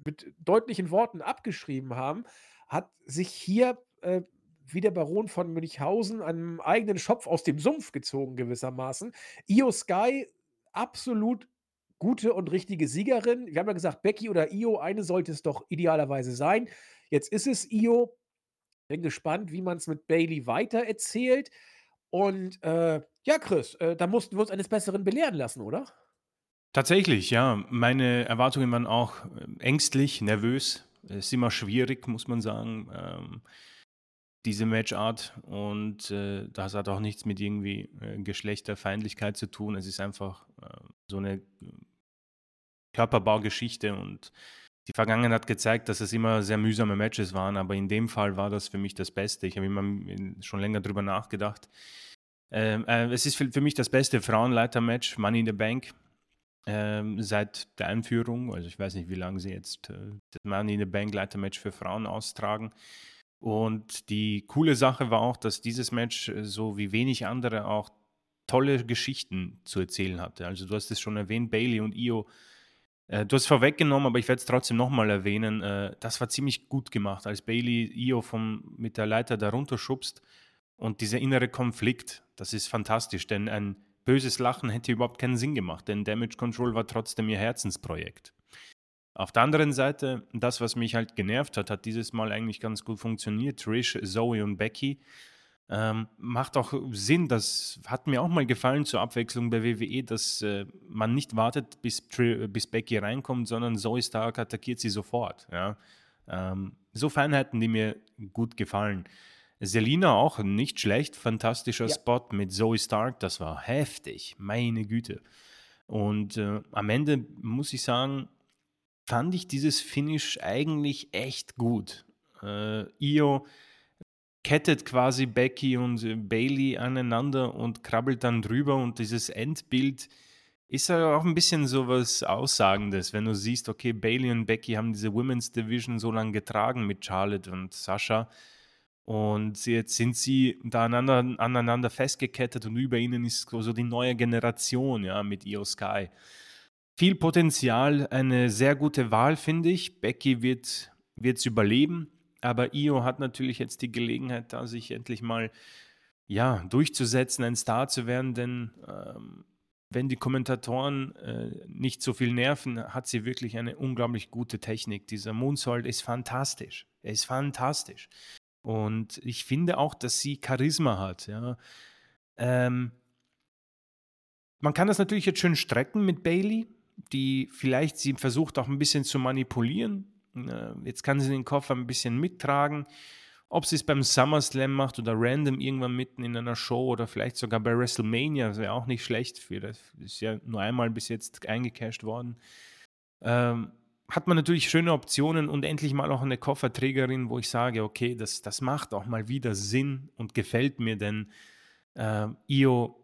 mit deutlichen Worten abgeschrieben haben, hat sich hier äh, wie der Baron von Münchhausen einen eigenen Schopf aus dem Sumpf gezogen, gewissermaßen. Io Sky, absolut gute und richtige Siegerin. Wir haben ja gesagt, Becky oder Io, eine sollte es doch idealerweise sein. Jetzt ist es Io. Bin gespannt, wie man es mit Bailey weitererzählt. Und äh, ja, Chris, äh, da mussten wir uns eines Besseren belehren lassen, oder?
Tatsächlich, ja. Meine Erwartungen waren auch ähm, ängstlich, nervös. Es ist immer schwierig, muss man sagen, ähm, diese Matchart. Und äh, das hat auch nichts mit irgendwie äh, Geschlechterfeindlichkeit zu tun. Es ist einfach äh, so eine äh, Körperbaugeschichte und die Vergangenheit hat gezeigt, dass es immer sehr mühsame Matches waren, aber in dem Fall war das für mich das Beste. Ich habe immer schon länger drüber nachgedacht. Ähm, äh, es ist für, für, mich das beste Frauenleiter-Match, Money in the Bank, ähm, seit der Einführung. Also ich weiß nicht, wie lange sie jetzt äh, das Money in the Bank Leiter-Match für Frauen austragen. Und die coole Sache war auch, dass dieses Match, äh, so wie wenig andere, auch tolle Geschichten zu erzählen hatte. Also du hast es schon erwähnt, Bailey und Io äh, du hast vorweggenommen, aber ich werde es trotzdem nochmal erwähnen. Äh, das war ziemlich gut gemacht, als Bailey Io vom, mit der Leiter darunter schubst. Und dieser innere Konflikt, das ist fantastisch, denn ein böses Lachen hätte überhaupt keinen Sinn gemacht, denn Damage Control war trotzdem ihr Herzensprojekt. Auf der anderen Seite, das, was mich halt genervt hat, hat dieses Mal eigentlich ganz gut funktioniert. Trish, Zoe und Becky ähm, macht auch Sinn, das hat mir auch mal gefallen zur Abwechslung bei WWE, dass äh, man nicht wartet, bis, bis Becky reinkommt, sondern Zoe Stark attackiert sie sofort. Ja? Ähm, so Feinheiten, die mir gut gefallen. Selina auch nicht schlecht, fantastischer ja. Spot mit Zoe Stark, das war heftig, meine Güte. Und äh, am Ende muss ich sagen, fand ich dieses Finish eigentlich echt gut. Äh, Io kettet quasi Becky und äh, Bailey aneinander und krabbelt dann drüber und dieses Endbild ist ja auch ein bisschen so was Aussagendes, wenn du siehst, okay, Bailey und Becky haben diese Women's Division so lange getragen mit Charlotte und Sascha und jetzt sind sie da aneinander, aneinander festgekettet und über ihnen ist so die neue Generation, ja, mit Io Sky. Viel Potenzial, eine sehr gute Wahl, finde ich. Becky wird es überleben aber Io hat natürlich jetzt die Gelegenheit, da sich endlich mal ja, durchzusetzen, ein Star zu werden, denn ähm, wenn die Kommentatoren äh, nicht so viel nerven, hat sie wirklich eine unglaublich gute Technik. Dieser Moonsault ist fantastisch. Er ist fantastisch. Und ich finde auch, dass sie Charisma hat. Ja. Ähm, man kann das natürlich jetzt schön strecken mit Bailey, die vielleicht sie versucht auch ein bisschen zu manipulieren. Äh, jetzt kann sie den Koffer ein bisschen mittragen. Ob sie es beim SummerSlam macht oder random irgendwann mitten in einer Show oder vielleicht sogar bei WrestleMania, wäre auch nicht schlecht für das. Ist ja nur einmal bis jetzt eingecashed worden. Ähm, hat man natürlich schöne Optionen und endlich mal auch eine Kofferträgerin, wo ich sage, okay, das, das macht auch mal wieder Sinn und gefällt mir, denn äh, Io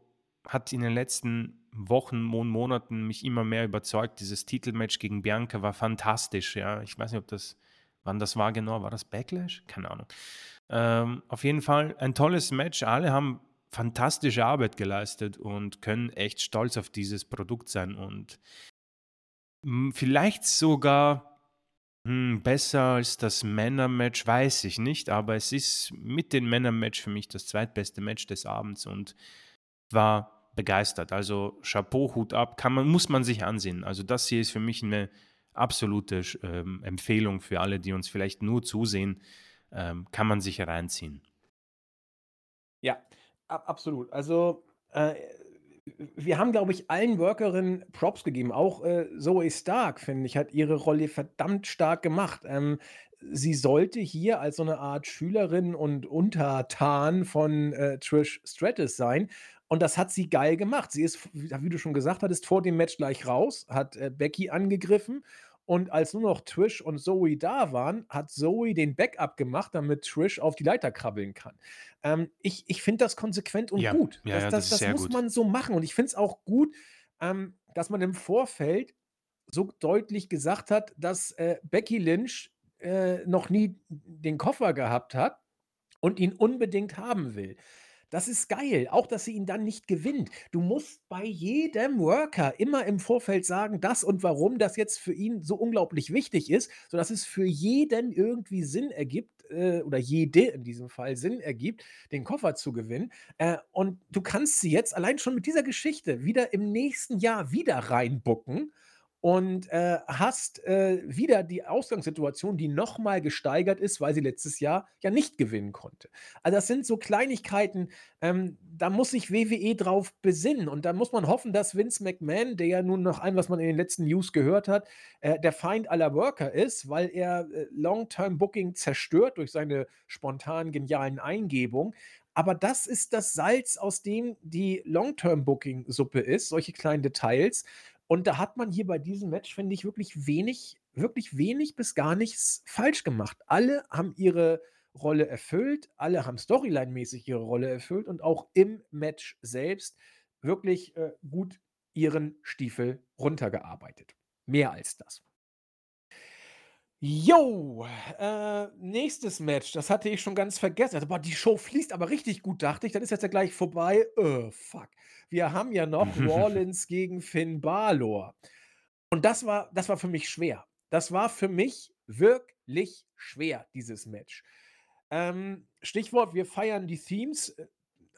hat in den letzten Wochen Monaten mich immer mehr überzeugt. Dieses Titelmatch gegen Bianca war fantastisch. Ja, ich weiß nicht, ob das Wann das war genau, war das Backlash? Keine Ahnung. Ähm, auf jeden Fall ein tolles Match. Alle haben fantastische Arbeit geleistet und können echt stolz auf dieses Produkt sein und hm, vielleicht sogar hm, besser als das Männermatch, weiß ich nicht, aber es ist mit dem Männermatch für mich das zweitbeste Match des Abends und war begeistert. Also Chapeau, Hut ab, kann man, muss man sich ansehen. Also das hier ist für mich eine absolute ähm, Empfehlung für alle, die uns vielleicht nur zusehen, ähm, kann man sich reinziehen.
Ja, absolut. Also äh, wir haben, glaube ich, allen Workerinnen Props gegeben. Auch äh, Zoe Stark, finde ich, hat ihre Rolle verdammt stark gemacht. Ähm, sie sollte hier als so eine Art Schülerin und Untertan von äh, Trish Stratus sein. Und das hat sie geil gemacht. Sie ist, wie du schon gesagt hattest, vor dem Match gleich raus, hat äh, Becky angegriffen und als nur noch Trish und Zoe da waren, hat Zoe den Backup gemacht, damit Trish auf die Leiter krabbeln kann. Ähm, ich ich finde das konsequent und
Ja,
gut.
ja,
Das,
ja, das
das, das muss
gut.
man so machen. Und ich finde es auch gut, ähm, dass man im Vorfeld so deutlich gesagt hat, dass äh, Becky Lynch äh, noch nie den Koffer gehabt hat und ihn unbedingt haben will. Das ist geil, auch dass sie ihn dann nicht gewinnt. Du musst bei jedem Worker immer im Vorfeld sagen, das und warum das jetzt für ihn so unglaublich wichtig ist, sodass es für jeden irgendwie Sinn ergibt, äh, oder jede in diesem Fall Sinn ergibt, den Koffer zu gewinnen. Äh, und du kannst sie jetzt allein schon mit dieser Geschichte wieder im nächsten Jahr wieder reinbucken und äh, hast äh, wieder die Ausgangssituation, die noch mal gesteigert ist, weil sie letztes Jahr ja nicht gewinnen konnte. Also, das sind so Kleinigkeiten, ähm, da muss sich WWE drauf besinnen und da muss man hoffen, dass Vince McMahon, der ja nun nach allem, was man in den letzten News gehört hat, äh, der Feind aller Worker ist, weil er äh, Long-Term-Booking zerstört durch seine spontan genialen Eingebungen. Aber das ist das Salz, aus dem die Long-Term-Booking-Suppe ist, solche kleinen Details. Und da hat man hier bei diesem Match, finde ich, wirklich wenig wirklich wenig bis gar nichts falsch gemacht. Alle haben ihre Rolle erfüllt, alle haben storyline-mäßig ihre Rolle erfüllt und auch im Match selbst wirklich, äh, gut ihren Stiefel runtergearbeitet. Mehr als das. Jo, äh, nächstes Match, das hatte ich schon ganz vergessen. Also, boah, die Show fließt aber richtig gut, dachte ich. Dann ist jetzt ja gleich vorbei. Äh, fuck. Wir haben ja noch Rollins gegen Finn Balor. Und das war das war für mich schwer. Das war für mich wirklich schwer, dieses Match. Ähm, Stichwort, wir feiern die Themes,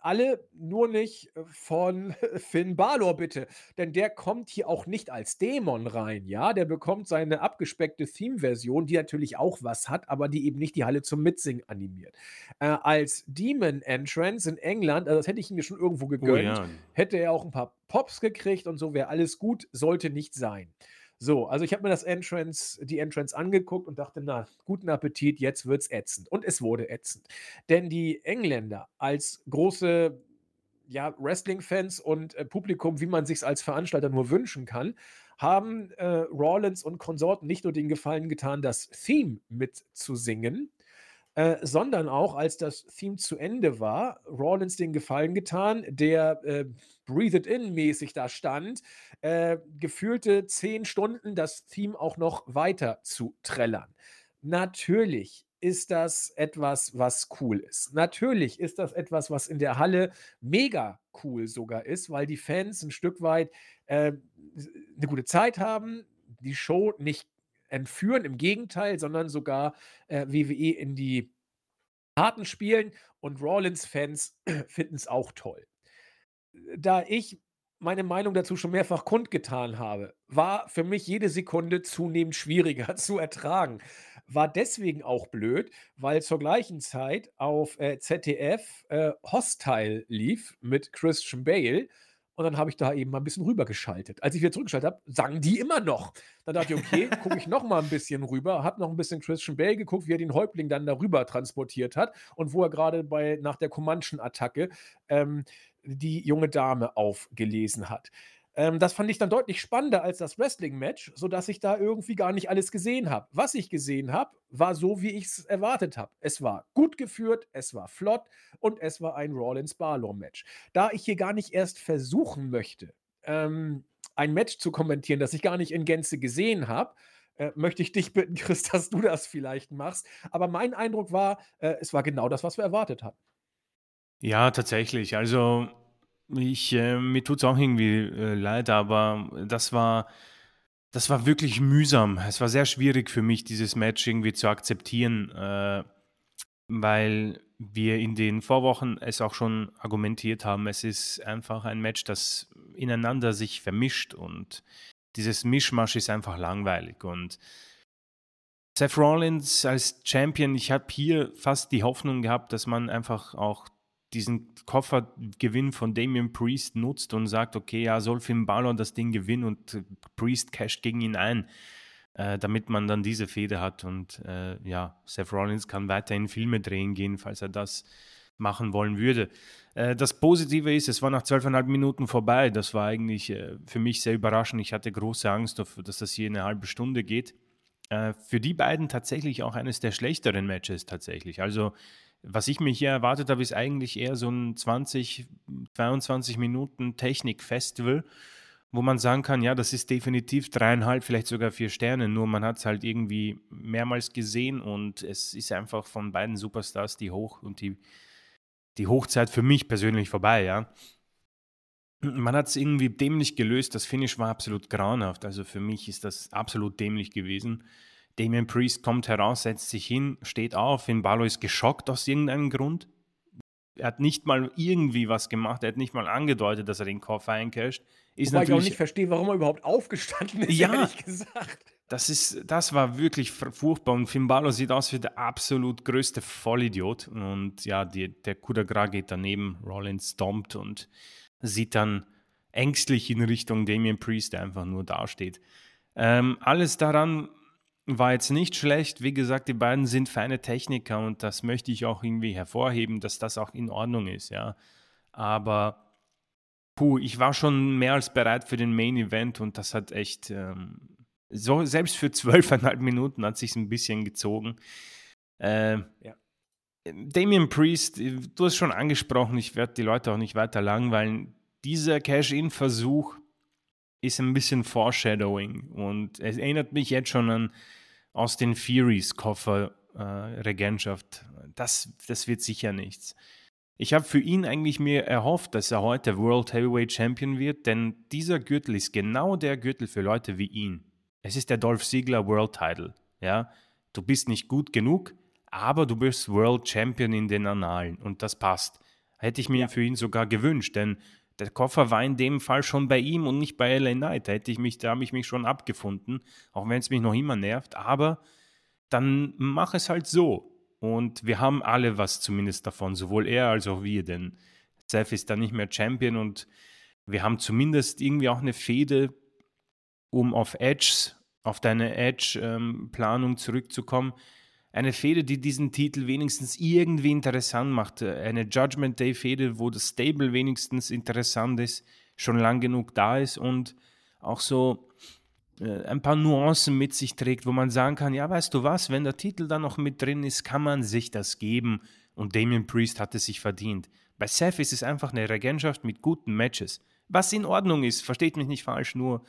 alle, nur nicht äh, von Finn Balor bitte, denn der kommt hier auch nicht als Dämon rein, ja? Der bekommt seine abgespeckte Theme-Version, die natürlich auch was hat, aber die eben nicht die Halle zum Mitsingen animiert. Äh, als Demon Entrance in England, also das hätte ich mir schon irgendwo
Oh
gegönnt,
ja.
hätte er auch ein paar Pops gekriegt und so wäre alles gut, sollte nicht sein. So, also ich habe mir das Entrance die Entrance angeguckt und dachte: „Na, guten Appetit, jetzt wird's ätzend.“ Und es wurde ätzend. Denn die Engländer als große, ja, Wrestling-Fans und, äh, Publikum, wie man sich's als Veranstalter nur wünschen kann, haben, äh, Rollins und Konsorten nicht nur den Gefallen getan, das Theme mitzusingen, äh, sondern auch, als das Theme zu Ende war, Rollins den Gefallen getan, der, äh, Breathe It In mäßig da stand, äh, gefühlte 10 Stunden das Theme auch noch weiter zu trällern. Natürlich ist das etwas, was cool ist. Natürlich ist das etwas, was in der Halle mega cool sogar ist, weil die Fans ein Stück weit, äh, s 'ne gute Zeit haben, die Show nicht entführen, im Gegenteil, sondern sogar, äh, WWE in die Karten spielen und Rollins-Fans finden's auch toll. Da ich meine Meinung dazu schon mehrfach kundgetan habe, war für mich jede Sekunde zunehmend schwieriger zu ertragen. War deswegen auch blöd, weil zur gleichen Zeit auf, äh, ZDF, äh, Hostile lief mit Christian Bale und dann habe ich da eben mal 'n bisschen rübergeschaltet. Als ich wieder zurückgeschaltet habe, sangen die immer noch. Dann dachte ich: „Okay, gucke ich noch mal 'n bisschen rüber“, habe noch 'n bisschen Christian Bale geguckt, wie er den Häuptling dann da rüber transportiert hat und wo er grade bei nach der Comanchen-Attacke, ähm, die junge Dame aufgelesen hat. Ähm, das fand ich dann deutlich spannender als das Wrestling-Match, sodass ich da irgendwie gar nicht alles gesehen habe. Was ich gesehen habe, war so, wie ich's erwartet habe. Es war gut geführt, es war flott und es war ein Rollins-Balor-Match. Da ich hier gar nicht erst versuchen möchte, ähm, ein Match zu kommentieren, das ich gar nicht in Gänze gesehen habe, äh, möchte ich dich bitten, Chris, dass du das vielleicht machst. Aber mein Eindruck war, äh, es war genau das, was wir erwartet hatten.
Ja, tatsächlich. Also ich, äh, mir tut es auch irgendwie äh, leid, aber das war, das war wirklich mühsam. Es war sehr schwierig für mich, dieses Match irgendwie zu akzeptieren, äh, weil wir in den Vorwochen es auch schon argumentiert haben. Es ist einfach ein Match, das ineinander sich vermischt und dieses Mischmasch ist einfach langweilig. Und Seth Rollins als Champion, ich habe hier fast die Hoffnung gehabt, dass man einfach auch diesen Koffergewinn von Damian Priest nutzt und sagt, okay, ja, soll Finn Balor das Ding gewinnen und Priest casht gegen ihn ein, äh, damit man dann diese Fehde hat und äh, ja, Seth Rollins kann weiterhin Filme drehen gehen, falls er das machen wollen würde. Äh, das Positive ist, es war nach zwölfeinhalb Minuten vorbei. Das war eigentlich äh, für mich sehr überraschend. Ich hatte große Angst, dass das hier eine halbe Stunde geht. Äh, für die beiden tatsächlich auch eines der schlechteren Matches tatsächlich. Also was ich mir hier erwartet habe, ist eigentlich eher so ein 20, 22 Minuten Technik-Festival, wo man sagen kann, ja, das ist definitiv dreieinhalb, vielleicht sogar vier Sterne, nur man hat es halt irgendwie mehrmals gesehen und es ist einfach von beiden Superstars die Hoch- und die, die Hochzeit für mich persönlich vorbei, ja. Man hat es irgendwie dämlich gelöst, das Finish war absolut grauenhaft, also für mich ist das absolut dämlich gewesen. Damien Priest kommt heraus, setzt sich hin, steht auf. Finn Balor ist geschockt aus irgendeinem Grund. Er hat nicht mal irgendwie was gemacht. Er hat nicht mal angedeutet, dass er den Koffer eincasht.
Ist Wobei ich auch nicht verstehe, warum er überhaupt aufgestanden ist,
ja, ehrlich gesagt. Das, ist, das war wirklich furchtbar. Und Finn Balor sieht aus wie der absolut größte Vollidiot. Und ja, die, der Coup de Gras geht daneben. Rollins stompt und sieht dann ängstlich in Richtung Damien Priest, der einfach nur dasteht. Ähm, alles daran war jetzt nicht schlecht. Wie gesagt, die beiden sind feine Techniker und das möchte ich auch irgendwie hervorheben, dass das auch in Ordnung ist, ja. Aber puh, ich war schon mehr als bereit für den Main Event und das hat echt, ähm, so, selbst für zwölfeinhalb Minuten hat sich ein bisschen gezogen. Äh, ja. Damien Priest, du hast schon angesprochen, ich werde die Leute auch nicht weiter langweilen. Dieser Cash-In-Versuch ist ein bisschen Foreshadowing und es erinnert mich jetzt schon an aus den Furies Koffer äh, Regentschaft. Das, das wird sicher nichts. Ich habe für ihn eigentlich mir erhofft, dass er heute World Heavyweight Champion wird, denn dieser Gürtel ist genau der Gürtel für Leute wie ihn. Es ist der Dolph Ziegler World Title. Ja, du bist nicht gut genug, aber du bist World Champion in den Annalen und das passt. Hätte ich mir ja. für ihn sogar gewünscht, denn der Koffer war in dem Fall schon bei ihm und nicht bei LA Knight. Da hätte ich mich, da habe ich mich schon abgefunden, auch wenn es mich noch immer nervt. Aber dann mach es halt so. Und wir haben alle was zumindest davon, sowohl er als auch wir, denn Seth ist dann nicht mehr Champion und wir haben zumindest irgendwie auch eine Fehde, um auf Edge, auf deine Edge-Planung ähm, zurückzukommen eine Fehde, die diesen Titel wenigstens irgendwie interessant macht. Eine Judgment Day Fehde, wo das Stable wenigstens interessant ist, schon lang genug da ist und auch so äh, ein paar Nuancen mit sich trägt, wo man sagen kann, ja, weißt du was, wenn der Titel da noch mit drin ist, kann man sich das geben und Damien Priest hat es sich verdient. Bei Seth ist es einfach eine Regentschaft mit guten Matches. Was in Ordnung ist, versteht mich nicht falsch, nur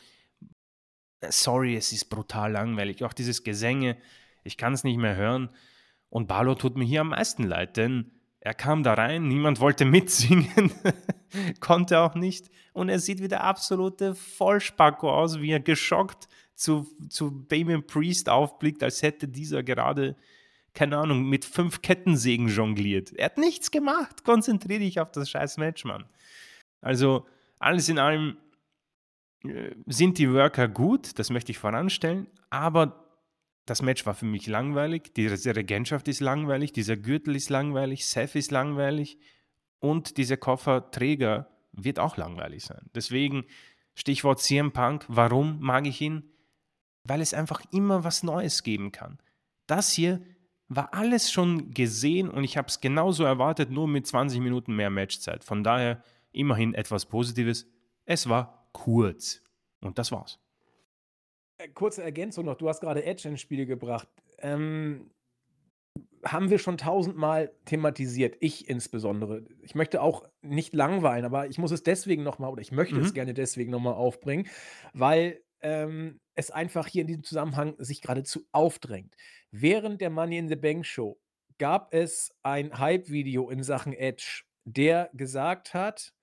äh, sorry, es ist brutal langweilig. Auch dieses Gesänge, ich kann es nicht mehr hören. Und Barlow tut mir hier am meisten leid, denn er kam da rein, niemand wollte mitsingen, konnte auch nicht. Und er sieht wie der absolute Vollspacko aus, wie er geschockt zu, zu Damien Priest aufblickt, als hätte dieser gerade, keine Ahnung, mit fünf Kettensägen jongliert. Er hat nichts gemacht. Konzentriere dich auf das scheiß Match, Mann. Also, alles in allem äh, sind die Worker gut, das möchte ich voranstellen, aber das Match war für mich langweilig, diese Regentschaft ist langweilig, dieser Gürtel ist langweilig, Seth ist langweilig und dieser Kofferträger wird auch langweilig sein. Deswegen Stichwort CM Punk, warum mag ich ihn? Weil es einfach immer was Neues geben kann. Das hier war alles schon gesehen und ich habe es genauso erwartet, nur mit 20 Minuten mehr Matchzeit. Von daher immerhin etwas Positives. Es war kurz. Und das war's.
Kurze Ergänzung noch, du hast gerade Edge ins Spiel gebracht. Ähm, haben wir schon tausendmal thematisiert, ich insbesondere. Ich möchte auch nicht langweilen, aber ich muss es deswegen nochmal, oder ich möchte mhm. es gerne deswegen nochmal aufbringen, weil ähm, es einfach hier in diesem Zusammenhang sich geradezu aufdrängt. Während der Money in the Bank Show gab es ein Hype-Video in Sachen Edge, der gesagt hat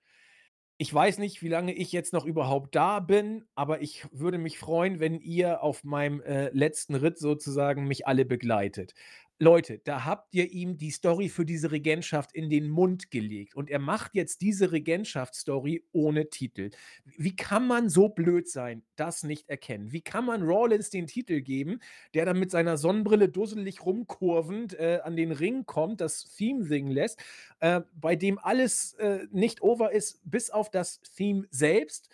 ich weiß nicht, wie lange ich jetzt noch überhaupt da bin, aber ich würde mich freuen, wenn ihr auf meinem, äh, letzten Ritt sozusagen mich alle begleitet. Leute, da habt ihr ihm die Story für diese Regentschaft in den Mund gelegt und er macht jetzt diese Regentschaftsstory ohne Titel. Wie kann man so blöd sein, das nicht erkennen? Wie kann man Rawlins den Titel geben, der dann mit seiner Sonnenbrille dusselig rumkurvend äh, an den Ring kommt, das Theme singen lässt, äh, bei dem alles äh, nicht over ist, bis auf das Theme selbst?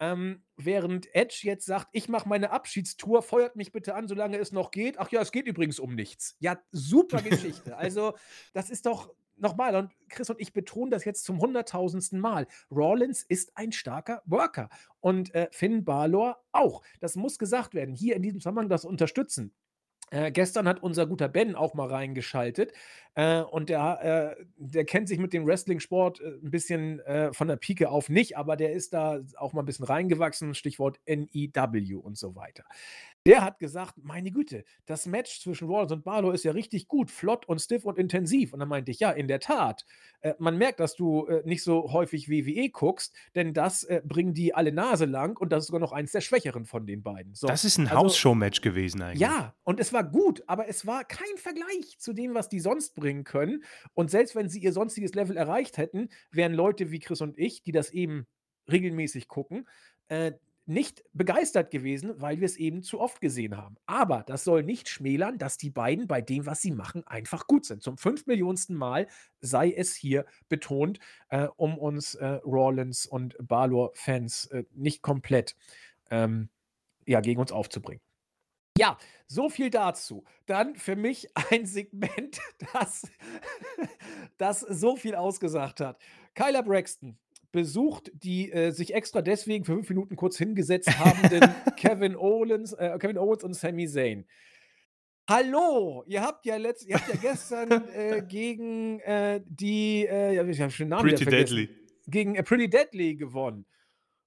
Ähm, während Edge jetzt sagt, ich mache meine Abschiedstour, feuert mich bitte an, solange es noch geht. Ach ja, es geht übrigens um nichts. Ja, super Geschichte. also, das ist doch nochmal, und Chris und ich betonen das jetzt zum hunderttausendsten Mal. Rollins ist ein starker Worker. Und äh, Finn Balor auch. Das muss gesagt werden. Hier in diesem Zusammenhang das unterstützen. Äh, gestern hat unser guter Ben auch mal reingeschaltet äh, und der, äh, der kennt sich mit dem Wrestling-Sport äh, ein bisschen äh, von der Pike auf nicht, aber der ist da auch mal ein bisschen reingewachsen, Stichwort NEW und so weiter. Der hat gesagt, meine Güte, das Match zwischen Rollins und Barlow ist ja richtig gut, flott und stiff und intensiv. Und dann meinte ich, ja, in der Tat. Äh, man merkt, dass du äh, nicht so häufig WWE guckst, denn das äh, bringen die alle Nase lang und das ist sogar noch eins der schwächeren von den beiden.
So, das ist ein also, Hausshow-Match gewesen eigentlich.
Ja, und es war gut, aber es war kein Vergleich zu dem, was die sonst bringen können. Und selbst wenn sie ihr sonstiges Level erreicht hätten, wären Leute wie Chris und ich, die das eben regelmäßig gucken, äh, nicht begeistert gewesen, weil wir es eben zu oft gesehen haben. Aber das soll nicht schmälern, dass die beiden bei dem, was sie machen, einfach gut sind. Zum fünf Millionsten Mal sei es hier betont, äh, um uns äh, Rawlins und Balor-Fans äh, nicht komplett ähm, ja, gegen uns aufzubringen. Ja, so viel dazu. Dann für mich ein Segment, das, das so viel ausgesagt hat. Kyler Braxton besucht, die äh, sich extra deswegen für fünf Minuten kurz hingesetzt haben, denn Kevin Owens, äh, Kevin Owens und Sami Zayn. Hallo, ihr habt ja letzt, ihr habt ja gestern äh, gegen äh, die, äh, ich habe schon den Namen
Pretty Deadly.
Gegen äh, Pretty Deadly gewonnen.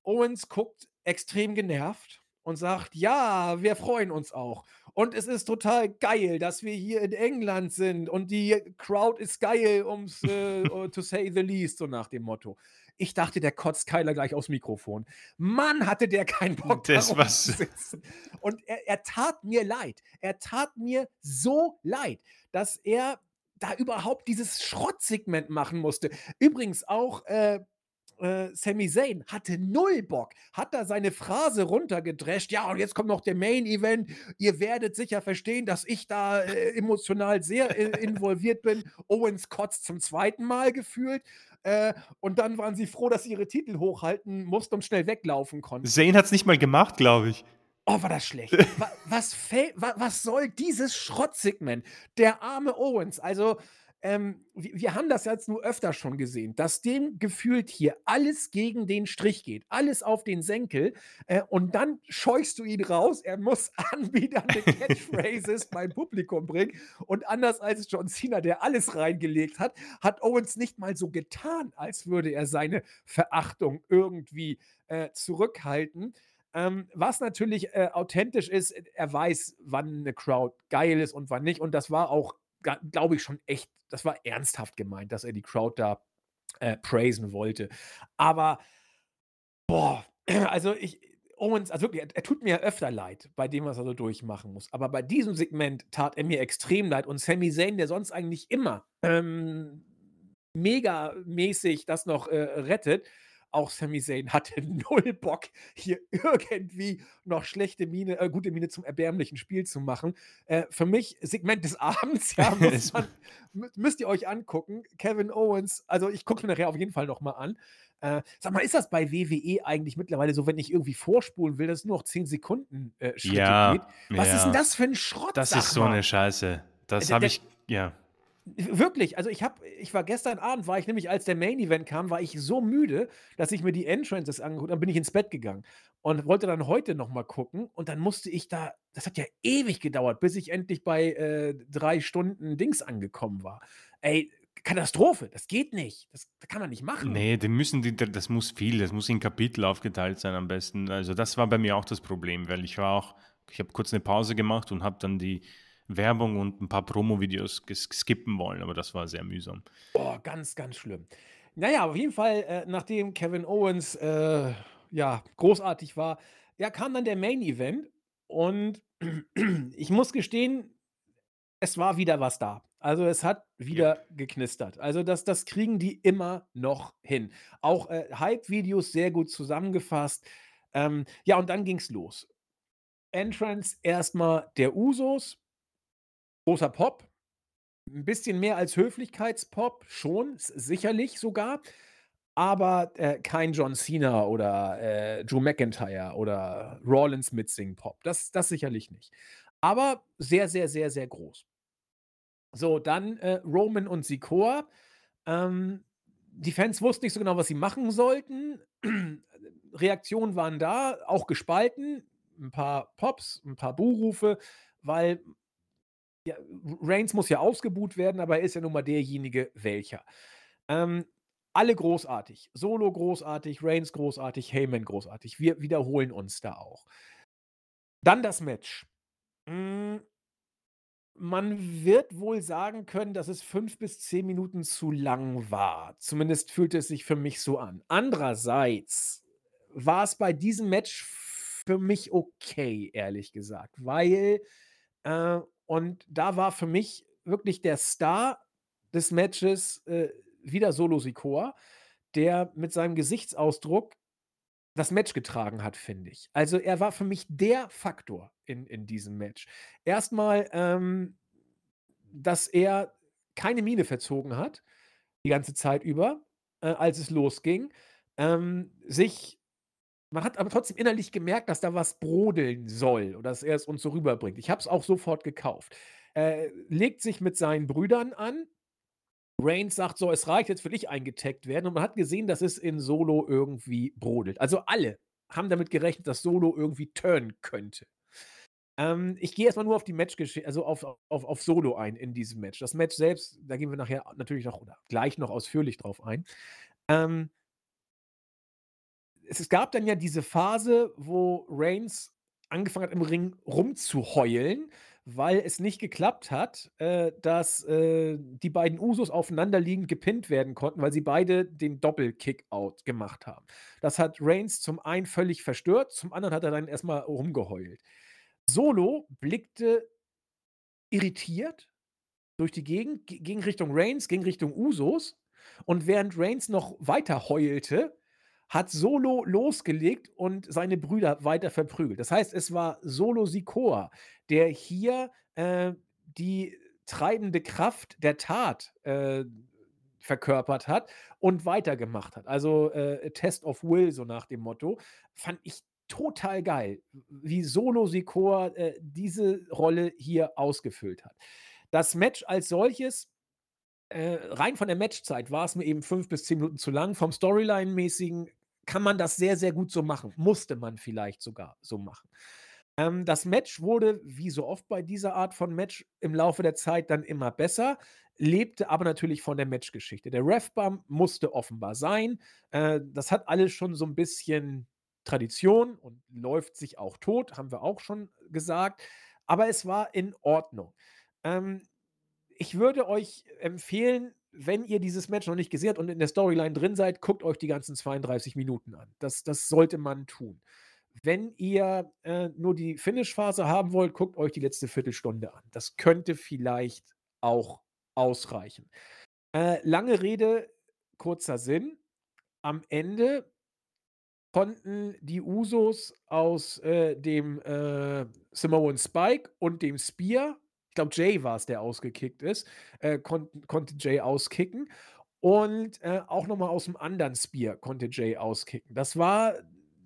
Owens guckt extrem genervt und sagt, ja, wir freuen uns auch. Und es ist total geil, dass wir hier in England sind und die Crowd ist geil, um äh, to say the least, so nach dem Motto. Ich dachte, der kotzt Kyler gleich aufs Mikrofon. Mann, hatte der keinen Bock
das was. zu
sitzen. Und er, er tat mir leid. Er tat mir so leid, dass er da überhaupt dieses Schrottsegment machen musste. Übrigens auch äh, äh, Sami Zayn hatte null Bock, hat da seine Phrase runtergedrescht. Ja, und jetzt kommt noch der Main Event. Ihr werdet sicher verstehen, dass ich da äh, emotional sehr äh, involviert bin. Owens kotzt zum zweiten Mal gefühlt. Äh, und dann waren sie froh, dass sie ihre Titel hochhalten mussten und schnell weglaufen konnten.
Zayn hat es nicht mal gemacht, glaube ich.
Oh, war das schlecht. was, was, was soll dieses Schrottsegment? Der arme Owens. Also, ähm, wir, haben das jetzt nur öfter schon gesehen, dass dem gefühlt hier alles gegen den Strich geht, alles auf den Senkel äh, und dann scheuchst du ihn raus, er muss anbiedernde Catchphrases beim Publikum bringen und anders als John Cena, der alles reingelegt hat, hat Owens nicht mal so getan, als würde er seine Verachtung irgendwie äh, zurückhalten. Ähm, was natürlich äh, authentisch ist, er weiß, wann eine Crowd geil ist und wann nicht. Und das war auch glaube ich, schon echt, das war ernsthaft gemeint, dass er die Crowd da äh, praisen wollte. Aber, boah, also ich, Owens, also wirklich, er, er, tut mir öfter leid bei dem, was er so durchmachen muss. Aber bei diesem Segment tat er mir extrem leid. Und Sami Zayn, der sonst eigentlich immer ähm, mega mäßig das noch äh, rettet, auch Sami Zayn hatte null Bock, hier irgendwie noch schlechte Miene, äh, gute Miene zum erbärmlichen Spiel zu machen. Äh, für mich Segment des Abends, ja, man, müsst ihr euch angucken. Kevin Owens, also ich gucke mir nachher auf jeden Fall nochmal an. Äh, sag mal, ist das bei WWE eigentlich mittlerweile so, wenn ich irgendwie vorspulen will, dass es nur noch 10 Sekunden äh, Schritte
ja,
geht? Was
ja.
ist denn das für ein Schrott?
Das ist so eine Scheiße. Das habe ich, ja.
Wirklich, also ich habe, ich war gestern Abend, war ich nämlich, als der Main Event kam, war ich so müde, dass ich mir die Entrances angeguckt habe, dann bin ich ins Bett gegangen und wollte dann heute nochmal gucken und dann musste ich da, das hat ja ewig gedauert, bis ich endlich bei äh, drei Stunden Dings angekommen war. Ey, Katastrophe, das geht nicht. Das kann man nicht machen.
Ne, die müssen die das muss viel das muss in Kapitel aufgeteilt sein am besten. Also, das war bei mir auch das Problem, weil ich war auch ich habe kurz 'ne Pause gemacht und habe dann die Werbung und 'n paar Promovideos skippen wollen, aber das war sehr mühsam.
Boah, ganz, ganz schlimm. Na ja, auf jeden Fall, äh, nachdem Kevin Owens, äh, ja, großartig war, ja, kam dann der Main Event und ich muss gestehen, es war wieder was da. Also, es hat wieder geknistert. Also, das das kriegen die immer noch hin. Auch, äh, Hype-Videos sehr gut zusammengefasst. Ähm, ja, und dann ging's los. Entrance erst mal der Usos. Großer Pop. 'N bisschen mehr als Höflichkeitspop schon, sicherlich sogar, aber, äh, kein John Cena oder, äh, Drew McIntyre oder Rollins Mitsingen-Pop. Das das sicherlich nicht. Aber sehr, sehr, sehr, sehr groß. So, dann, äh, Roman und Sikoa. Ähm, die Fans wussten nicht so genau, was sie machen sollten. Reaktionen waren da, auch gespalten. 'N paar Pops, 'n paar Buhrufe, weil ja, Reigns muss ja ausgebuht werden, aber er ist ja nun mal derjenige welcher. Ähm, alle großartig. Solo großartig, Reigns großartig, Heyman großartig. Wir wiederholen uns da auch. Dann das Match. Hm man wird wohl sagen können, dass es 5 bis 10 Minuten zu lang war. Zumindest fühlte es sich für mich so an. Andererseits war's bei diesem Match für mich okay, ehrlich gesagt, weil äh, und da war für mich wirklich der Star des Matches, äh, wieder Solo Sikoa, der mit seinem Gesichtsausdruck das Match getragen hat, finde ich. Also, er war für mich der Faktor in in diesem Match. Erst mal, ähm, dass er keine Miene verzogen hat, die ganze Zeit über, äh, als es losging. Ähm, sich man hat aber trotzdem innerlich gemerkt, dass da was brodeln soll und dass er es uns so rüberbringt. Ich habe es auch sofort gekauft. Äh, legt sich mit seinen Brüdern an. Reigns sagt so: „Es reicht, jetzt will ich eingetaggt werden.“ Und man hat gesehen, dass es in Solo irgendwie brodelt. Also, alle haben damit gerechnet, dass Solo irgendwie turnen könnte. Ähm, ich gehe erst mal nur auf die Matchgesch also, auf auf auf Solo ein in diesem Match. Das Match selbst, da gehen wir nachher natürlich noch oder gleich noch ausführlich drauf ein. Ähm es gab dann ja diese Phase, wo Reigns angefangen hat, im Ring rumzuheulen, weil es nicht geklappt hat, äh, dass, äh, die beiden Usos aufeinanderliegend gepinnt werden konnten, weil sie beide den Doppel-Kickout gemacht haben. Das hat Reigns zum einen völlig verstört, zum anderen hat er dann erst mal rumgeheult. Solo blickte irritiert durch die Gegend, ging Richtung Reigns, ging Richtung Usos und während Reigns noch weiter heulte, hat Solo losgelegt und seine Brüder weiter verprügelt. Das heißt, es war Solo Sikoa, der hier, äh, die treibende Kraft der Tat, äh, verkörpert hat und weitergemacht hat. Also, äh, Test of Will, so nach dem Motto. Fand ich total geil, wie Solo Sikoa, äh, diese Rolle hier ausgefüllt hat. Das Match als solches, äh, rein von der Matchzeit war's mir eben 5 bis 10 Minuten zu lang. Vom Storyline-mäßigen kann man das sehr, sehr gut so machen. Musste man vielleicht sogar so machen. Ähm, das Match wurde, wie so oft bei dieser Art von Match, im Laufe der Zeit dann immer besser, lebte aber natürlich von der Matchgeschichte. Der Ref-Bump musste offenbar sein. Äh, das hat alles schon so 'n bisschen Tradition und läuft sich auch tot, haben wir auch schon gesagt, aber es war in Ordnung. Ähm, ich würde euch empfehlen, wenn ihr dieses Match noch nicht gesehen habt und in der Storyline drin seid, guckt euch die ganzen 32 Minuten an. Das das sollte man tun. Wenn ihr, äh, nur die Finish-Phase haben wollt, guckt euch die letzte Viertelstunde an. Das könnte vielleicht auch ausreichen. Äh, lange Rede, kurzer Sinn. Am Ende konnten die Usos aus, äh, dem, äh, Samoan Spike und dem Spear ich glaube, Jay war's, der ausgekickt ist, äh, konnten konnte Jay auskicken und, äh, auch noch mal aus'm anderen Spear konnte Jay auskicken. Das war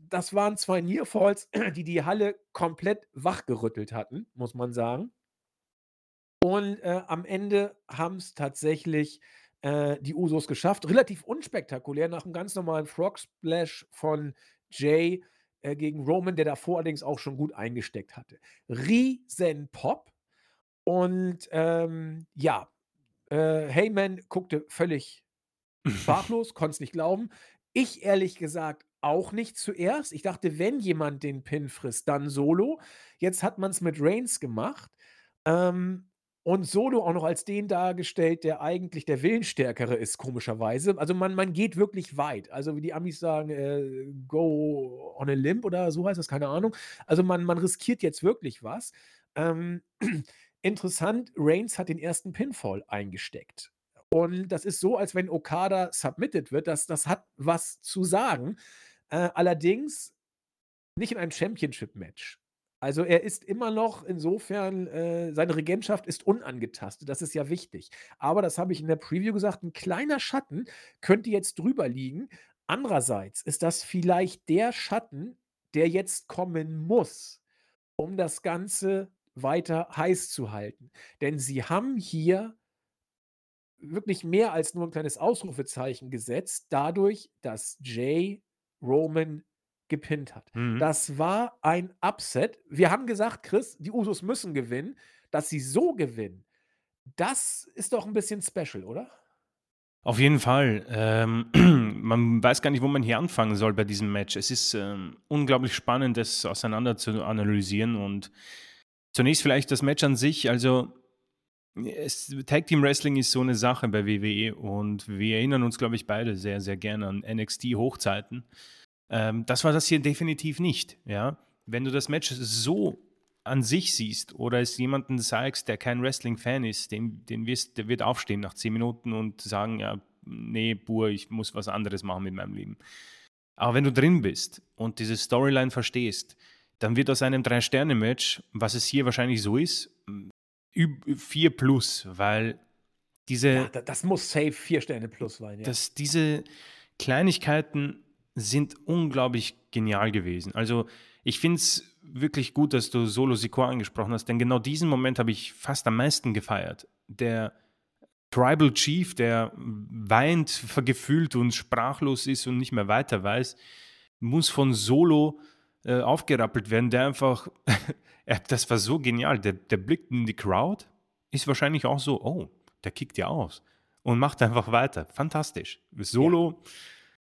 das waren 2 Nearfalls, die die Halle komplett wachgerüttelt hatten, muss man sagen. Und, äh, am Ende haben's tatsächlich, äh, die Usos geschafft. Relativ unspektakulär nach 'm ganz normalen Frog Splash von Jay, äh, gegen Roman, der davor allerdings auch schon gut eingesteckt hatte. Riesenpop und, ähm, ja, Äh, Heyman guckte völlig sprachlos, konnte es nicht glauben. Ich ehrlich gesagt auch nicht zuerst. Ich dachte, wenn jemand den Pin frisst, dann Solo. Jetzt hat man es mit Reigns gemacht. Ähm, und Solo auch noch als den dargestellt, der eigentlich der Willensstärkere ist, komischerweise. Also man, man geht wirklich weit. Also wie die Amis sagen, äh, go on a limb oder so heißt das, keine Ahnung. Also man, man riskiert jetzt wirklich was. Ähm, interessant, Reigns hat den ersten Pinfall eingesteckt. Und das ist so, als wenn Okada submitted wird. Das, das hat was zu sagen. Äh, allerdings nicht in einem Championship-Match. Also er ist immer noch insofern, äh, seine Regentschaft ist unangetastet. Das ist ja wichtig. Aber das habe ich in der Preview gesagt, ein kleiner Schatten könnte jetzt drüber liegen. Andererseits ist das vielleicht der Schatten, der jetzt kommen muss, um das Ganze weiter heiß zu halten. Denn sie haben hier wirklich mehr als nur ein kleines Ausrufezeichen gesetzt, dadurch, dass Jay Roman gepinnt hat.
Mhm.
Das war ein Upset. Wir haben gesagt, Chris, die Usos müssen gewinnen. Dass sie so gewinnen, das ist doch ein bisschen special, oder?
Auf jeden Fall. Ähm, man weiß gar nicht, wo man hier anfangen soll bei diesem Match. Es ist ähm, unglaublich spannend, das auseinander zu analysieren. Und zunächst vielleicht das Match an sich. Also, Tag Team Wrestling ist so eine Sache bei WWE und wir erinnern uns, glaube ich, beide sehr, sehr gerne an NXT-Hochzeiten. Ähm, das war das hier definitiv nicht. Ja? Wenn du das Match so an sich siehst oder es jemanden zeigst, der kein Wrestling-Fan ist, den, den wirst, der wird aufstehen nach zehn Minuten und sagen, ja, nee, Bur, ich muss was anderes machen mit meinem Leben. Aber wenn du drin bist und diese Storyline verstehst, dann wird aus einem Drei-Sterne-Match, was es hier wahrscheinlich so ist, vier plus, weil diese. Ja,
das muss safe vier Sterne plus sein, ja.
Dass diese Kleinigkeiten sind unglaublich genial gewesen. Also ich finde es wirklich gut, dass du Solo Sikoa angesprochen hast, denn genau diesen Moment habe ich fast am meisten gefeiert. Der Tribal Chief, der weint, vergefühlt und sprachlos ist und nicht mehr weiter weiß, muss von Solo äh, aufgerappelt werden, der einfach, das war so genial, der, der blickt in die Crowd, ist wahrscheinlich auch so, oh, der kickt ja aus und macht einfach weiter. Fantastisch. Solo. Ja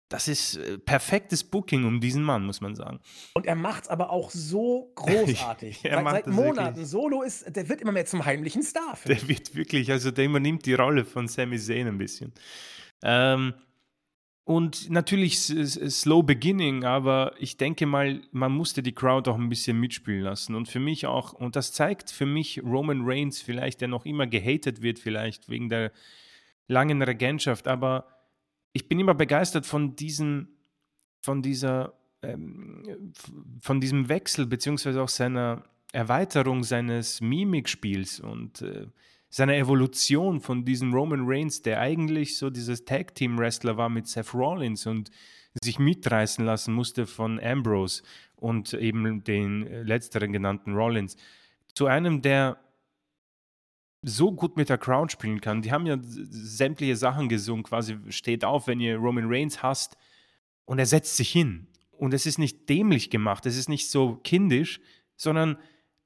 das ist äh, perfektes Booking um diesen Mann, muss man sagen.
Und er macht es aber auch so großartig. er seit, seit Monaten. Wirklich. Solo ist, der wird immer mehr zum heimlichen Star.
Der wird wirklich, also der übernimmt die Rolle von Sami Zayn ein bisschen. Ähm, und natürlich slow beginning, aber ich denke mal, man musste die Crowd auch ein bisschen mitspielen lassen. Und für mich auch, und das zeigt für mich Roman Reigns vielleicht, der noch immer gehatet wird, vielleicht wegen der langen Regentschaft, aber ich bin immer begeistert von diesem, von dieser, ähm, von diesem Wechsel, beziehungsweise auch seiner Erweiterung seines Mimikspiels und äh, seiner Evolution von diesem Roman Reigns, der eigentlich so dieses Tag-Team-Wrestler war mit Seth Rollins und sich mitreißen lassen musste von Ambrose und eben den letzteren genannten Rollins, zu einem, der so gut mit der Crowd spielen kann. Die haben ja sämtliche Sachen gesungen, quasi steht auf, wenn ihr Roman Reigns hasst und er setzt sich hin. Und es ist nicht dämlich gemacht, es ist nicht so kindisch, sondern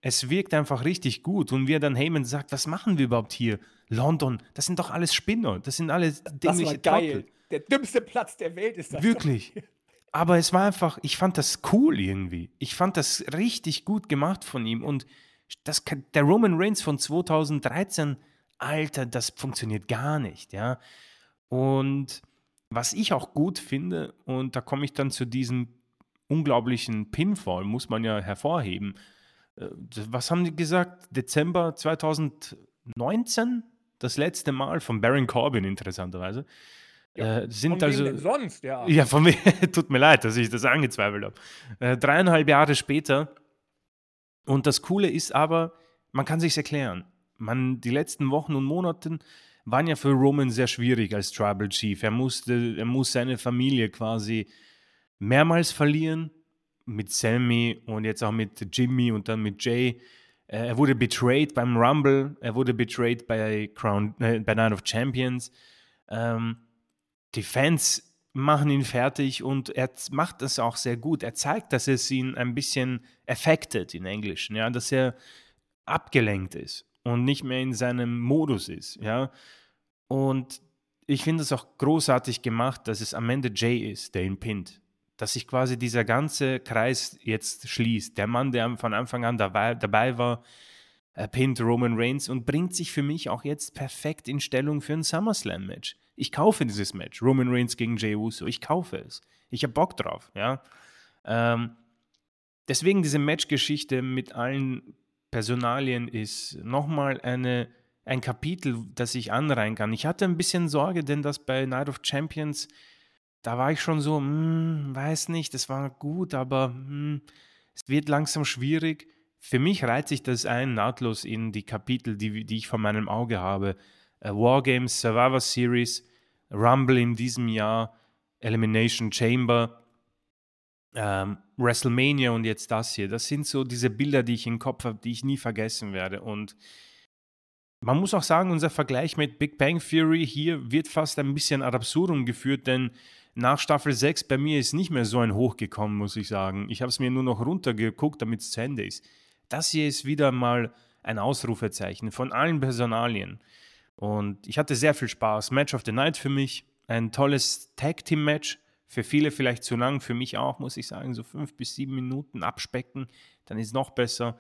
es wirkt einfach richtig gut. Und wie er dann Heyman sagt, was machen wir überhaupt hier? London, das sind doch alles Spinner, das sind alles dämliche
das war geil. Trottel. Der dümmste Platz der Welt ist das.
Wirklich. Doch. Aber es war einfach, ich fand das cool irgendwie. Ich fand das richtig gut gemacht von ihm und das der Roman Reigns von 2013, Alter, das funktioniert gar nicht, ja. Und was ich auch gut finde, und da komme ich dann zu diesem unglaublichen Pinfall, muss man ja hervorheben. Äh, was haben die gesagt? Dezember 2019? Das letzte Mal von Baron Corbin, interessanterweise.
Ja, äh, sind von also, denn sonst, ja.
Ja, von mir, tut mir leid, dass ich das angezweifelt habe. Äh, dreieinhalb Jahre später und das Coole ist aber, man kann sich erklären. Man, die letzten Wochen und Monate waren ja für Roman sehr schwierig als Tribal Chief. Er musste, er muss seine Familie quasi mehrmals verlieren mit Sammy und jetzt auch mit Jimmy und dann mit Jay. Äh, er wurde betrayed beim Rumble, er wurde betrayed bei, Crown, äh, bei Night of Champions. Ähm, die Fans machen ihn fertig und er macht das auch sehr gut. Er zeigt, dass es ihn ein bisschen affected in Englisch, ja, dass er abgelenkt ist und nicht mehr in seinem Modus ist, ja. Und ich finde es auch großartig gemacht, dass es am Ende Jay ist, der ihn pinnt. Dass sich quasi dieser ganze Kreis jetzt schließt. Der Mann, der von Anfang an dabei, dabei war, er pinnt Roman Reigns und bringt sich für mich auch jetzt perfekt in Stellung für ein SummerSlam-Match. Ich kaufe dieses Match, Roman Reigns gegen Jey Uso. Ich kaufe es. Ich habe Bock drauf, ja. Ähm, deswegen diese Matchgeschichte mit allen Personalien ist nochmal eine ein Kapitel, das ich anreihen kann. Ich hatte ein bisschen Sorge, denn das bei Night of Champions, da war ich schon so, hm, weiß nicht, das war gut, aber hm, es wird langsam schwierig. Für mich reiht sich das ein nahtlos in die Kapitel, die, die ich vor meinem Auge habe. Uh, Wargames, Survivor Series, Rumble in diesem Jahr, Elimination Chamber, ähm, WrestleMania und jetzt das hier. Das sind so diese Bilder, die ich im Kopf habe, die ich nie vergessen werde. Und man muss auch sagen, unser Vergleich mit Big Bang Theory hier wird fast ein bisschen ad absurdum geführt, denn nach Staffel 6 bei mir ist nicht mehr so ein Hoch gekommen, muss ich sagen. Ich habe es mir nur noch runtergeguckt, damit es zu Ende ist. Das hier ist wieder mal ein Ausrufezeichen von allen Personalien. Und ich hatte sehr viel Spaß. Match of the Night für mich, ein tolles Tag-Team-Match. Für viele vielleicht zu lang, für mich auch, muss ich sagen, so fünf bis sieben Minuten abspecken, dann ist es noch besser.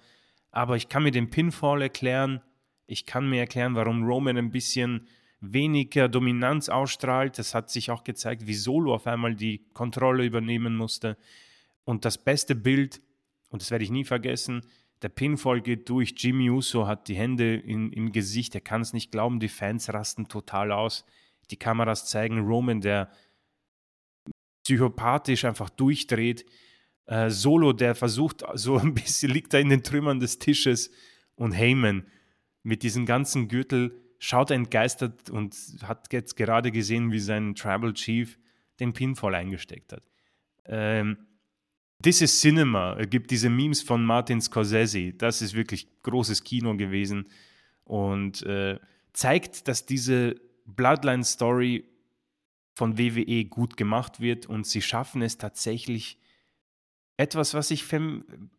Aber ich kann mir den Pinfall erklären, ich kann mir erklären, warum Roman ein bisschen weniger Dominanz ausstrahlt. Das hat sich auch gezeigt, wie Solo auf einmal die Kontrolle übernehmen musste. Und das beste Bild, und das werde ich nie vergessen, der Pinfall geht durch. Jimmy Uso hat die Hände in, im Gesicht. Er kann es nicht glauben. Die Fans rasten total aus. Die Kameras zeigen Roman, der psychopathisch einfach durchdreht. Äh, Solo, der versucht, so ein bisschen liegt da in den Trümmern des Tisches. Und Heyman, mit diesem ganzen Gürtel schaut entgeistert und hat jetzt gerade gesehen, wie sein Tribal Chief den Pinfall eingesteckt hat. Ähm, This is Cinema gibt diese Memes von Martin Scorsese. Das ist wirklich großes Kino gewesen und äh, zeigt, dass diese Bloodline-Story von WWE gut gemacht wird und sie schaffen es tatsächlich, etwas, was ich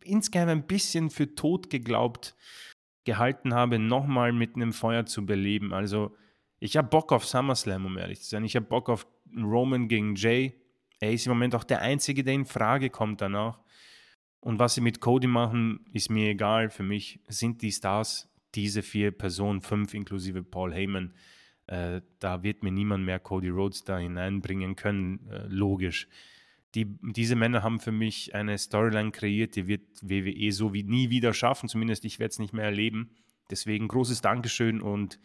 insgeheim ein bisschen für tot geglaubt habe, gehalten habe, nochmal mit einem Feuer zu beleben. Also ich habe Bock auf SummerSlam, um ehrlich zu sein. Ich habe Bock auf Roman gegen Jay. Er ist im Moment auch der Einzige, der in Frage kommt danach. Und was sie mit Cody machen, ist mir egal. Für mich sind die Stars diese vier Personen, fünf inklusive Paul Heyman. Äh, da wird mir niemand mehr Cody Rhodes da hineinbringen können, äh, logisch die, diese Männer haben für mich eine Storyline kreiert, die wird WWE so wie nie wieder schaffen, zumindest ich werde es nicht mehr erleben. Deswegen großes Dankeschön und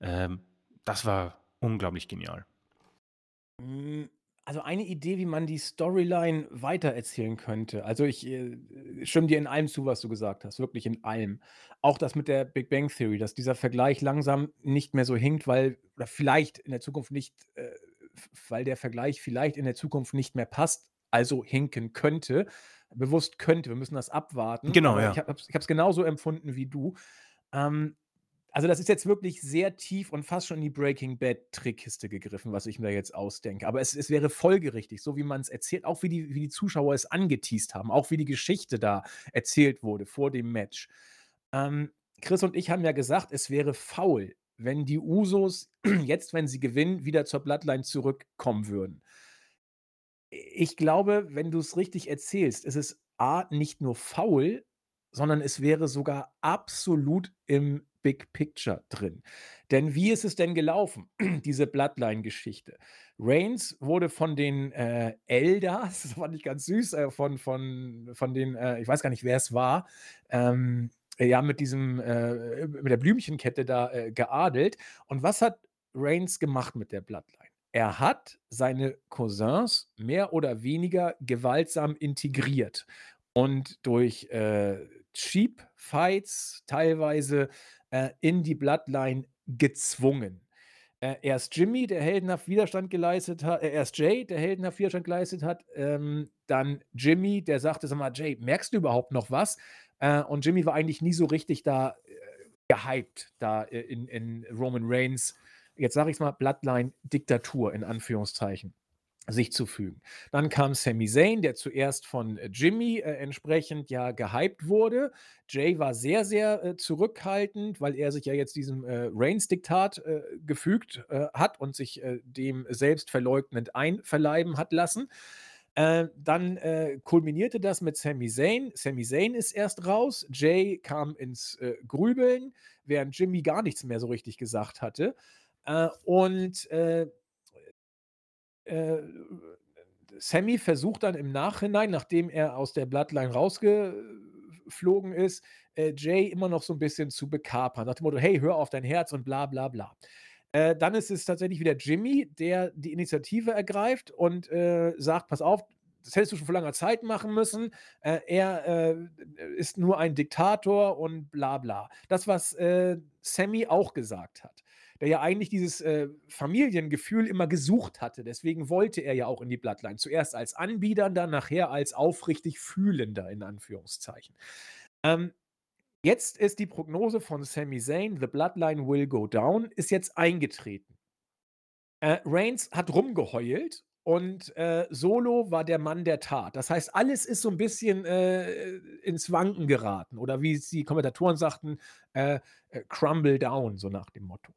ähm, das war unglaublich genial.
Mm, also eine Idee, wie man die Storyline weitererzählen könnte. Also ich äh, stimme dir in allem zu, was du gesagt hast, wirklich in allem. Auch das mit der Big Bang Theory, dass dieser Vergleich langsam nicht mehr so hinkt, weil, oder vielleicht in der Zukunft nicht äh, weil der Vergleich vielleicht in der Zukunft nicht mehr passt, also hinken könnte. Bewusst könnte, wir müssen das abwarten.
Genau, ja.
Ich habe es genauso empfunden wie du. Ähm, also das ist jetzt wirklich sehr tief und fast schon in die Breaking Bad Trickkiste gegriffen, was ich mir jetzt ausdenke. Aber es, es wäre folgerichtig, so wie man es erzählt, auch wie die, wie die Zuschauer es angeteased haben, auch wie die Geschichte da erzählt wurde vor dem Match. Ähm, Chris und ich haben ja gesagt, es wäre faul, wenn die Usos jetzt, wenn sie gewinnen, wieder zur Bloodline zurückkommen würden. Ich glaube, wenn du es richtig erzählst, ist es A, nicht nur faul, sondern es wäre sogar absolut im Big Picture drin. Denn wie ist es denn gelaufen, diese Bloodline-Geschichte? Reigns wurde von den äh, Elders, das fand ich ganz süß, äh, von, von, von den, äh, ich weiß gar nicht, wer es war, ähm, äh, ja, mit diesem, äh, mit der Blümchenkette da äh, geadelt. Und was hat Reigns gemacht mit der Bloodline? Er hat seine Cousins mehr oder weniger gewaltsam integriert und durch äh, Cheap Fights teilweise äh, in die Bloodline gezwungen. Äh, erst Jimmy, der heldenhaft Widerstand geleistet hat, äh, erst Jay, der heldenhaft Widerstand geleistet hat, ähm, dann Jimmy, der sagte, sag mal, Jay, merkst du überhaupt noch was? Äh, und Jimmy war eigentlich nie so richtig da äh, gehypt, da äh, in, in Roman Reigns, jetzt sage ich es mal, Bloodline-Diktatur in Anführungszeichen. sich zu fügen. Dann kam Sami Zayn, der zuerst von äh, Jimmy äh, entsprechend ja gehypt wurde. Jay war sehr, sehr äh, zurückhaltend, weil er sich ja jetzt diesem äh, Reigns-Diktat äh, gefügt hat und sich dem selbstverleugnend einverleiben hat lassen. Dann kulminierte das mit Sami Zayn. Sami Zayn ist erst raus. Jay kam ins Grübeln, während Jimmy gar nichts mehr so richtig gesagt hatte. und äh, Sammy versucht dann im Nachhinein, nachdem er aus der Bloodline rausgeflogen ist, äh, Jay immer noch so ein bisschen zu bekapern. Nach dem Motto: „Hey, hör auf dein Herz“ und bla bla bla. Äh, dann ist es tatsächlich wieder Jimmy, der die Initiative ergreift und, äh, sagt: „Pass auf, das hättest du schon vor langer Zeit machen müssen. Äh, er, äh, ist nur ein Diktator und bla bla.“ Das, was, äh, Sammy auch gesagt hat der ja eigentlich dieses äh, Familiengefühl immer gesucht hatte. Deswegen wollte er ja auch in die Bloodline. Zuerst als Anbieter, dann nachher als aufrichtig Fühlender, in Anführungszeichen. Ähm, jetzt ist die Prognose von Sami Zayn, The Bloodline will go down, ist jetzt eingetreten. Äh, Reigns hat rumgeheult und äh, Solo war der Mann der Tat. Das heißt, alles ist so ein bisschen äh, ins Wanken geraten. Oder wie die Kommentatoren sagten, äh, äh crumble down, so nach dem Motto.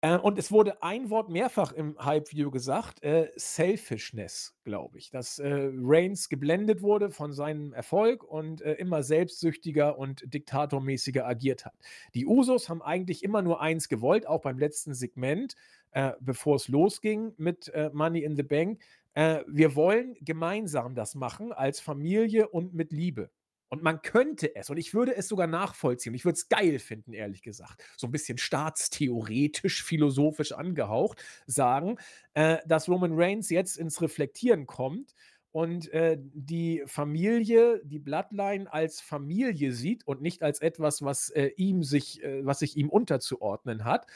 Äh, und es wurde ein Wort mehrfach im Hype-Video gesagt, äh, Selfishness, glaube ich, dass äh, Reigns geblendet wurde von seinem Erfolg und äh, immer selbstsüchtiger und diktatormäßiger agiert hat. Die Usos haben eigentlich immer nur eins gewollt, auch beim letzten Segment, äh, bevor es losging mit Money in the Bank. wir wollen gemeinsam das machen als Familie und mit Liebe. Und man könnte es, und ich würde es sogar nachvollziehen, ich würde es geil finden, ehrlich gesagt, so ein bisschen staatstheoretisch, philosophisch angehaucht, sagen, äh, dass Roman Reigns jetzt ins Reflektieren kommt und äh, die Familie, die Bloodline als Familie sieht und nicht als etwas, was äh, ihm sich, äh, was sich ihm unterzuordnen hat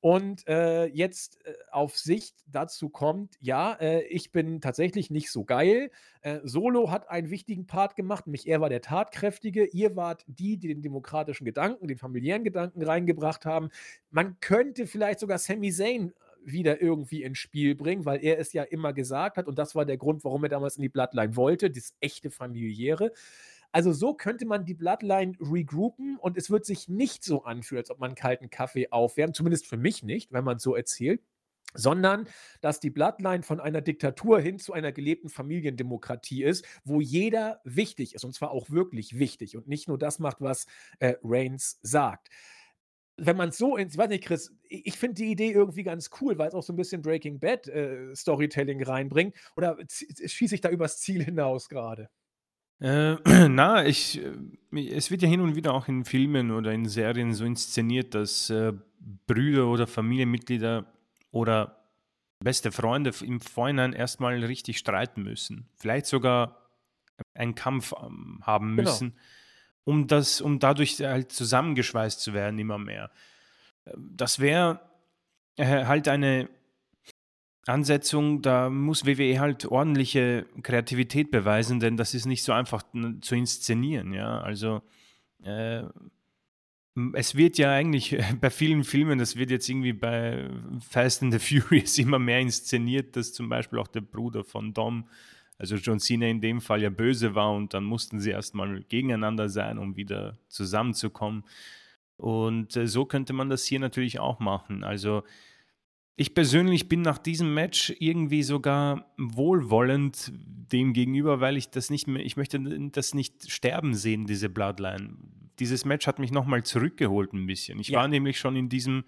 und äh, jetzt äh, auf Sicht dazu kommt, ja, äh, ich bin tatsächlich nicht so geil. Äh, Solo hat einen wichtigen Part gemacht, nämlich er war der Tatkräftige, ihr wart die, die den demokratischen Gedanken, den familiären Gedanken reingebracht haben. Man könnte vielleicht sogar Sami Zayn wieder irgendwie ins Spiel bringen, weil er es ja immer gesagt hat und das war der Grund, warum er damals in die Bloodline wollte, das echte familiäre. Also so könnte man die Bloodline regroupen und es wird sich nicht so anfühlen, als ob man kalten Kaffee aufwärmt, zumindest für mich nicht, wenn man es so erzählt sondern dass die Bloodline von einer Diktatur hin zu einer gelebten Familiendemokratie ist, wo jeder wichtig ist und zwar auch wirklich wichtig und nicht nur das macht, was äh, Reigns sagt. Wenn man es so ins, ich weiß nicht, Chris, ich finde die Idee irgendwie ganz cool, weil es auch so ein bisschen Breaking Bad äh, Storytelling reinbringt. Oder schieße ich da übers Ziel hinaus gerade?
Äh, na, ich, äh, es wird ja hin und wieder auch in Filmen oder in Serien so inszeniert, dass äh, Brüder oder Familienmitglieder oder beste Freunde im Vorhinein erstmal richtig streiten müssen. Vielleicht sogar einen Kampf ähm, haben genau. müssen, genau. um das, um dadurch halt zusammengeschweißt zu werden, immer mehr. Äh, das wäre äh, halt eine Ansetzung, da muss WWE halt ordentliche Kreativität beweisen, denn das ist nicht so einfach zu inszenieren, ja. Also äh, es wird ja eigentlich bei vielen Filmen, das wird jetzt irgendwie bei Fast and the Furious immer mehr inszeniert, dass zum Beispiel auch der Bruder von Dom, also John Cena in dem Fall ja böse war und dann mussten sie erstmal gegeneinander sein, um wieder zusammenzukommen. Und äh, so könnte man das hier natürlich auch machen. Also ich persönlich bin nach diesem Match irgendwie sogar wohlwollend dem gegenüber, weil ich das nicht mehr, ich möchte das nicht sterben sehen, diese Bloodline. Dieses Match hat mich nochmal zurückgeholt ein bisschen. Ich ja. war nämlich schon in diesem,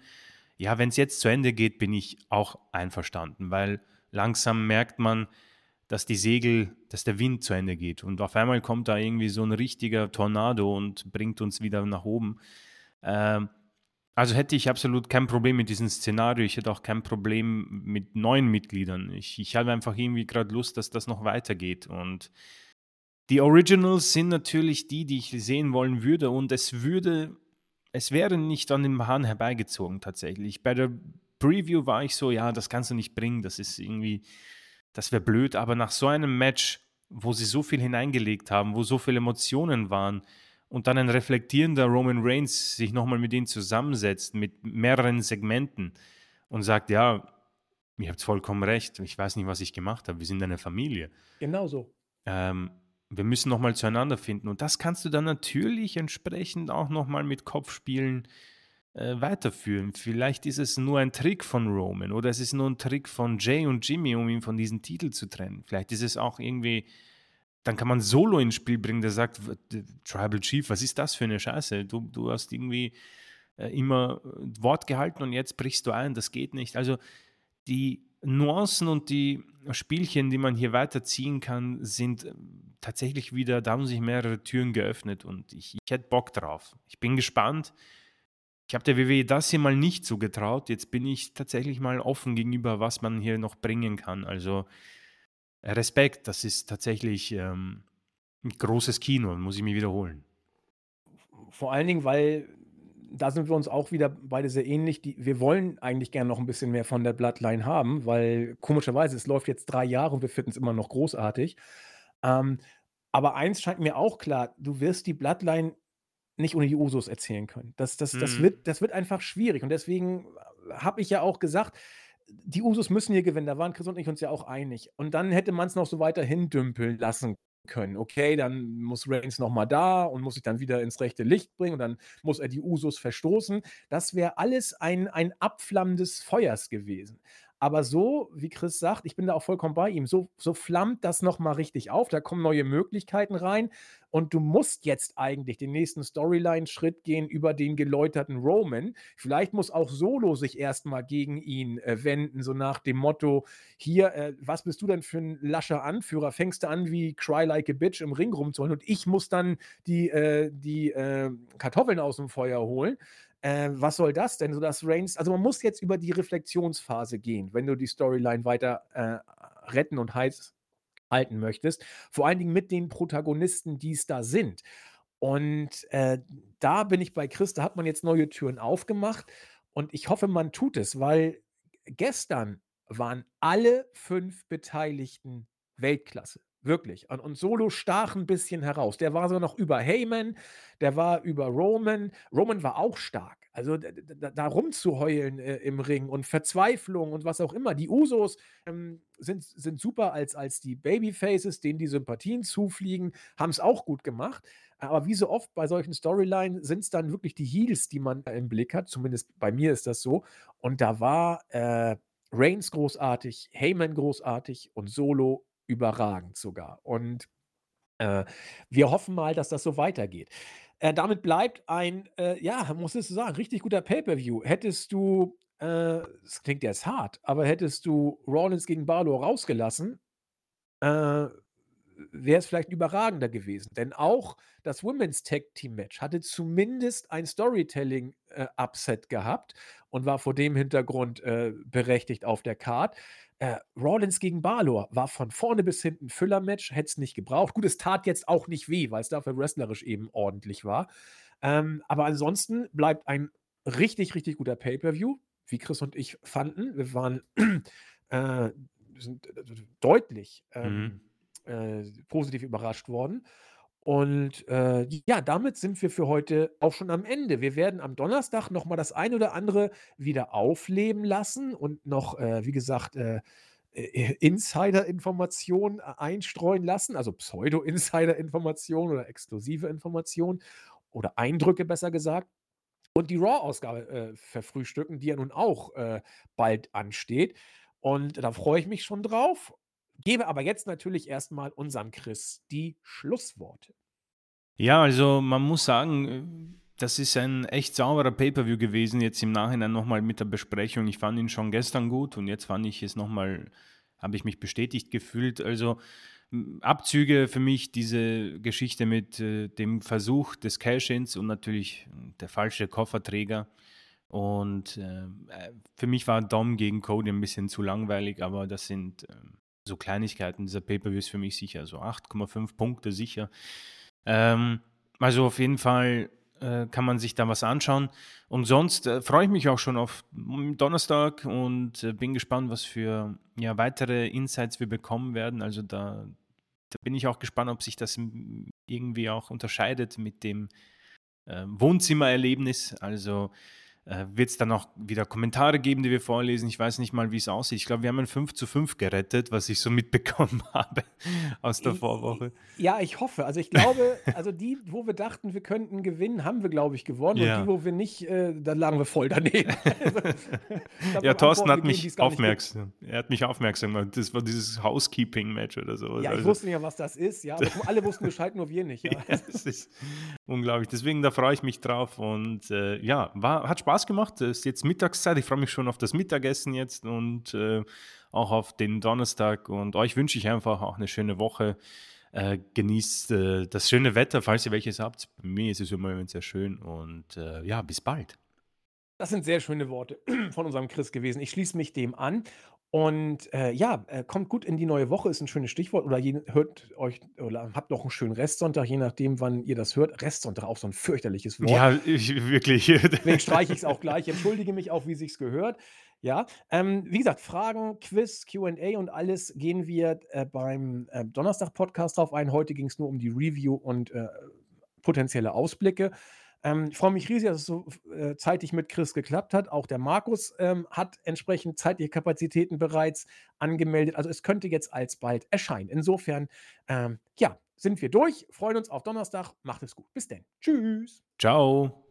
ja, wenn es jetzt zu Ende geht, bin ich auch einverstanden, weil langsam merkt man, dass die Segel, dass der Wind zu Ende geht. Und auf einmal kommt da irgendwie so ein richtiger Tornado und bringt uns wieder nach oben. Ähm, also hätte ich absolut kein Problem mit diesem Szenario. Ich hätte auch kein Problem mit neuen Mitgliedern. Ich, ich habe einfach irgendwie gerade Lust, dass das noch weitergeht. Und die Originals sind natürlich die, die ich sehen wollen würde. Und es würde, es wäre nicht an den Hahn herbeigezogen tatsächlich. Bei der Preview war ich so, ja, das kannst du nicht bringen. Das ist irgendwie, das wäre blöd. Aber nach so einem Match, wo sie so viel hineingelegt haben, wo so viele Emotionen waren, und dann ein reflektierender Roman Reigns sich nochmal mit ihnen zusammensetzt, mit mehreren Segmenten und sagt, ja, ihr habt vollkommen recht. Ich weiß nicht, was ich gemacht habe. Wir sind eine Familie.
Genau so.
Ähm, wir müssen nochmal zueinander finden. Und das kannst du dann natürlich entsprechend auch nochmal mit Kopfspielen äh, weiterführen. Vielleicht ist es nur ein Trick von Roman oder es ist nur ein Trick von Jay und Jimmy, um ihn von diesem Titel zu trennen. Vielleicht ist es auch irgendwie, dann kann man Solo ins Spiel bringen, der sagt, Tribal Chief, was ist das für eine Scheiße? Du, du hast irgendwie äh, immer Wort gehalten und jetzt brichst du ein, das geht nicht. Also die Nuancen und die Spielchen, die man hier weiterziehen kann, sind äh, tatsächlich wieder, da haben sich mehrere Türen geöffnet und ich, ich hätte Bock drauf. Ich bin gespannt. Ich habe der WWE das hier mal nicht so getraut. Jetzt bin ich tatsächlich mal offen gegenüber, was man hier noch bringen kann. Also Respekt, das ist tatsächlich ähm, ein großes Kino, muss ich mir wiederholen.
Vor allen Dingen, weil da sind wir uns auch wieder beide sehr ähnlich. Die, wir wollen eigentlich gerne noch ein bisschen mehr von der Bloodline haben, weil komischerweise, es läuft jetzt drei Jahre und wir finden es immer noch großartig. Ähm, aber eins scheint mir auch klar, du wirst die Bloodline nicht ohne die Usos erzählen können. Das, das, das,
Mhm.
wird, das wird einfach schwierig. Und deswegen habe ich ja auch gesagt, die Usos müssen hier gewinnen. Da waren Chris und ich uns ja auch einig. Und dann hätte man es noch so weiter hindümpeln lassen können. Okay, dann muss Reigns nochmal da und muss sich dann wieder ins rechte Licht bringen und dann muss er die Usos verstoßen. Das wäre alles ein, ein Abflammen des Feuers gewesen. Aber so, wie Chris sagt, ich bin da auch vollkommen bei ihm, so, so flammt das nochmal richtig auf, da kommen neue Möglichkeiten rein. Und du musst jetzt eigentlich den nächsten Storyline-Schritt gehen über den geläuterten Roman. Vielleicht muss auch Solo sich erstmal gegen ihn äh, wenden, so nach dem Motto, hier, äh, was bist du denn für ein lascher Anführer? Fängst du an wie Cry Like a Bitch im Ring rumzuholen? Und ich muss dann die, äh, die äh, Kartoffeln aus dem Feuer holen äh, was soll das denn? So Reigns, also man muss jetzt über die Reflexionsphase gehen, wenn du die Storyline weiter äh, retten und heiß halten möchtest. Vor allen Dingen mit den Protagonisten, die es da sind. Und äh, da bin ich bei Chris, da hat man jetzt neue Türen aufgemacht und ich hoffe, man tut es, weil gestern waren alle fünf Beteiligten Weltklasse. Wirklich. Und, und Solo stach ein bisschen heraus. Der war so noch über Heyman, der war über Roman. Roman war auch stark. Also da, da rumzuheulen äh, im Ring und Verzweiflung und was auch immer. Die Usos ähm, sind, sind super als, als die Babyfaces, denen die Sympathien zufliegen, haben es auch gut gemacht. Aber wie so oft bei solchen Storylines sind es dann wirklich die Heels, die man im Blick hat. Zumindest bei mir ist das so. Und da war äh, Reigns großartig, Heyman großartig und Solo überragend sogar. Und äh, wir hoffen mal, dass das so weitergeht. Äh, damit bleibt ein, äh, ja, muss ich sagen, richtig guter Pay-Per-View. Hättest du, äh, das klingt jetzt hart, aber hättest du Rollins gegen Balor rausgelassen, äh, wäre es vielleicht überragender gewesen. Denn auch das Women's Tag Team Match hatte zumindest ein Storytelling-Upset äh, gehabt und war vor dem Hintergrund berechtigt auf der Card. Äh, Rollins gegen Balor war von vorne bis hinten Füller-Match, hätte es nicht gebraucht. Gut, es tat jetzt auch nicht weh, weil es dafür wrestlerisch eben ordentlich war. Ähm, aber ansonsten bleibt ein richtig, richtig guter Pay-Per-View, wie Chris und ich fanden. Wir waren äh, sind äh, deutlich ähm,
Mhm.
äh, positiv überrascht worden. Und äh, ja, damit sind wir für heute auch schon am Ende. Wir werden am Donnerstag noch mal das ein oder andere wieder aufleben lassen und noch, äh, wie gesagt, äh, äh, Insider-Informationen äh, einstreuen lassen, also Pseudo-Insider-Informationen oder exklusive Informationen oder Eindrücke besser gesagt. Und die Raw-Ausgabe äh, verfrühstücken, die ja nun auch bald ansteht. Und da freue ich mich schon drauf. Gebe aber jetzt natürlich erstmal unserem Chris die Schlussworte.
Ja, also man muss sagen, äh, das ist ein echt sauberer Pay-per-view gewesen, jetzt im Nachhinein nochmal mit der Besprechung. Ich fand ihn schon gestern gut und jetzt fand ich es nochmal, habe ich mich bestätigt gefühlt. Also Abzüge für mich diese Geschichte mit äh, dem Versuch des Cash-ins und natürlich der falsche Kofferträger. Und äh, für mich war Dom gegen Cody ein bisschen zu langweilig, aber das sind äh, so Kleinigkeiten. Dieser Pay-Per-View ist für mich sicher, so 8,5 Punkte sicher. Ähm, also auf jeden Fall äh, kann man sich da was anschauen. Und sonst äh, freue ich mich auch schon auf Donnerstag und äh, bin gespannt, was für ja, weitere Insights wir bekommen werden. Also da, da bin ich auch gespannt, ob sich das irgendwie auch unterscheidet mit dem äh, Wohnzimmererlebnis. Also äh, wird es dann auch wieder Kommentare geben, die wir vorlesen. Ich weiß nicht mal, wie es aussieht. Ich glaube, wir haben ein 5 zu 5 gerettet, was ich so mitbekommen habe aus der Vorwoche.
Ja, ich hoffe. Also ich glaube, also die, wo wir dachten, wir könnten gewinnen, haben wir, glaube ich, gewonnen. Ja. Und die, wo wir nicht, äh, da lagen wir voll daneben.
Also, ja, Thorsten hat gegeben, mich aufmerksam. Er hat mich aufmerksam gemacht. Das war dieses Housekeeping-Match oder so.
Ja, ich also, wusste ja, was das ist. Ja, alle wussten Bescheid, nur wir nicht. Ja.
ja das ist unglaublich. Deswegen, da freue ich mich drauf. Und äh, ja, war, hat Spaß gemacht. Es ist jetzt Mittagszeit. Ich freue mich schon auf das Mittagessen jetzt und äh, auch auf den Donnerstag. Und euch wünsche ich einfach auch eine schöne Woche. Äh, genießt äh, das schöne Wetter, falls ihr welches habt. Bei mir ist es immer sehr schön. Und äh, ja, bis bald.
Das sind sehr schöne Worte von unserem Chris gewesen. Ich schließe mich dem an. Und äh, ja, äh, kommt gut in die neue Woche, ist ein schönes Stichwort. Oder je, hört euch oder habt noch einen schönen Restsonntag, je nachdem, wann ihr das hört. Restsonntag, auch so ein fürchterliches Wort.
Ja, ich, wirklich.
Deswegen streiche ich es auch gleich. Entschuldige mich auch, wie sich's gehört. Ja, ähm, wie gesagt, Fragen, Quiz, QA und alles gehen wir äh, beim äh, Donnerstag-Podcast drauf ein. Heute ging es nur um die Review und äh, potenzielle Ausblicke. Ähm, ich freue mich riesig, dass es so äh, zeitig mit Chris geklappt hat. Auch der Markus ähm, hat entsprechend zeitliche Kapazitäten bereits angemeldet. Also es könnte jetzt alsbald erscheinen. Insofern, ähm, ja, sind wir durch. Freuen uns auf Donnerstag. Macht es gut. Bis denn. Tschüss.
Ciao.